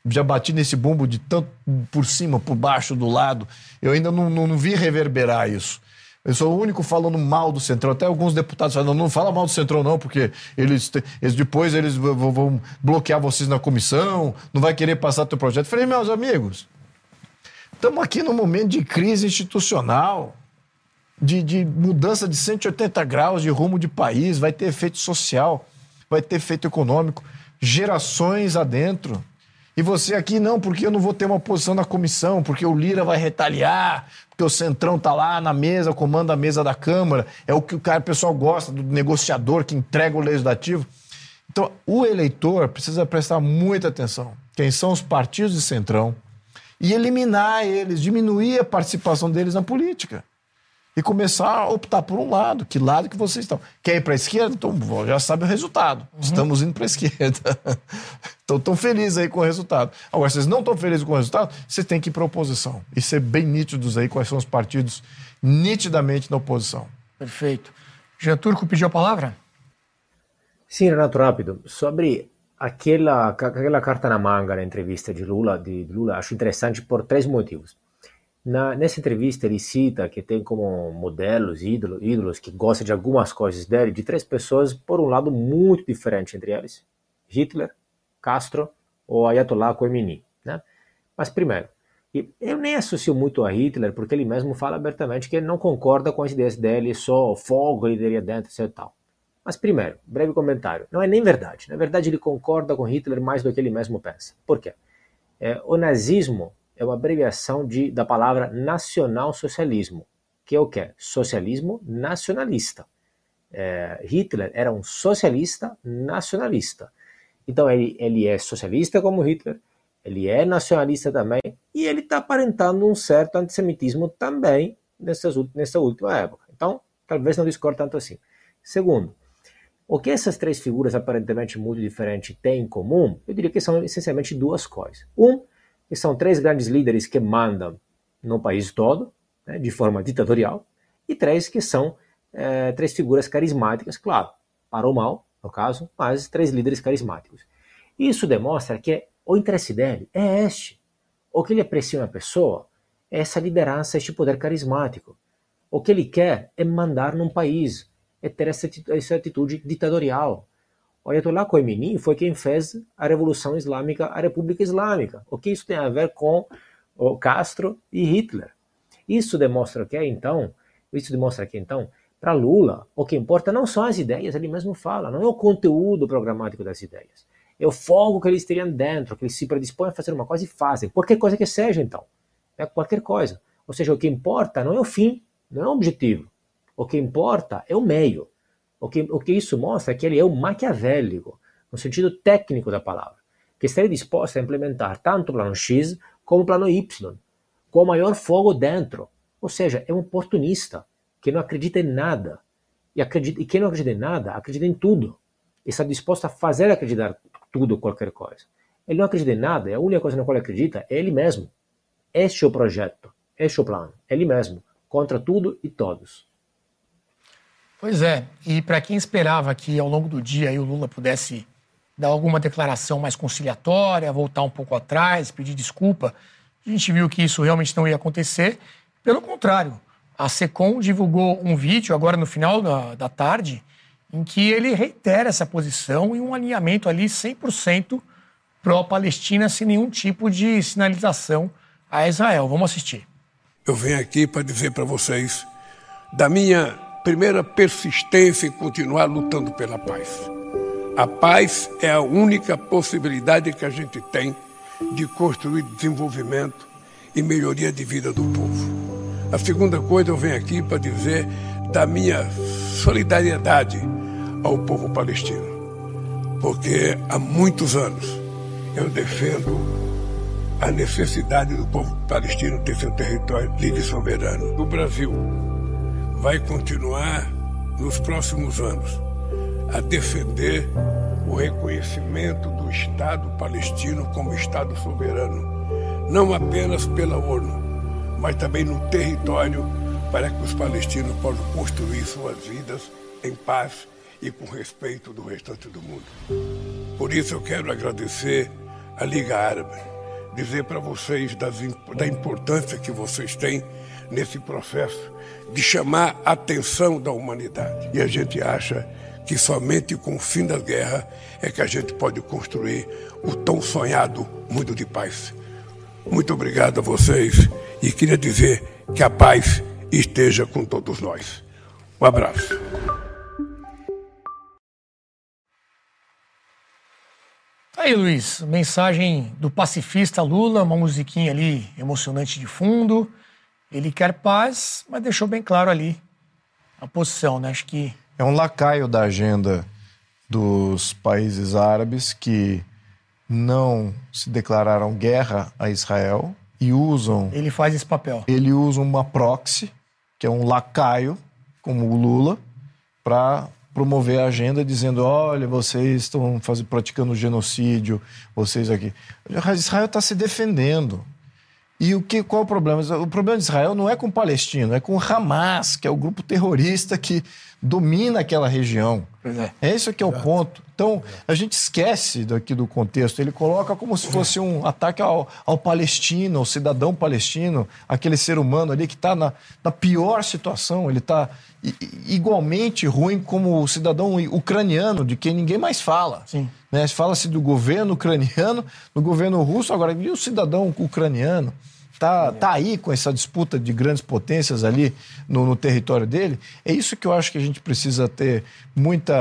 já bati nesse bumbo de tanto por cima, por baixo, do lado, eu ainda não, não, não vi reverberar isso. Eu sou o único falando mal do Centrão. Até alguns deputados falam, não, não fala mal do Centrão não, porque eles, eles depois eles vão, vão- vão bloquear vocês na comissão, não vai querer passar teu projeto. Eu falei, meus amigos, estamos aqui num momento de crise institucional de, de mudança de 180 graus de rumo de país, vai ter efeito social, vai ter efeito econômico, gerações adentro. E você aqui, não, porque eu não vou ter uma posição na comissão, porque o Lira vai retaliar, porque o Centrão tá lá na mesa, comanda a mesa da Câmara, é o que o cara, o pessoal gosta, do negociador que entrega o legislativo. Então, o eleitor precisa prestar muita atenção. Quem são os partidos de Centrão e eliminar eles, diminuir a participação deles na política e começar a optar por um lado. Que lado que vocês estão? Quer ir para a esquerda? Então já sabe o resultado. Estamos indo para a esquerda. então estão felizes aí com o resultado. Agora, vocês não estão felizes com o resultado, vocês têm que ir para a oposição. E ser bem nítidos aí quais são os partidos nitidamente na oposição. Perfeito. Jean Turco pediu a palavra? Sim, Renato, rápido. Sobre aquela, aquela carta na manga na entrevista de Lula, de Lula, acho interessante por três motivos. Na, nessa entrevista ele cita que tem como modelos, ídolos, ídolos que gosta de algumas coisas dele, de três pessoas, por um lado, muito diferente entre eles. Hitler, Castro ou Ayatollah Khomeini. Né? Mas primeiro, eu nem associo muito a Hitler, porque ele mesmo fala abertamente que ele não concorda com as ideias dele, só fogo ele teria dentro, etc. Tal. Mas primeiro, breve comentário, não é nem verdade. Na verdade, ele concorda com Hitler mais do que ele mesmo pensa. Por quê? É, o nazismo é uma abreviação de, da palavra nacional-socialismo, que é o quê? Socialismo nacionalista. É, Hitler era um socialista nacionalista. Então ele, ele é socialista como Hitler, ele é nacionalista também, e ele está aparentando um certo antissemitismo também nessa, nessa última época. Então, talvez não discorde tanto assim. Segundo, o que essas três figuras aparentemente muito diferentes têm em comum? Eu diria que são essencialmente duas coisas. Um, que são três grandes líderes que mandam no país todo, né, de forma ditatorial, e três que são é, três figuras carismáticas, claro, para o mal, no caso, mas três líderes carismáticos. Isso demonstra que o interesse dele é este. O que ele aprecia uma pessoa é essa liderança, este poder carismático. O que ele quer é mandar num país, é ter essa atitude ditatorial. O Ayatollah Khomeini foi quem fez a Revolução Islâmica, a República Islâmica. O que isso tem a ver com o Castro e Hitler? Isso demonstra que então, isso demonstra que então, para Lula, o que importa não são as ideias, ele mesmo fala, não é o conteúdo programático das ideias. É o fogo que eles teriam dentro, que eles se predispõem a fazer uma coisa e fazem, qualquer coisa que seja então. É qualquer coisa. Ou seja, o que importa não é o fim, não é o objetivo. O que importa é o meio. O que, o que isso mostra é que ele é um maquiavélico, no sentido técnico da palavra, que estaria disposto a implementar tanto o plano X como o plano Y, com o maior fogo dentro. Ou seja, é um oportunista que não acredita em nada. E, acredita, e quem não acredita em nada, acredita em tudo. E está disposto a fazer acreditar tudo, qualquer coisa. Ele não acredita em nada, e a única coisa na qual ele acredita é ele mesmo. Este é o projeto, este é o plano, ele mesmo, contra tudo e todos. Pois é, e para quem esperava que ao longo do dia o Lula pudesse dar alguma declaração mais conciliatória, voltar um pouco atrás, pedir desculpa, a gente viu que isso realmente não ia acontecer. Pelo contrário, a SECOM divulgou um vídeo agora no final da, da tarde em que ele reitera essa posição e um alinhamento ali 100% pró-Palestina, sem nenhum tipo de sinalização a Israel. Vamos assistir. Eu venho aqui para dizer para vocês da minha primeira persistência em continuar lutando pela paz. A paz é a única possibilidade que a gente tem de construir desenvolvimento e melhoria de vida do povo. A segunda coisa, eu venho aqui para dizer da minha solidariedade ao povo palestino. Porque há muitos anos eu defendo a necessidade do povo palestino ter seu território livre e soberano. O Brasil vai continuar nos próximos anos a defender o reconhecimento do Estado palestino como Estado soberano, não apenas pela ONU, mas também no território para que os palestinos possam construir suas vidas em paz e com respeito do restante do mundo. Por isso eu quero agradecer a Liga Árabe, dizer para vocês das, da importância que vocês têm nesse processo de chamar a atenção da humanidade. E a gente acha que somente com o fim da guerra é que a gente pode construir o tão sonhado mundo de paz. Muito obrigado a vocês e queria dizer que a paz esteja com todos nós. Um abraço. Aí, Luiz, mensagem do pacifista Lula, uma musiquinha ali emocionante de fundo. Ele quer paz, mas deixou bem claro ali a posição, né? Acho que. É um lacaio da agenda dos países árabes que não se declararam guerra a Israel e usam. Ele faz esse papel. Ele usa uma proxy, que é um lacaio, como o Lula, para promover a agenda dizendo: olha, vocês estão faz, praticando genocídio, vocês aqui. Israel está se defendendo. E o que, qual o problema? O problema de Israel não é com o palestino, é com o Hamas, que é o grupo terrorista que domina aquela região. É. é isso que é o ponto. Então, a gente esquece daqui do contexto. Ele coloca como se fosse um ataque ao, ao palestino, ao cidadão palestino, aquele ser humano ali que está na, na pior situação. Ele está igualmente ruim como o cidadão ucraniano, de quem ninguém mais fala. Sim. Né? Fala-se do governo ucraniano, do governo russo, agora e o cidadão ucraniano. Tá, tá aí com essa disputa de grandes potências ali no, no território dele. É isso que eu acho que a gente precisa ter muita,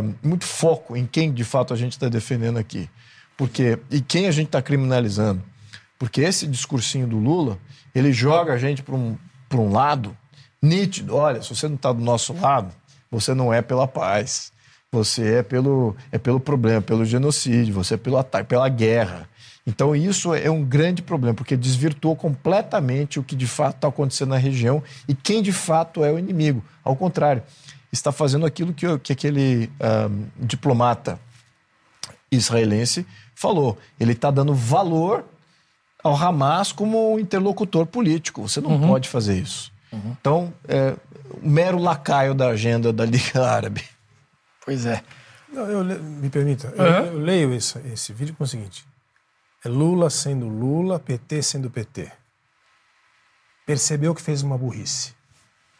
uh, muito foco em quem de fato a gente está defendendo aqui. Porque, e quem a gente está criminalizando. Porque esse discursinho do Lula, ele joga a gente para um, um lado nítido. Olha, se você não está do nosso lado, você não é pela paz. Você é pelo, é pelo problema, pelo genocídio, você é pelo ataque, pela guerra. Então, isso é um grande problema, porque desvirtuou completamente o que de fato está acontecendo na região e quem de fato é o inimigo. Ao contrário, está fazendo aquilo que, que aquele um, diplomata israelense falou. Ele está dando valor ao Hamas como interlocutor político. Você não uhum. pode fazer isso. Uhum. Então, é um mero lacaio da agenda da Liga Árabe. Pois é. Não, eu, me permita, uhum. eu, eu, leio esse, esse vídeo com o seguinte: Lula sendo Lula, PT sendo PT. Percebeu que fez uma burrice.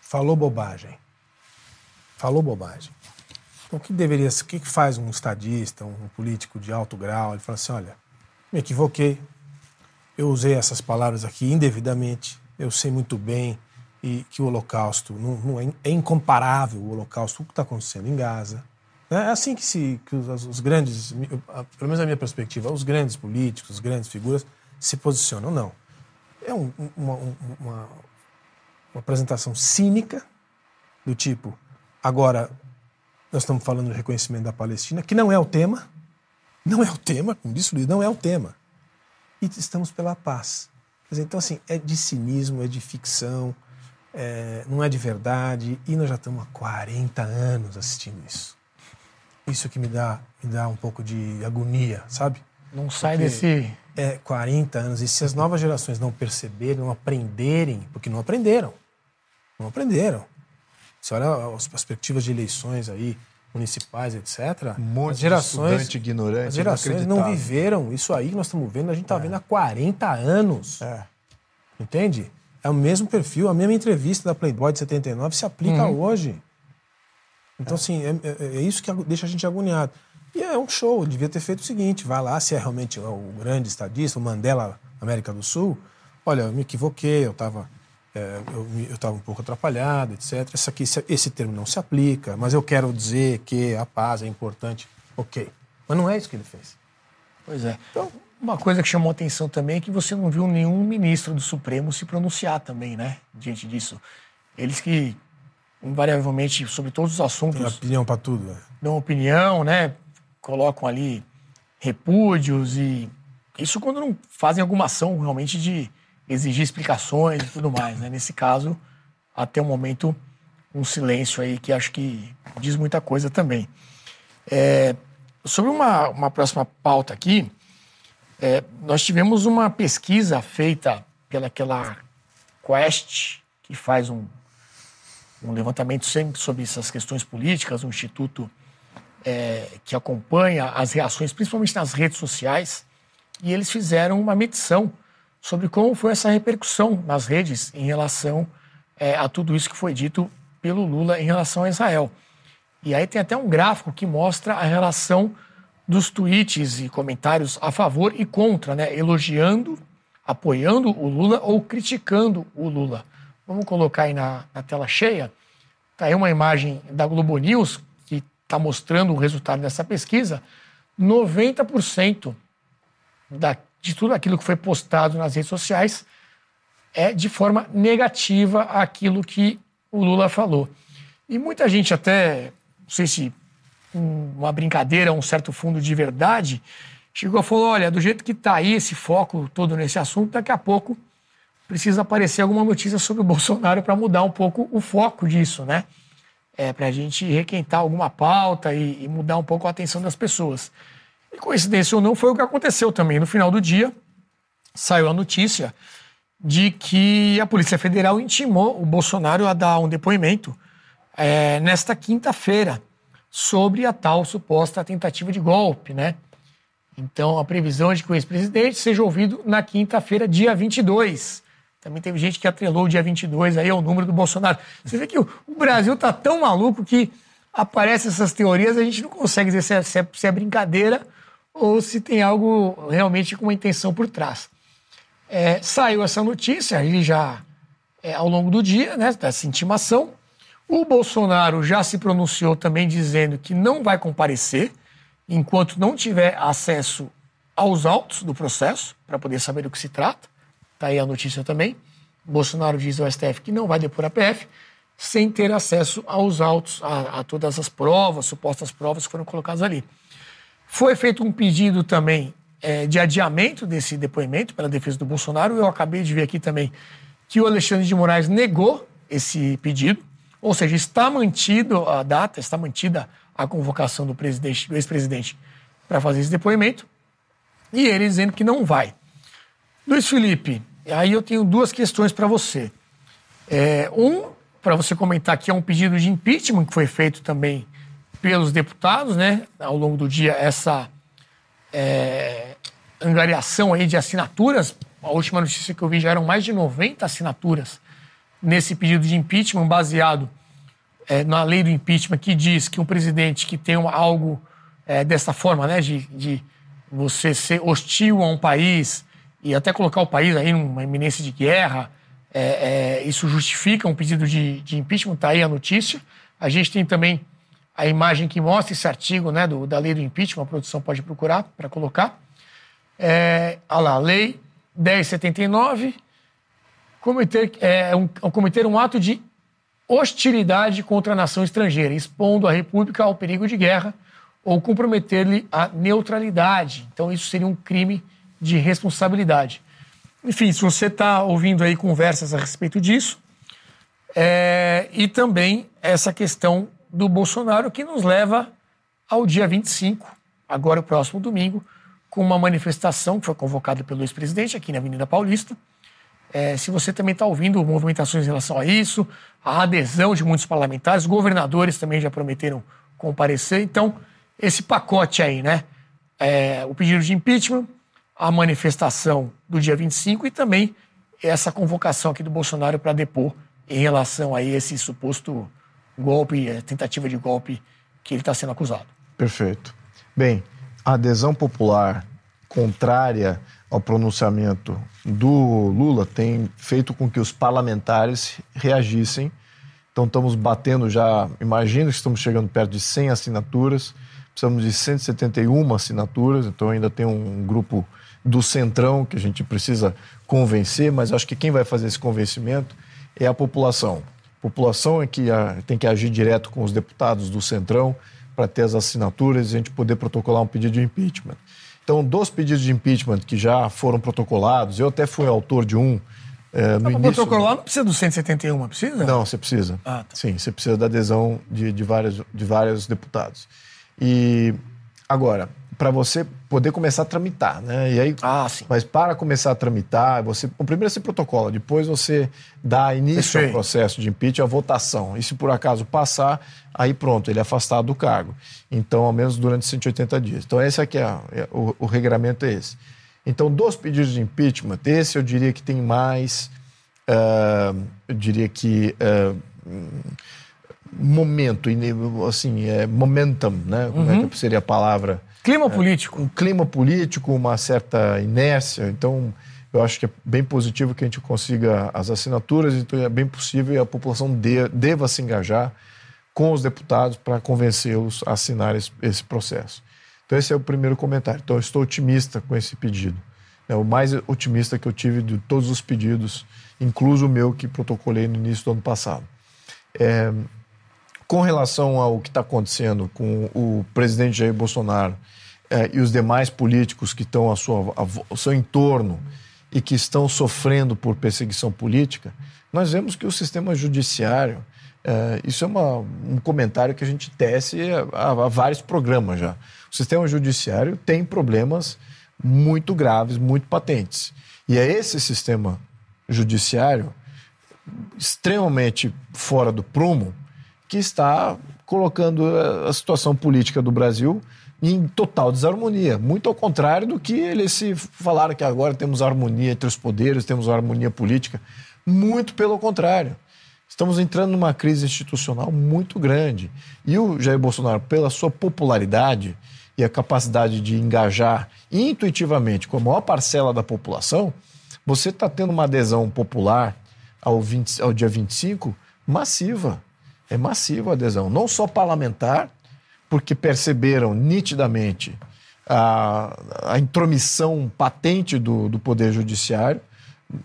Falou bobagem. Falou bobagem. Então, o que deveria o que faz um estadista, um político de alto grau? Ele fala assim: olha, me equivoquei, eu usei essas palavras aqui indevidamente, eu sei muito bem e que o Holocausto não, não é, é, incomparável o Holocausto, o que está acontecendo em Gaza. É assim que, se, que os, os, grandes, pelo menos na minha perspectiva, os grandes políticos, as grandes figuras se posicionam. Não. É um, uma, uma, uma apresentação cínica do tipo, agora nós estamos falando do reconhecimento da Palestina, que não é o tema, não é o tema, como disse o Luiz, não é o tema. E estamos pela paz. Dizer, então, assim, é de cinismo, é de ficção, é, não é de verdade, e nós já estamos há 40 anos assistindo isso isso que me dá, me dá um pouco de agonia, sabe? Não sai porque desse. É 40 anos. E se as novas gerações não perceberem, não aprenderem, porque não aprenderam. Não aprenderam. Você olha as perspectivas de eleições aí, municipais, etc. Um monte as gerações, de ignorante. As gerações não viveram isso aí que nós estamos vendo, a gente está é. vendo há 40 anos. É. Entende? É o mesmo perfil, a mesma entrevista da Playboy de 79 se aplica uhum. hoje. Então, assim, é, é, é, isso que deixa a gente agoniado. E é um show, devia ter feito o seguinte: vai lá, se é realmente o grande estadista, o Mandela América do Sul, olha, eu me equivoquei, eu estava é, eu estava um pouco atrapalhado, etc. Esse, aqui, esse termo não se aplica, mas eu quero dizer que a paz é importante. Ok. Mas não é isso que ele fez. Pois é. Então, uma coisa que chamou atenção também é que você não viu nenhum ministro do Supremo se pronunciar também, né? Diante disso. Eles que invariavelmente sobre todos os assuntos. Tem opinião para tudo. Né? Dão opinião, né? Colocam ali repúdios e isso quando não fazem alguma ação realmente de exigir explicações e tudo mais, né? Nesse caso, até o momento, um silêncio aí que acho que diz muita coisa também. É, sobre uma, uma próxima pauta aqui, é, nós tivemos uma pesquisa feita pelaquela Quest, que faz um um levantamento sempre sobre essas questões políticas, um instituto é, que acompanha as reações, principalmente nas redes sociais, e eles fizeram uma medição sobre como foi essa repercussão nas redes em relação é, a tudo isso que foi dito pelo Lula em relação a Israel. E aí tem até um gráfico que mostra a relação dos tweets e comentários a favor e contra, né? elogiando, apoiando o Lula ou criticando o Lula. Vamos colocar aí na, na tela cheia. Está aí uma imagem da Globo News que está mostrando o resultado dessa pesquisa. 90% da, de tudo aquilo que foi postado nas redes sociais é de forma negativa aquilo que o Lula falou. E muita gente até, não sei se uma brincadeira, um certo fundo de verdade, chegou e falou, olha, do jeito que está aí esse foco todo nesse assunto, daqui a pouco precisa aparecer alguma notícia sobre o Bolsonaro para mudar um pouco o foco disso, né? É, para a gente requentar alguma pauta e, e, mudar um pouco a atenção das pessoas. E coincidência ou não, foi o que aconteceu também. No final do dia, saiu a notícia de que a Polícia Federal intimou o Bolsonaro a dar um depoimento é, nesta quinta-feira sobre a tal suposta tentativa de golpe, né? Então, a previsão é de que o ex-presidente seja ouvido na quinta-feira, dia 22. Também teve gente que atrelou o dia 22 aí ao número do Bolsonaro. Você vê que o, Brasil tá tão maluco que aparecem essas teorias, a gente não consegue dizer se é, se, é, se é, brincadeira ou se tem algo realmente com uma intenção por trás. É, saiu essa notícia aí já é, ao longo do dia, né, dessa intimação. O Bolsonaro já se pronunciou também dizendo que não vai comparecer enquanto não tiver acesso aos autos do processo, para poder saber do que se trata. Está aí a notícia também. Bolsonaro diz ao STF que não vai depor a PF sem ter acesso aos autos, a, a todas as provas, supostas provas que foram colocadas ali. Foi feito um pedido também é, de adiamento desse depoimento pela defesa do Bolsonaro. Eu acabei de ver aqui também que o Alexandre de Moraes negou esse pedido, ou seja, está mantido a data, está mantida a convocação do presidente, do ex-presidente para fazer esse depoimento, e ele dizendo que não vai. Luiz Felipe, aí eu tenho duas questões para você. É, um, para você comentar que é um pedido de impeachment que foi feito também pelos deputados, né? Ao longo do dia, essa é, angariação aí de assinaturas. A última notícia que eu vi já eram mais de 90 assinaturas nesse pedido de impeachment, baseado é, na lei do impeachment, que diz que um presidente que tem algo é, dessa forma, né, de, de você ser hostil a um país e até colocar o país aí numa iminência de guerra, é, é, isso justifica um pedido de, de impeachment, está aí a notícia. A gente tem também a imagem que mostra esse artigo né, do, da lei do impeachment, a produção pode procurar para colocar. É, olha lá, lei 1079, cometer, é, um, cometer um ato de hostilidade contra a nação estrangeira, expondo a República ao perigo de guerra ou comprometer-lhe a neutralidade. Então, isso seria um crime de responsabilidade. Enfim, se você está ouvindo aí conversas a respeito disso, é, e também essa questão do Bolsonaro, que nos leva ao dia 25, agora o próximo domingo, com uma manifestação que foi convocada pelo ex-presidente aqui na Avenida Paulista. É, se você também está ouvindo movimentações em relação a isso, a adesão de muitos parlamentares, governadores também já prometeram comparecer. Então, esse pacote aí, né? É, o pedido de impeachment, a manifestação do dia 25 e também essa convocação aqui do Bolsonaro para depor em relação a esse suposto golpe, é, tentativa de golpe que ele está sendo acusado. Perfeito. Bem, a adesão popular contrária ao pronunciamento do Lula tem feito com que os parlamentares reagissem. Então estamos batendo já, imagino que estamos chegando perto de 100 assinaturas, precisamos de 171 assinaturas, então ainda tem um grupo do Centrão que a gente precisa convencer, mas acho que quem vai fazer esse convencimento é a população. A população é que tem que agir direto com os deputados do Centrão para ter as assinaturas e a gente poder protocolar um pedido de impeachment. Então, dos pedidos de impeachment que já foram protocolados, eu até fui autor de um. É, no não, início... protocolar não precisa do 171, precisa? Não, você precisa. Ah, tá. Sim, você precisa da adesão de, de, vários, de vários deputados. E agora, para você poder começar a tramitar, né? E aí, ah, sim. Mas para começar a tramitar, você, o primeiro você protocola, depois você dá início ao processo de impeachment, a votação. E se por acaso passar, aí pronto, ele é afastado do cargo. Então, ao menos durante 180 dias. Então, esse aqui é, é o, o regramento é esse. Então, dos pedidos de impeachment, esse eu diria que tem mais, uh, eu diria que uh, momento, assim, é momentum, né? Como uhum. é que seria a palavra? Clima político. Um clima político, uma certa inércia. Então, eu acho que é bem positivo que a gente consiga as assinaturas, então é bem possível e a população de, deva se engajar com os deputados para convencê-los a assinar esse, esse, processo. Então, esse é o primeiro comentário. Então, eu estou otimista com esse pedido. É o mais otimista que eu tive de todos os pedidos, incluso o meu que protocolei no início do ano passado. É, com relação ao que está acontecendo com o presidente Jair Bolsonaro é, e os demais políticos que estão sua, ao seu entorno e que estão sofrendo por perseguição política, nós vemos que o sistema judiciário, é, isso é uma, um comentário que a gente tece há, há vários programas já. O sistema judiciário tem problemas muito graves, muito patentes. E é esse sistema judiciário extremamente fora do prumo que está colocando eh, a situação política do Brasil em total desarmonia. Muito ao contrário do que eles se falaram que agora temos harmonia entre os poderes, temos harmonia política. Muito pelo contrário. Estamos entrando numa crise institucional muito grande. E o Jair Bolsonaro, pela sua popularidade e a capacidade de engajar intuitivamente com a maior parcela da população, você está tendo uma adesão popular ao, 20, ao dia 25 massiva. É massiva a adesão, não só parlamentar, porque perceberam nitidamente a, a intromissão patente do, do Poder Judiciário,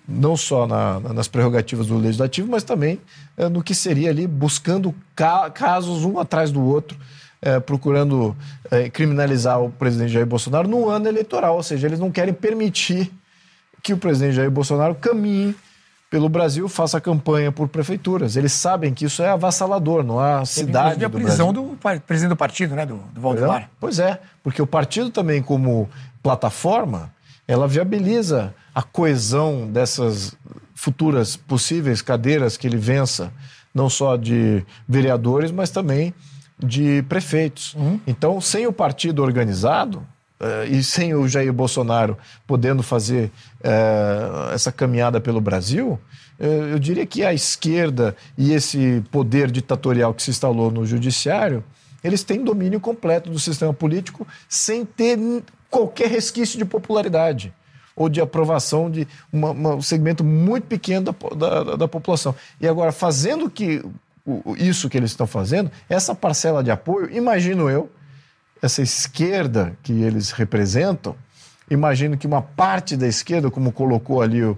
não só na, nas prerrogativas do Legislativo, mas também é, no que seria ali buscando ca casos um atrás do outro, é, procurando é, criminalizar o presidente Jair Bolsonaro no ano eleitoral. Ou seja, eles não querem permitir que o presidente Jair Bolsonaro caminhe pelo Brasil, faça campanha por prefeituras. Eles sabem que isso é avassalador, não há cidade. a prisão do presidente do partido, né, do, do Valdemar. Pois é, porque o partido também, como plataforma, ela viabiliza a coesão dessas futuras possíveis cadeiras que ele vença, não só de vereadores, mas também de prefeitos. Uhum. Então, sem o partido organizado, Uh, e sem o Jair Bolsonaro podendo fazer uh, essa caminhada pelo Brasil, uh, eu diria que a esquerda e esse poder ditatorial que se instalou no judiciário, eles têm domínio completo do sistema político sem ter qualquer resquício de popularidade ou de aprovação de uma, uma, um segmento muito pequeno da, da, da população. E agora, fazendo que isso que eles estão fazendo, essa parcela de apoio, imagino eu, essa esquerda que eles representam, imagino que uma parte da esquerda, como colocou ali o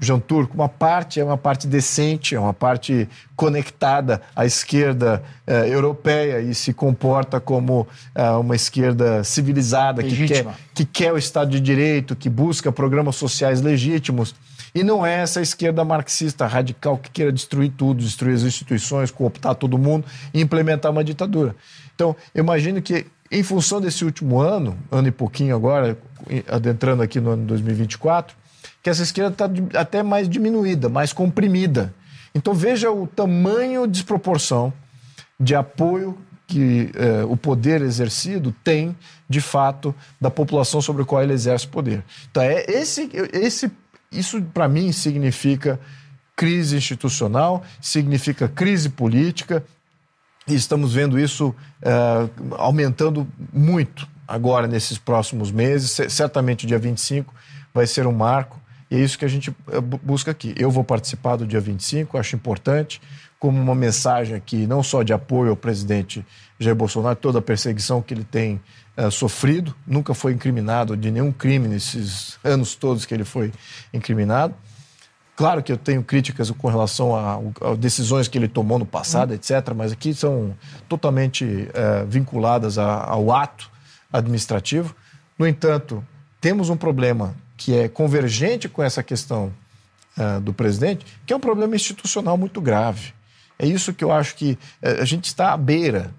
Jean Turco, uma parte é uma parte decente, é uma parte conectada à esquerda eh, europeia e se comporta como eh, uma esquerda civilizada, que quer, que quer o Estado de Direito, que busca programas sociais legítimos. E não é essa esquerda marxista radical que queira destruir tudo, destruir as instituições, cooptar todo mundo e implementar uma ditadura. Então, imagino que em função desse último ano, ano e pouquinho agora, adentrando aqui no ano 2024, que essa esquerda está até mais diminuída, mais comprimida. Então veja o tamanho desproporção de apoio que eh, o poder exercido tem, de fato, da população sobre a qual ele exerce poder. Então, é esse, esse, isso, para mim, significa crise institucional, significa crise política, e estamos vendo isso uh, aumentando muito agora nesses próximos meses. Certamente o dia 25 vai ser um marco e é isso que a gente eh, busca aqui. Eu vou participar do dia 25, acho importante, como uma mensagem aqui, não só de apoio ao presidente Jair Bolsonaro, toda a perseguição que ele tem uh, sofrido, nunca foi incriminado de nenhum crime nesses anos todos que ele foi incriminado, Claro que eu tenho críticas com relação a, a decisões que ele tomou no passado, hum. etc., mas aqui são totalmente é, vinculadas a, ao ato administrativo. No entanto, temos um problema que é convergente com essa questão é, do presidente, que é um problema institucional muito grave. É isso que eu acho que é, a gente está à beira,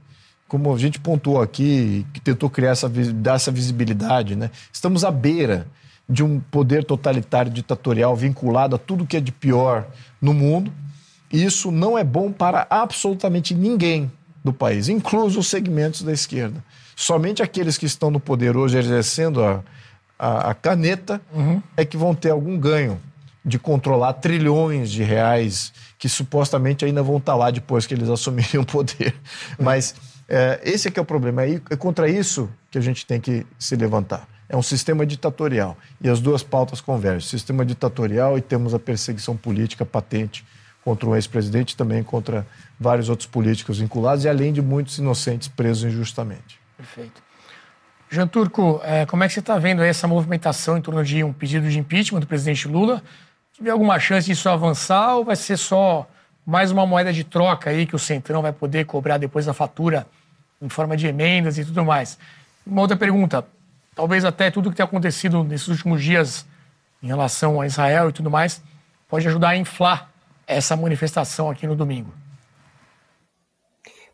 como a gente pontuou aqui, que tentou criar essa, dar essa visibilidade, né? Estamos à beira de um poder totalitário ditatorial vinculado a tudo que é de pior no mundo. E isso não é bom para absolutamente ninguém do país, incluso os segmentos da esquerda. Somente aqueles que estão no poder hoje exercendo a, a, a caneta uhum. é que vão ter algum ganho de controlar trilhões de reais que supostamente ainda vão estar lá depois que eles assumirem o poder. Mas é, esse é que é o problema. É, é contra isso que a gente tem que se levantar é um sistema ditatorial. E as duas pautas convergem: sistema ditatorial e temos a perseguição política patente contra um ex-presidente e também contra vários outros políticos vinculados, e além de muitos inocentes presos injustamente. Perfeito. Jean Turco, é, como é que você está vendo essa movimentação em torno de um pedido de impeachment do presidente Lula? Tiver alguma chance disso avançar ou vai ser só mais uma moeda de troca aí que o Centrão vai poder cobrar depois da fatura em forma de emendas e tudo mais? Uma outra pergunta: talvez até tudo que tem acontecido nesses últimos dias em relação a Israel e tudo mais, pode ajudar a inflar essa manifestação aqui no domingo.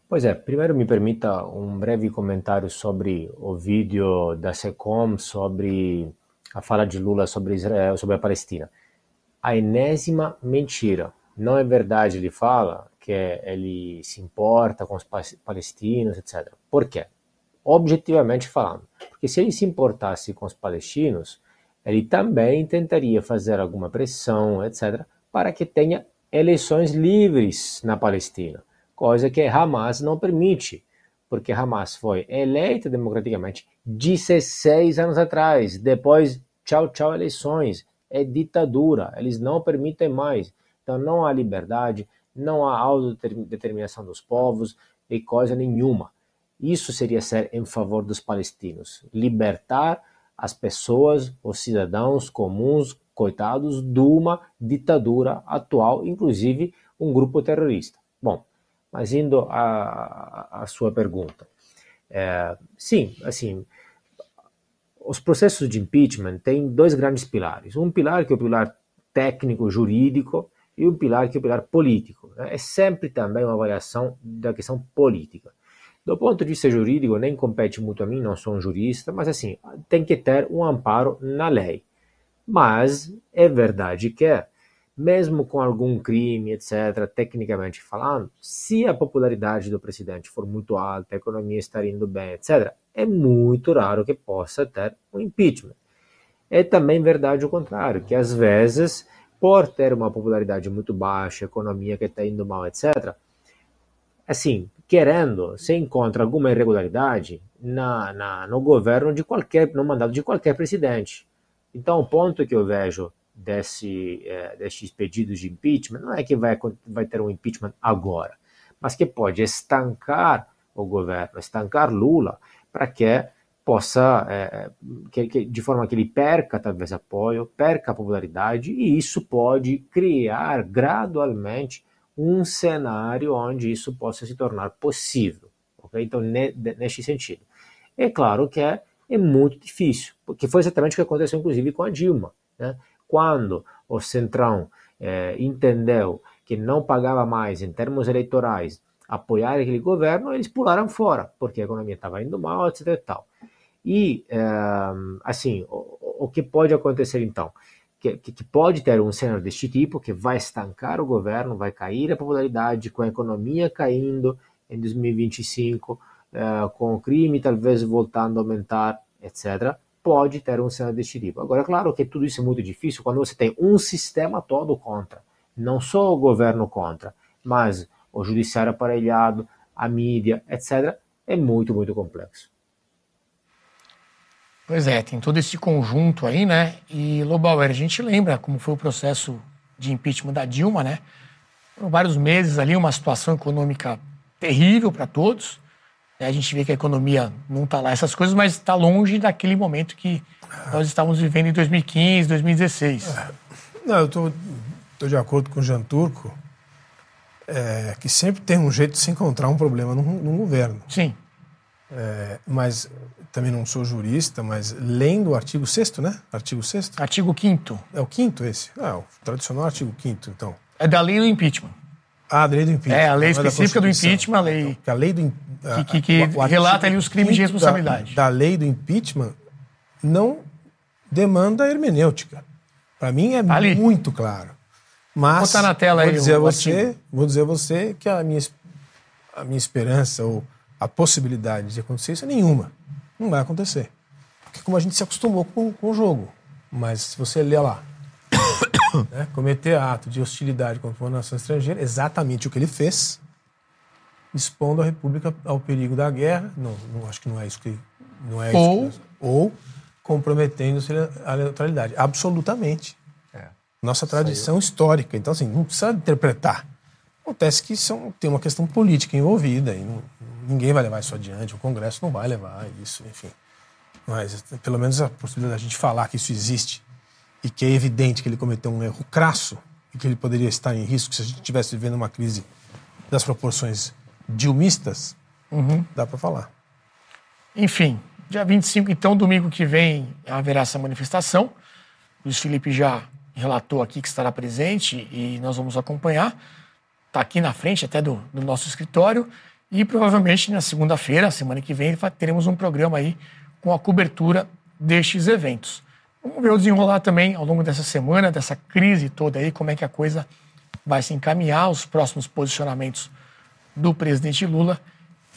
Pois é, primeiro me permita um breve comentário sobre o vídeo da SECOM sobre a fala de Lula sobre Israel, sobre a Palestina. A enésima mentira. Não é verdade, ele fala que ele se importa com os palestinos, etc. Por quê? Objetivamente falando. Porque se ele se importasse com os palestinos, ele também tentaria fazer alguma pressão, etc., para que tenha eleições livres na Palestina, coisa que Hamas não permite, porque Hamas foi eleita democraticamente 16 anos atrás, depois, tchau, tchau, eleições. é ditadura. Eles não permitem mais. Então não há liberdade, não há autodeterminação dos povos e coisa nenhuma. Isso seria ser em favor dos palestinos. Libertar as pessoas, os cidadãos comuns, coitados, de uma ditadura atual, inclusive um grupo terrorista. Bom, mas indo à, sua pergunta. É, sim, assim, os processos de impeachment têm dois grandes pilares. Um pilar que é o pilar técnico, jurídico, e um pilar que é o pilar político. É sempre também uma avaliação da questão política. Do ponto de vista jurídico, nem compete muito a mim, não sou um jurista, mas assim, tem que ter um amparo na lei. Mas é verdade que, mesmo com algum crime, etc., tecnicamente falando, se a popularidade do presidente for muito alta, a economia estar indo bem, etc., é muito raro que possa ter um impeachment. É também verdade o contrário, que às vezes, por ter uma popularidade muito baixa, economia que está indo mal, etc., assim, querendo, se encontra alguma irregularidade na, na, no governo de qualquer, no mandato de qualquer presidente. Então, o ponto que eu vejo desse, é, desses pedidos de impeachment não é que vai, vai ter um impeachment agora, mas que pode estancar o governo, estancar Lula, para que possa, é, que, que, de forma que ele perca talvez apoio, perca popularidade, e isso pode criar gradualmente um cenário onde isso possa se tornar possível. Okay? Então, ne, neste sentido. É claro que é é muito difícil, porque foi exatamente o que aconteceu, inclusive, com a Dilma. Né? Quando o Centrão é, entendeu que não pagava mais, em termos eleitorais, apoiar aquele governo, eles pularam fora, porque a economia estava indo mal, etc. E, tal. e é, assim, o, o, que pode acontecer então? Que, que, pode ter um cenário deste tipo, que vai estancar o governo, vai cair a popularidade, com a economia caindo em 2025, eh, com o crime talvez voltando a aumentar, etc., pode ter um cenário deste tipo. Agora, é claro que tudo isso é muito difícil quando você tem um sistema todo contra, não só o governo contra, mas o judiciário aparelhado, a mídia, etc., é muito, muito complexo. Pois é, tem todo esse conjunto aí, né? E, Lobauer, a gente lembra como foi o processo de impeachment da Dilma, né? Por vários meses ali, uma situação econômica terrível para todos. A gente vê que a economia não está lá, essas coisas, mas está longe daquele momento que nós estávamos vivendo em 2015, 2016. É. Não, eu estou de acordo com o Jean Turco, é, que sempre tem um jeito de se encontrar um problema num, governo. Sim. É, mas também não sou jurista, mas lendo o artigo 6 né? Artigo 6 Artigo 5 É o quinto esse? Ah, o tradicional artigo 5 então. É da lei do impeachment. Ah, a lei do impeachment. É, a lei específica do impeachment, a lei. a lei do que, que, que relata ali os crimes de responsabilidade. Da, da, lei do impeachment não demanda hermenêutica. Para mim é ali. muito claro. Mas Vou botar na tela vou aí dizer a você, vou dizer a você que a minha, a minha esperança ou a possibilidade de acontecer isso é nenhuma. Não vai acontecer. Porque como a gente se acostumou com, com o jogo. Mas se você ler lá, né, cometer ato de hostilidade contra uma nação estrangeira, exatamente o que ele fez, expondo a República ao perigo da guerra. Não, não acho que não é isso que não é ou isso que, ou comprometendo-se a neutralidade. Absolutamente. É. Nossa tradição histórica. Então, assim, não precisa interpretar. Acontece que são, tem uma questão política envolvida e não, ninguém vai levar isso adiante, o Congresso não vai levar isso, enfim. Mas, pelo menos, a possibilidade da gente falar que isso existe e que é evidente que ele cometeu um erro crasso e que ele poderia estar em risco se a gente estivesse vivendo uma crise das proporções dilmistas, uhum. dá para falar. Enfim, dia 25, então, domingo que vem, haverá essa manifestação. Luiz Felipe já relatou aqui que estará presente e nós vamos acompanhar. Está aqui na frente até do, do nosso escritório. E provavelmente na segunda-feira, semana que vem, teremos um programa aí com a cobertura destes eventos. Vamos ver o desenrolar também ao longo dessa semana, dessa crise toda aí, como é que a coisa vai se encaminhar, os próximos posicionamentos do presidente Lula,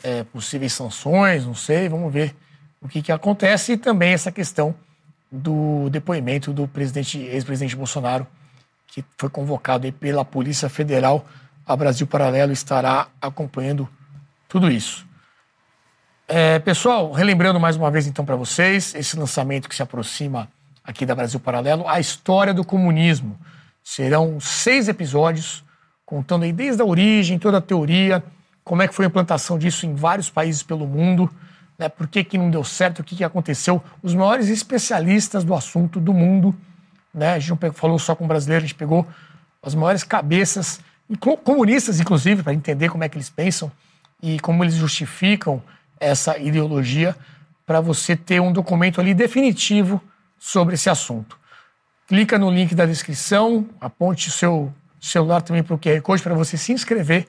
é, possíveis sanções, não sei, vamos ver o que, que acontece. E também essa questão do depoimento do presidente, ex-presidente Bolsonaro, que foi convocado pela Polícia Federal. A Brasil Paralelo estará acompanhando tudo isso. É, pessoal, relembrando mais uma vez então para vocês, esse lançamento que se aproxima aqui da Brasil Paralelo, a história do comunismo. Serão seis episódios contando aí desde a origem, toda a teoria, como é que foi a implantação disso em vários países pelo mundo, né, por que, que não deu certo, o que, que aconteceu. Os maiores especialistas do assunto do mundo, né, a gente não falou só com brasileiro, a gente pegou as maiores cabeças, comunistas inclusive, para entender como é que eles pensam e como eles justificam essa ideologia, para você ter um documento ali definitivo sobre esse assunto. Clica no link da descrição, aponte o seu celular também para o QR Code para você se inscrever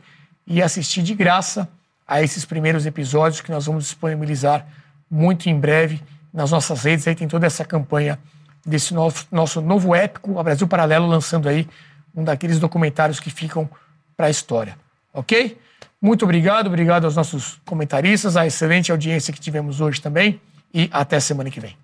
e assistir de graça a esses primeiros episódios que nós vamos disponibilizar muito em breve nas nossas redes. Aí tem toda essa campanha desse nosso, nosso novo épico, a Brasil Paralelo, lançando aí um daqueles documentários que ficam para a história. Ok? Muito obrigado, obrigado aos nossos comentaristas, a excelente audiência que tivemos hoje também e até semana que vem.